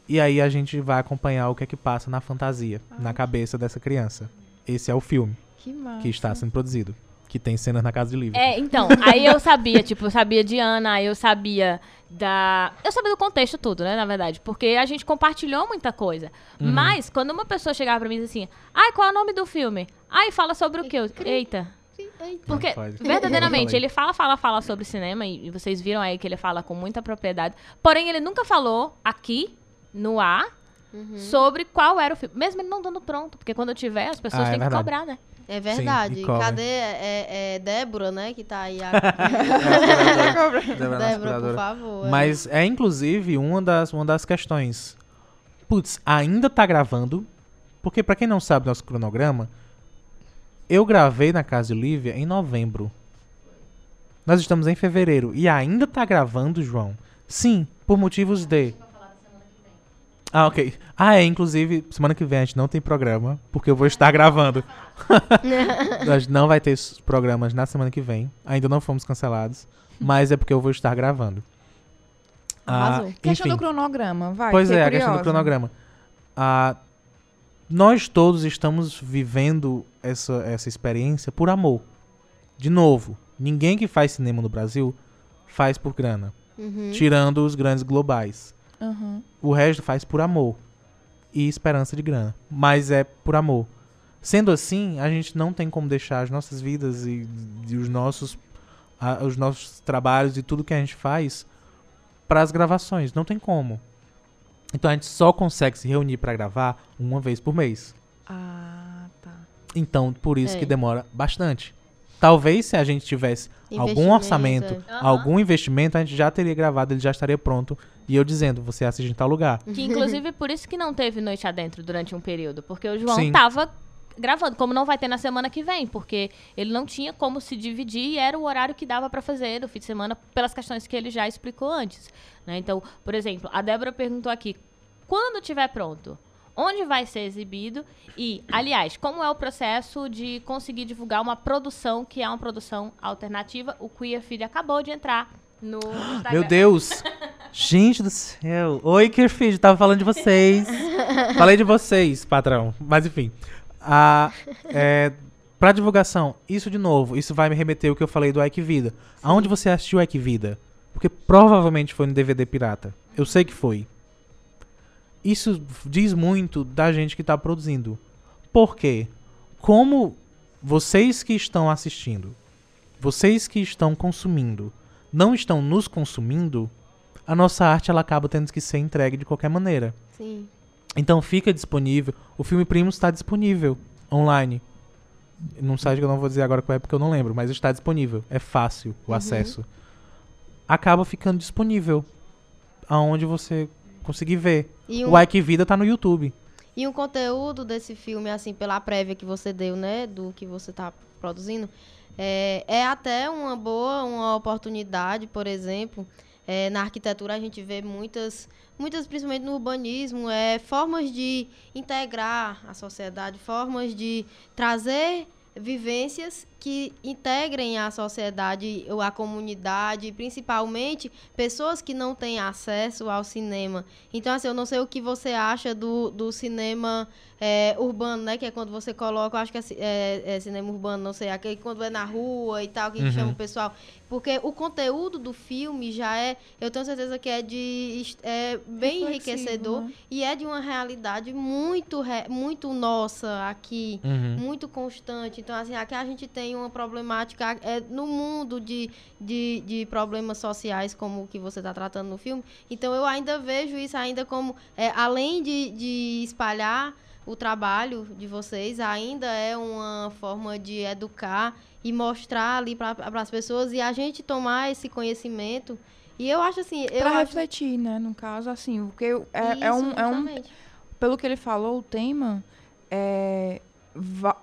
E aí a gente vai acompanhar o que é que passa na fantasia, na cabeça dessa criança. Esse é o filme Que massa. que está sendo produzido. Que tem cenas na casa de livro. É, então, aí eu sabia, tipo, eu sabia de Ana, aí eu sabia da. Eu sabia do contexto tudo, né, na verdade. Porque a gente compartilhou muita coisa. Uhum. Mas, quando uma pessoa chegava pra mim e dizia assim, ai, qual é o nome do filme? Ai, fala sobre o quê? Eu, Eita. Eita. Porque, verdadeiramente, ele fala, fala, fala sobre cinema, e e vocês viram aí que ele fala com muita propriedade. Porém, ele nunca falou aqui, no ar, Uhum. sobre qual era o filme. Mesmo ele não dando pronto, porque quando eu tiver, as pessoas Ah, é têm que verdade. cobrar, né? É verdade. cobra. Cadê é, é Débora, né? Que tá aí. A... Débora, Débora, por favor. é. Mas é inclusive uma das, uma das questões. Putz, ainda tá gravando. Porque pra quem não sabe nosso cronograma, eu gravei na casa de Lívia em novembro. Nós estamos em fevereiro e ainda tá gravando, João. Sim, por motivos de. Ah, ok. Ah, é, inclusive, semana que vem a gente não tem programa, porque eu vou estar gravando. Nós não vai ter programas na semana que vem. Ainda não fomos cancelados. Mas é porque eu vou estar gravando. Ah. Questão do cronograma, vai. Pois é, a questão do cronograma. Ah, nós todos estamos vivendo essa, essa experiência por amor. De novo, ninguém que faz cinema no Brasil faz por grana. Uhum. Tirando os grandes globais. Uhum. O resto faz por amor e esperança de grana. Mas é por amor. Sendo assim, a gente não tem como deixar as nossas vidas e, e os nossos a, os nossos trabalhos e tudo que a gente faz para as gravações. Não tem como. Então a gente só consegue se reunir para gravar uma vez por mês. Ah, tá. Então, por isso é. que demora bastante. Talvez se a gente tivesse algum orçamento, é. algum investimento, a gente já teria gravado, ele já estaria pronto. E eu dizendo, você assiste em tal lugar. Que inclusive por isso que não teve Noite Adentro durante um período. Porque o João Sim. tava gravando, como não vai ter na semana que vem, porque ele não tinha como se dividir e era o horário que dava para fazer no fim de semana, pelas questões que ele já explicou antes. Né? Então, por exemplo, a Débora perguntou aqui: quando tiver pronto? Onde vai ser exibido? E, aliás, como é o processo de conseguir divulgar uma produção que é uma produção alternativa? O Queer Feed acabou de entrar no Instagram. Meu Deus! Gente do céu! Oi, Queer Feed, tava falando de vocês. Falei de vocês, patrão. Mas enfim. A, é, pra divulgação, isso de novo, isso vai me remeter ao que eu falei do Ike Vida. Aonde você assistiu Ike Vida? Porque provavelmente foi no DVD pirata. Eu sei que foi. Isso diz muito da gente que está produzindo. Por quê? Como vocês que estão assistindo, vocês que estão consumindo, não estão nos consumindo, a nossa arte ela acaba tendo que ser entregue de qualquer maneira. Sim. Então fica disponível. O filme Primos está disponível online. Num site que eu não vou dizer agora qual é porque eu não lembro, mas está disponível. É fácil o uhum. acesso. Acaba ficando disponível aonde você conseguir ver. E um... O Ike Vida tá no YouTube. E o conteúdo desse filme, assim, pela prévia que você deu, né, do que você está produzindo, é, é até uma boa, uma oportunidade, por exemplo, é, na arquitetura a gente vê muitas muitas, principalmente no urbanismo, é, formas de integrar a sociedade, formas de trazer vivências que integrem a sociedade ou a comunidade, principalmente pessoas que não têm acesso ao cinema. Então, assim, eu não sei o que você acha do, do cinema é, urbano, né? Que é quando você coloca, acho que é, é, é, cinema urbano, não sei, aquele quando é na rua e tal, que uhum. chama o pessoal. Porque o conteúdo do filme já é, eu tenho certeza que é de é bem enriquecedor né? e é de uma realidade muito, muito nossa aqui, uhum. muito constante. Então, assim, aqui a gente tem uma problemática é, no mundo de, de, de problemas sociais, como o que você está tratando no filme. Então, eu ainda vejo isso ainda como, é, além de, de espalhar o trabalho de vocês ainda é uma forma de educar e mostrar ali para as pessoas e a gente tomar esse conhecimento. E eu acho assim. Para refletir, acho... né? No caso, assim, porque é, Isso, é, um, é um. Pelo que ele falou, o tema é,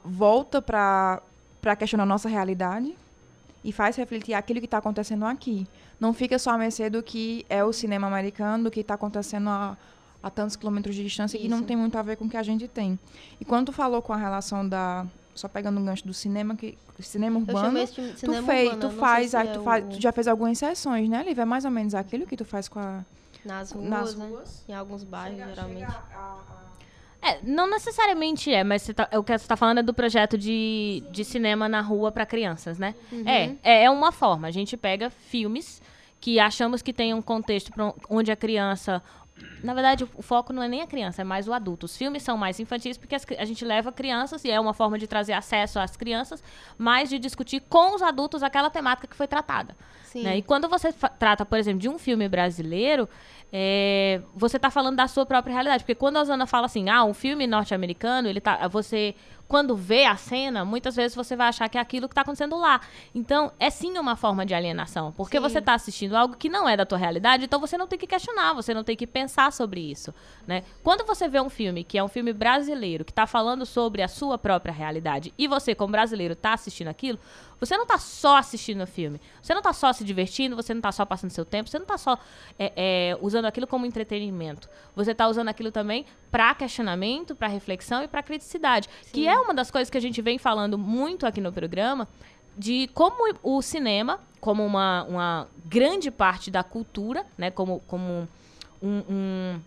volta para questionar a nossa realidade e faz refletir aquilo que está acontecendo aqui. Não fica só a mercê do que é o cinema americano, do que está acontecendo a, a tantos quilômetros de distância Isso. que não tem muito a ver com o que a gente tem. E quando tu falou com a relação da só pegando um gancho do cinema que cinema urbano, tu cinema fez, urbano, tu faz, aí, é tu, o... faz, tu já fez algumas sessões, né, Lívia? É mais ou menos aquilo que tu faz com a nas ruas, nas né? ruas. em alguns bairros chega, geralmente. Chega a, a... É, não necessariamente é, mas tá, o que você está falando é do projeto de, de cinema na rua para crianças, né? Uhum. É, é, é uma forma. A gente pega filmes que achamos que tem um contexto onde a criança na verdade, o foco não é nem a criança, é mais o adulto. Os filmes são mais infantis porque as, a gente leva crianças e é uma forma de trazer acesso às crianças, mas de discutir com os adultos aquela temática que foi tratada. Né? E quando você trata, por exemplo, de um filme brasileiro, é, você está falando da sua própria realidade. Porque quando a Osana fala assim, ah, um filme norte-americano, ele tá, você quando vê a cena, muitas vezes você vai achar que é aquilo que está acontecendo lá. Então, é sim uma forma de alienação, porque sim. você está assistindo algo que não é da tua realidade, então você não tem que questionar, você não tem que pensar sobre isso, né? Quando você vê um filme que é um filme brasileiro, que está falando sobre a sua própria realidade, e você, como brasileiro, está assistindo aquilo, você não está só assistindo o filme, você não está só se divertindo, você não está só passando seu tempo, você não está só é, é, usando aquilo como entretenimento. Você está usando aquilo também para questionamento, para reflexão e para criticidade, Sim. que é uma das coisas que a gente vem falando muito aqui no programa, de como o cinema, como uma, uma grande parte da cultura, né, como, como um, um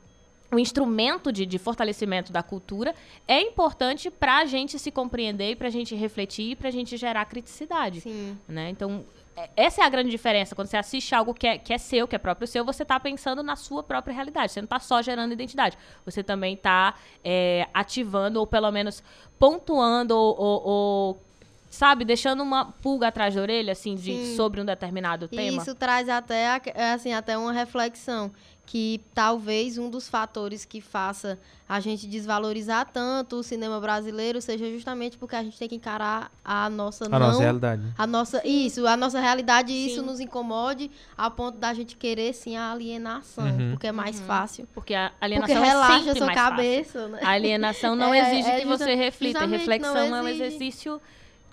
o instrumento de, de, fortalecimento da cultura é importante para a gente se compreender, para a gente refletir, para a gente gerar criticidade. Sim. Né? Então, é, essa é a grande diferença. Quando você assiste algo que é, que é seu, que é próprio seu, você está pensando na sua própria realidade. Você não está só gerando identidade. Você também está é, ativando, ou pelo menos pontuando, ou, ou, ou, sabe, deixando uma pulga atrás da orelha, assim, de, sobre um determinado tema. Isso traz até, assim, até uma reflexão que talvez um dos fatores que faça a gente desvalorizar tanto o cinema brasileiro seja justamente porque a gente tem que encarar a nossa a não, nossa realidade. A nossa isso, a nossa realidade e isso nos incomode a ponto da gente querer sim a alienação, uhum. porque é mais uhum. fácil. Porque a alienação porque relaxa é sempre a sua cabeça, né? A alienação não é, exige é, que você reflita, reflexão é um exercício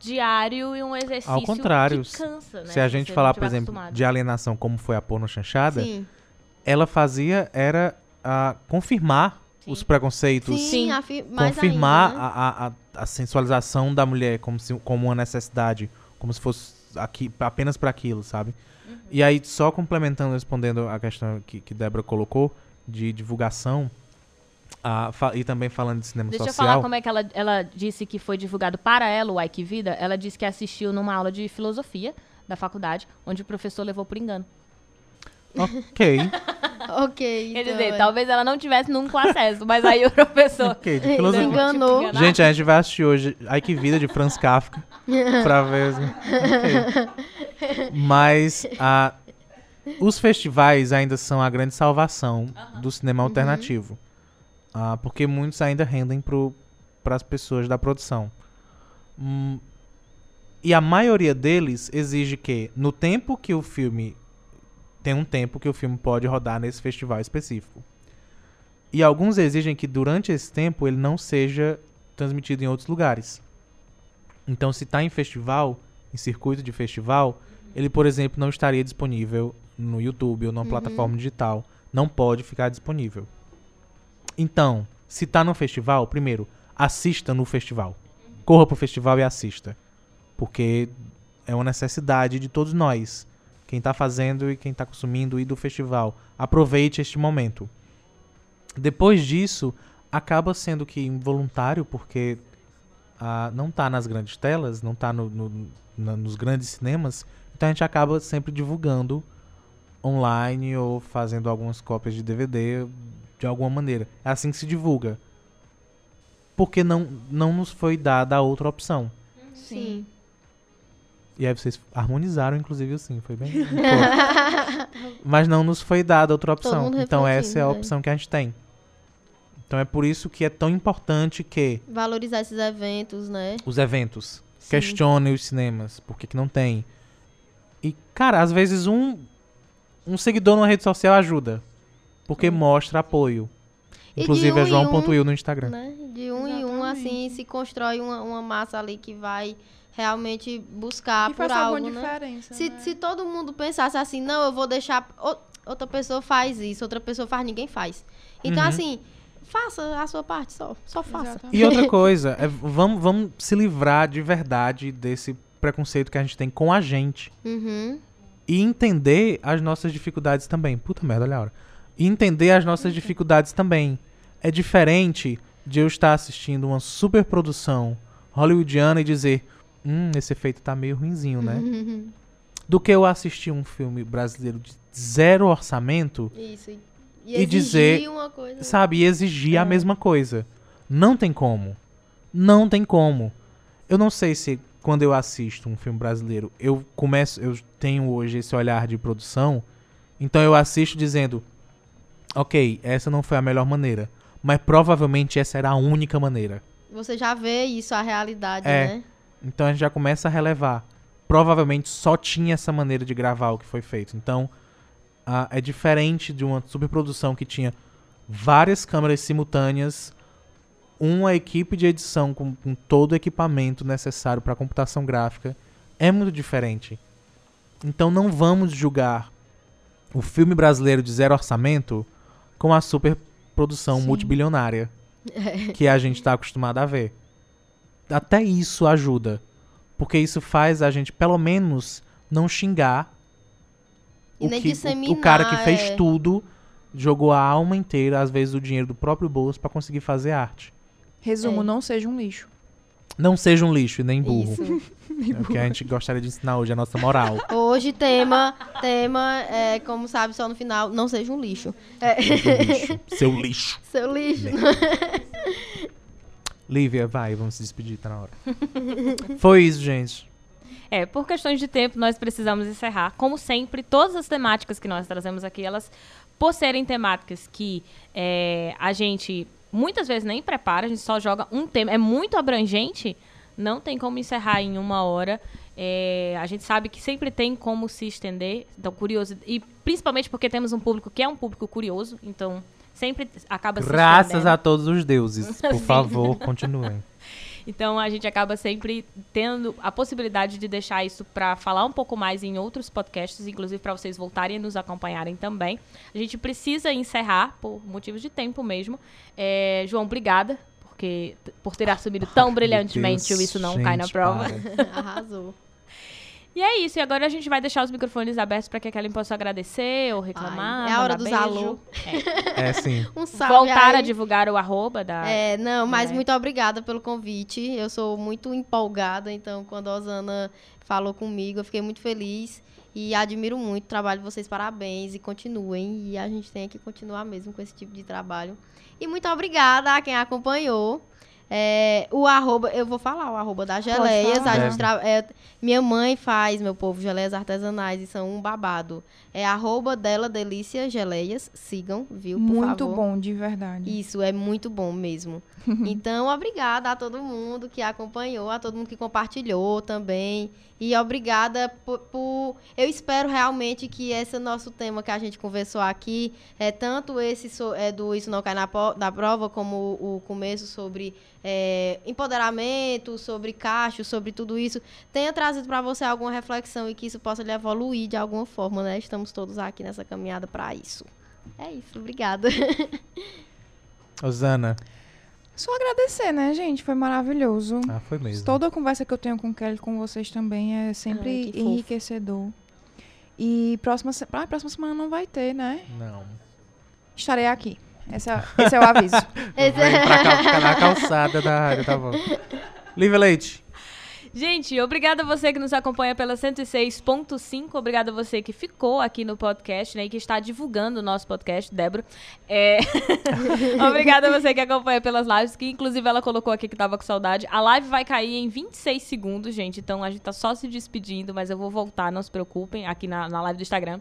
diário e um exercício Ao contrário, que cansa, né? Se a gente falar, por exemplo, acostumado. de alienação como foi a porno chanchada, Sim ela fazia era uh, confirmar Sim. os preconceitos, Sim, confirmar ainda, né? a, a, a, sensualização da mulher como, se, como uma necessidade, como se fosse aqui, apenas para aquilo, sabe? Uhum. E aí, só complementando, respondendo a questão que, que Débora colocou de divulgação, uh, e também falando de cinema Deixa social... Deixa eu falar como é que ela, ela disse que foi divulgado para ela o Ike Vida. Ela disse que assistiu numa aula de filosofia da faculdade, onde o professor levou por engano. Ok. ok. Quer então, dizer, é. talvez ela não tivesse nunca acesso, mas aí o professor. ok, de filosofia. enganou. Gente, a gente vai assistir hoje. Ai que vida de Franz Kafka. pra ver. Okay. Mas a, os festivais ainda são a grande salvação do cinema uhum. alternativo. Ah, porque muitos ainda rendem para as pessoas da produção. Hum, e a maioria deles exige que, no tempo que o filme tem um tempo que o filme pode rodar nesse festival específico. E alguns exigem que durante esse tempo ele não seja transmitido em outros lugares. Então, se está em festival, em circuito de festival, ele, por exemplo, não estaria disponível no YouTube ou numa uhum. plataforma digital. Não pode ficar disponível. Então, se está no festival, primeiro, assista no festival. Corra pro festival e assista. Porque é uma necessidade de todos nós quem está fazendo e quem está consumindo e do festival. Aproveite este momento. Depois disso, acaba sendo que involuntário, porque ah, não está nas grandes telas, não está no, no, nos grandes cinemas, então a gente acaba sempre divulgando online ou fazendo algumas cópias de DVD de alguma maneira. É assim que se divulga. Porque não, não nos foi dada a outra opção. Sim. E aí vocês harmonizaram, inclusive, assim, foi bem. Mas não nos foi dada outra opção. Então essa é a né? opção que a gente tem. Então é por isso que é tão importante que. Valorizar esses eventos, né? Os eventos. Sim. Questione os cinemas. Por que, que não tem? E, cara, às vezes um, um seguidor numa rede social ajuda. Porque mostra apoio. Inclusive um é João.will um, no Instagram. Né? De um Exatamente. em um, assim, se constrói uma, uma massa ali que vai realmente buscar que por algo, né? Se, né? se todo mundo pensasse assim, não, eu vou deixar outra pessoa faz isso, outra pessoa faz, ninguém faz. Então uhum. assim, faça a sua parte só, só faça. Exatamente. E outra coisa, é, vamos, vamos se livrar de verdade desse preconceito que a gente tem com a gente. Uhum. E entender as nossas dificuldades também. Puta merda, olha a hora. E entender as nossas uhum. dificuldades também. É diferente de eu estar assistindo uma super produção hollywoodiana e dizer, hum, esse efeito tá meio ruinzinho, né? Do que eu assistir um filme brasileiro de zero orçamento Isso, e, e, dizer, sabe, e exigir é. a mesma coisa. Não tem como. Não tem como. Eu não sei se quando eu assisto um filme brasileiro, eu começo, eu tenho hoje esse olhar de produção, então eu assisto dizendo, ok, essa não foi a melhor maneira, mas provavelmente essa era a única maneira. Você já vê isso, a realidade, é. né? Então a gente já começa a relevar. Provavelmente só tinha essa maneira de gravar o que foi feito. Então uh, é diferente de uma superprodução que tinha várias câmeras simultâneas, uma equipe de edição com, com todo o equipamento necessário para computação gráfica. É muito diferente. Então não vamos julgar o filme brasileiro de zero orçamento com a superprodução Sim. multibilionária que a gente está acostumado a ver até isso ajuda. Porque isso faz a gente, pelo menos, não xingar e o, nem que, o, o, cara que fez é. tudo, jogou a alma inteira, às vezes o dinheiro do próprio bolso, para conseguir fazer arte. Resumo, é. não seja um lixo. Não seja um lixo e nem burro. É o que a gente gostaria de ensinar hoje, a nossa moral. Hoje, tema, tema, é, como sabe, só no final, não seja um lixo. É. lixo. Seu lixo. Seu lixo. Lívia, vai, vamos se despedir, tá na hora. Foi isso, gente. É, por questões de tempo, nós precisamos encerrar. Como sempre, todas as temáticas que nós trazemos aqui, elas, por serem temáticas que é, a gente muitas vezes nem prepara, a gente só joga um tema. É muito abrangente, não tem como encerrar em uma hora. É, a gente sabe que sempre tem como se estender, então curioso e principalmente porque temos um público que é um público curioso, então sempre acaba se Graças a todos os deuses, por favor, continuem. Então a gente acaba sempre tendo a possibilidade de deixar isso para falar um pouco mais em outros podcasts, inclusive para vocês voltarem e nos acompanharem também. A gente precisa encerrar por motivos de tempo mesmo. É, João, obrigada porque por ter assumido tão brilhantemente Deus, Isso Não gente, Cai na Prova. Arrasou. E é isso. E agora a gente vai deixar os microfones abertos para que a Kelly possa agradecer ou reclamar. Ai, é a hora dos beijo. alô. É, é sim. Um salve Voltar aí. a divulgar o arroba da. É, não, mas é. muito obrigada pelo convite. Eu sou muito empolgada, então quando a Osana falou comigo, eu fiquei muito feliz. E admiro muito o trabalho de vocês, parabéns e continuem. E a gente tem que continuar mesmo com esse tipo de trabalho. E muito obrigada a quem acompanhou. É, o arroba, eu vou falar o arroba das geleias. A gente tra, é, minha mãe faz, meu povo, geleias artesanais e são um babado. É arroba dela delícia geleias. Sigam, viu? Por muito favor. bom, de verdade. Isso, é muito bom mesmo. então, obrigada a todo mundo que acompanhou, a todo mundo que compartilhou também. E obrigada por, por, Eu espero realmente que esse nosso tema que a gente conversou aqui, é tanto esse so, é, do Isso Não Cai na, na Prova, como o, o começo sobre é, empoderamento, sobre cacho, sobre tudo isso, tenha trazido para você alguma reflexão e que isso possa lhe evoluir de alguma forma, né? Estamos todos aqui nessa caminhada para isso. É isso, obrigada. Osana. Só agradecer, né, gente? Foi maravilhoso. Ah, foi mesmo. Toda a conversa que eu tenho com o Kelly com vocês também é sempre Ai, enriquecedor. E próxima, ah, próxima semana não vai ter, né? Não. Estarei aqui. Esse é, esse é o aviso. esse ficar na calçada da rádio, tá bom. Lívia Leite. Gente, obrigada a você que nos acompanha pela 106.5. Obrigada a você que ficou aqui no podcast, né? E que está divulgando o nosso podcast, Débora. É... obrigada a você que acompanha pelas lives, que inclusive ela colocou aqui que estava com saudade. A live vai cair em 26 segundos, gente. Então a gente tá só se despedindo, mas eu vou voltar, não se preocupem, aqui na, na live do Instagram.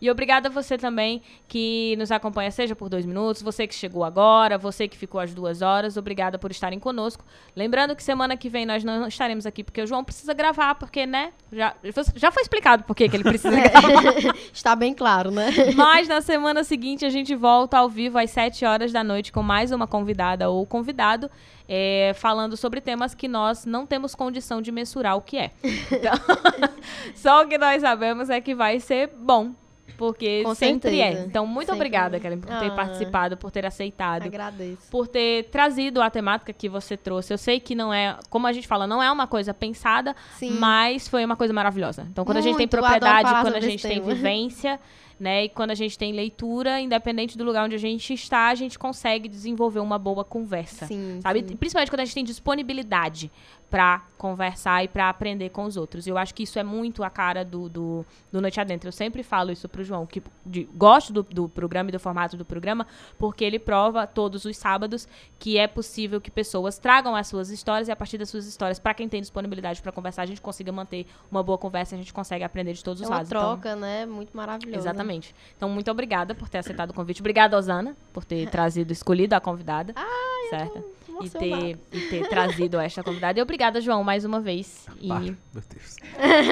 E obrigada a você também que nos acompanha, seja por dois minutos, você que chegou agora, você que ficou às duas horas, obrigada por estarem conosco. Lembrando que semana que vem nós não estaremos aqui porque o João precisa gravar, porque, né? Já, já foi explicado por que ele precisa gravar. Está bem claro, né? Mas na semana seguinte a gente volta ao vivo às sete horas da noite com mais uma convidada ou convidado. É, falando sobre temas que nós não temos condição de mensurar o que é. Então, só o que nós sabemos é que vai ser bom. Porque Com sempre é. certeza. é. Então, muito sempre obrigada, Kellen, por ter ah, participado, por ter aceitado. Agradeço. Por ter trazido a temática que você trouxe. Eu sei que não é, como a gente fala, não é uma coisa pensada, Sim. mas foi uma coisa maravilhosa. Então, quando muito, a gente tem propriedade, quando a gente tem vivência, né? E quando a gente tem leitura, independente do lugar onde a gente está, a gente consegue desenvolver uma boa conversa. Sim, sabe? Sim. Principalmente quando a gente tem disponibilidade para conversar e para aprender com os outros. Eu acho que isso é muito a cara do, do, do Noite Adentro. Eu sempre falo isso pro João, que de, gosto do, do programa e do formato do programa, porque ele prova todos os sábados que é possível que pessoas tragam as suas histórias e a partir das suas histórias, para quem tem disponibilidade para conversar, a gente consiga manter uma boa conversa, a gente consegue aprender de todos os lados. É uma troca, então, né? Muito maravilhoso. Exatamente. Então, muito obrigada por ter aceitado o convite. Obrigada, Osana, por ter trazido, escolhido a convidada. Ai, certo? E ter, e ter trazido esta convidada. E obrigada, João, mais uma vez. E meu Deus.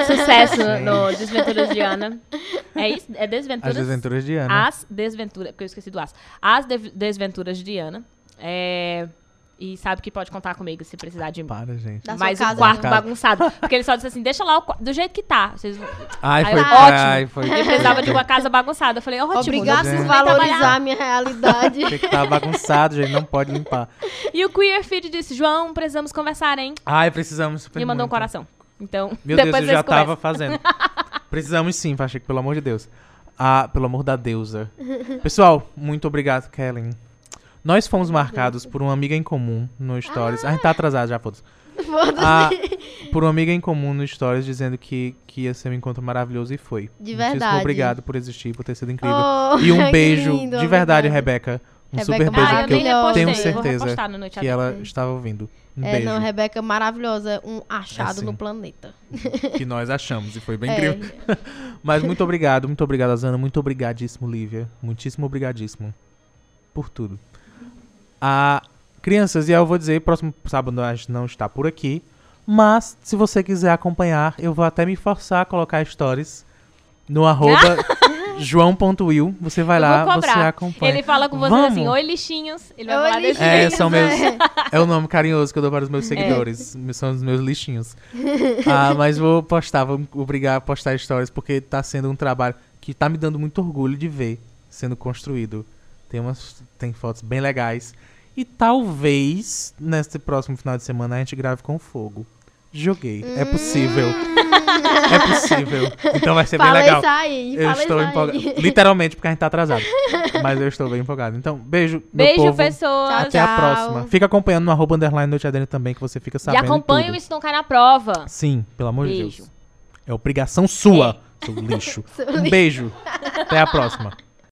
sucesso no Desventuras de Ana. É isso? É Desventuras? As Desventuras de Ana. As Desventuras, porque eu esqueci do As. As de Desventuras de Ana. É... E sabe que pode contar comigo se precisar de Para, gente. Da Mais um quarto bagunçado. Porque ele só disse assim, deixa lá o, do jeito que tá. Vocês... Ai, foi, ótimo. Ai, foi. Ele precisava de uma casa bagunçada. Eu falei, ótimo. Obrigado por valorizar a minha realidade. Tem que estar tá bagunçado, gente. Não pode limpar. E o Queer Feed disse, João, precisamos conversar, hein? Ai, precisamos. Super e mandou muito. um coração. Então, Meu Deus, eu já tava fazendo. precisamos sim, Pacheco, pelo amor de Deus. Ah, pelo amor da deusa. Pessoal, muito obrigado, Kellen. Nós fomos marcados por uma amiga em comum no Stories. Ah. A gente tá atrasado já, foda-se. Ah, por uma amiga em comum no Stories dizendo que, que ia ser um encontro maravilhoso e foi. De Muitíssimo verdade. obrigado por existir, por ter sido incrível. Oh, e um que beijo, lindo, de verdade, obrigada. Rebeca. Um Rebeca super beijo, Ah, eu tenho certeza que ela estava ouvindo. Um É, beijo não, Rebeca maravilhosa, um achado Assim. no planeta. que nós achamos e foi bem É, incrível. Mas muito obrigado, muito obrigado, Azana. Muito obrigadíssimo, Lívia. Muitíssimo obrigadíssimo por tudo. Ah, crianças, e eu vou dizer, próximo sábado a gente não está por aqui. Mas, se você quiser acompanhar, eu vou até me forçar a colocar stories no arroba joão.will. Você vai Eu lá, você acompanha. Ele fala com você Vamos. assim, oi lixinhos. Ele vai Oi, falar desse lixinhos. É, são meus. É. É o nome carinhoso que eu dou para os meus seguidores. São os meus lixinhos. Ah, mas vou postar, vou obrigar a postar stories, porque tá sendo um trabalho que tá me dando muito orgulho de ver sendo construído. Tem, umas, tem fotos bem legais. E talvez, neste próximo final de semana, a gente grave com fogo. Joguei. É possível. É possível. Então vai ser bem Fala legal. isso aí, Eu fala estou isso empolgado. aí. Literalmente, porque a gente tá atrasado. Mas eu estou bem empolgado. Então, beijo. Beijo, povo. pessoas. Tchau, Até a tchau. próxima. Fica acompanhando no arroba underline Noite Adentro também, que você fica E sabendo acompanha o tudo. Isso Não Cai na Prova. Sim, pelo amor de Beijo. Deus. É obrigação sua, seu lixo. Um beijo. Até a próxima.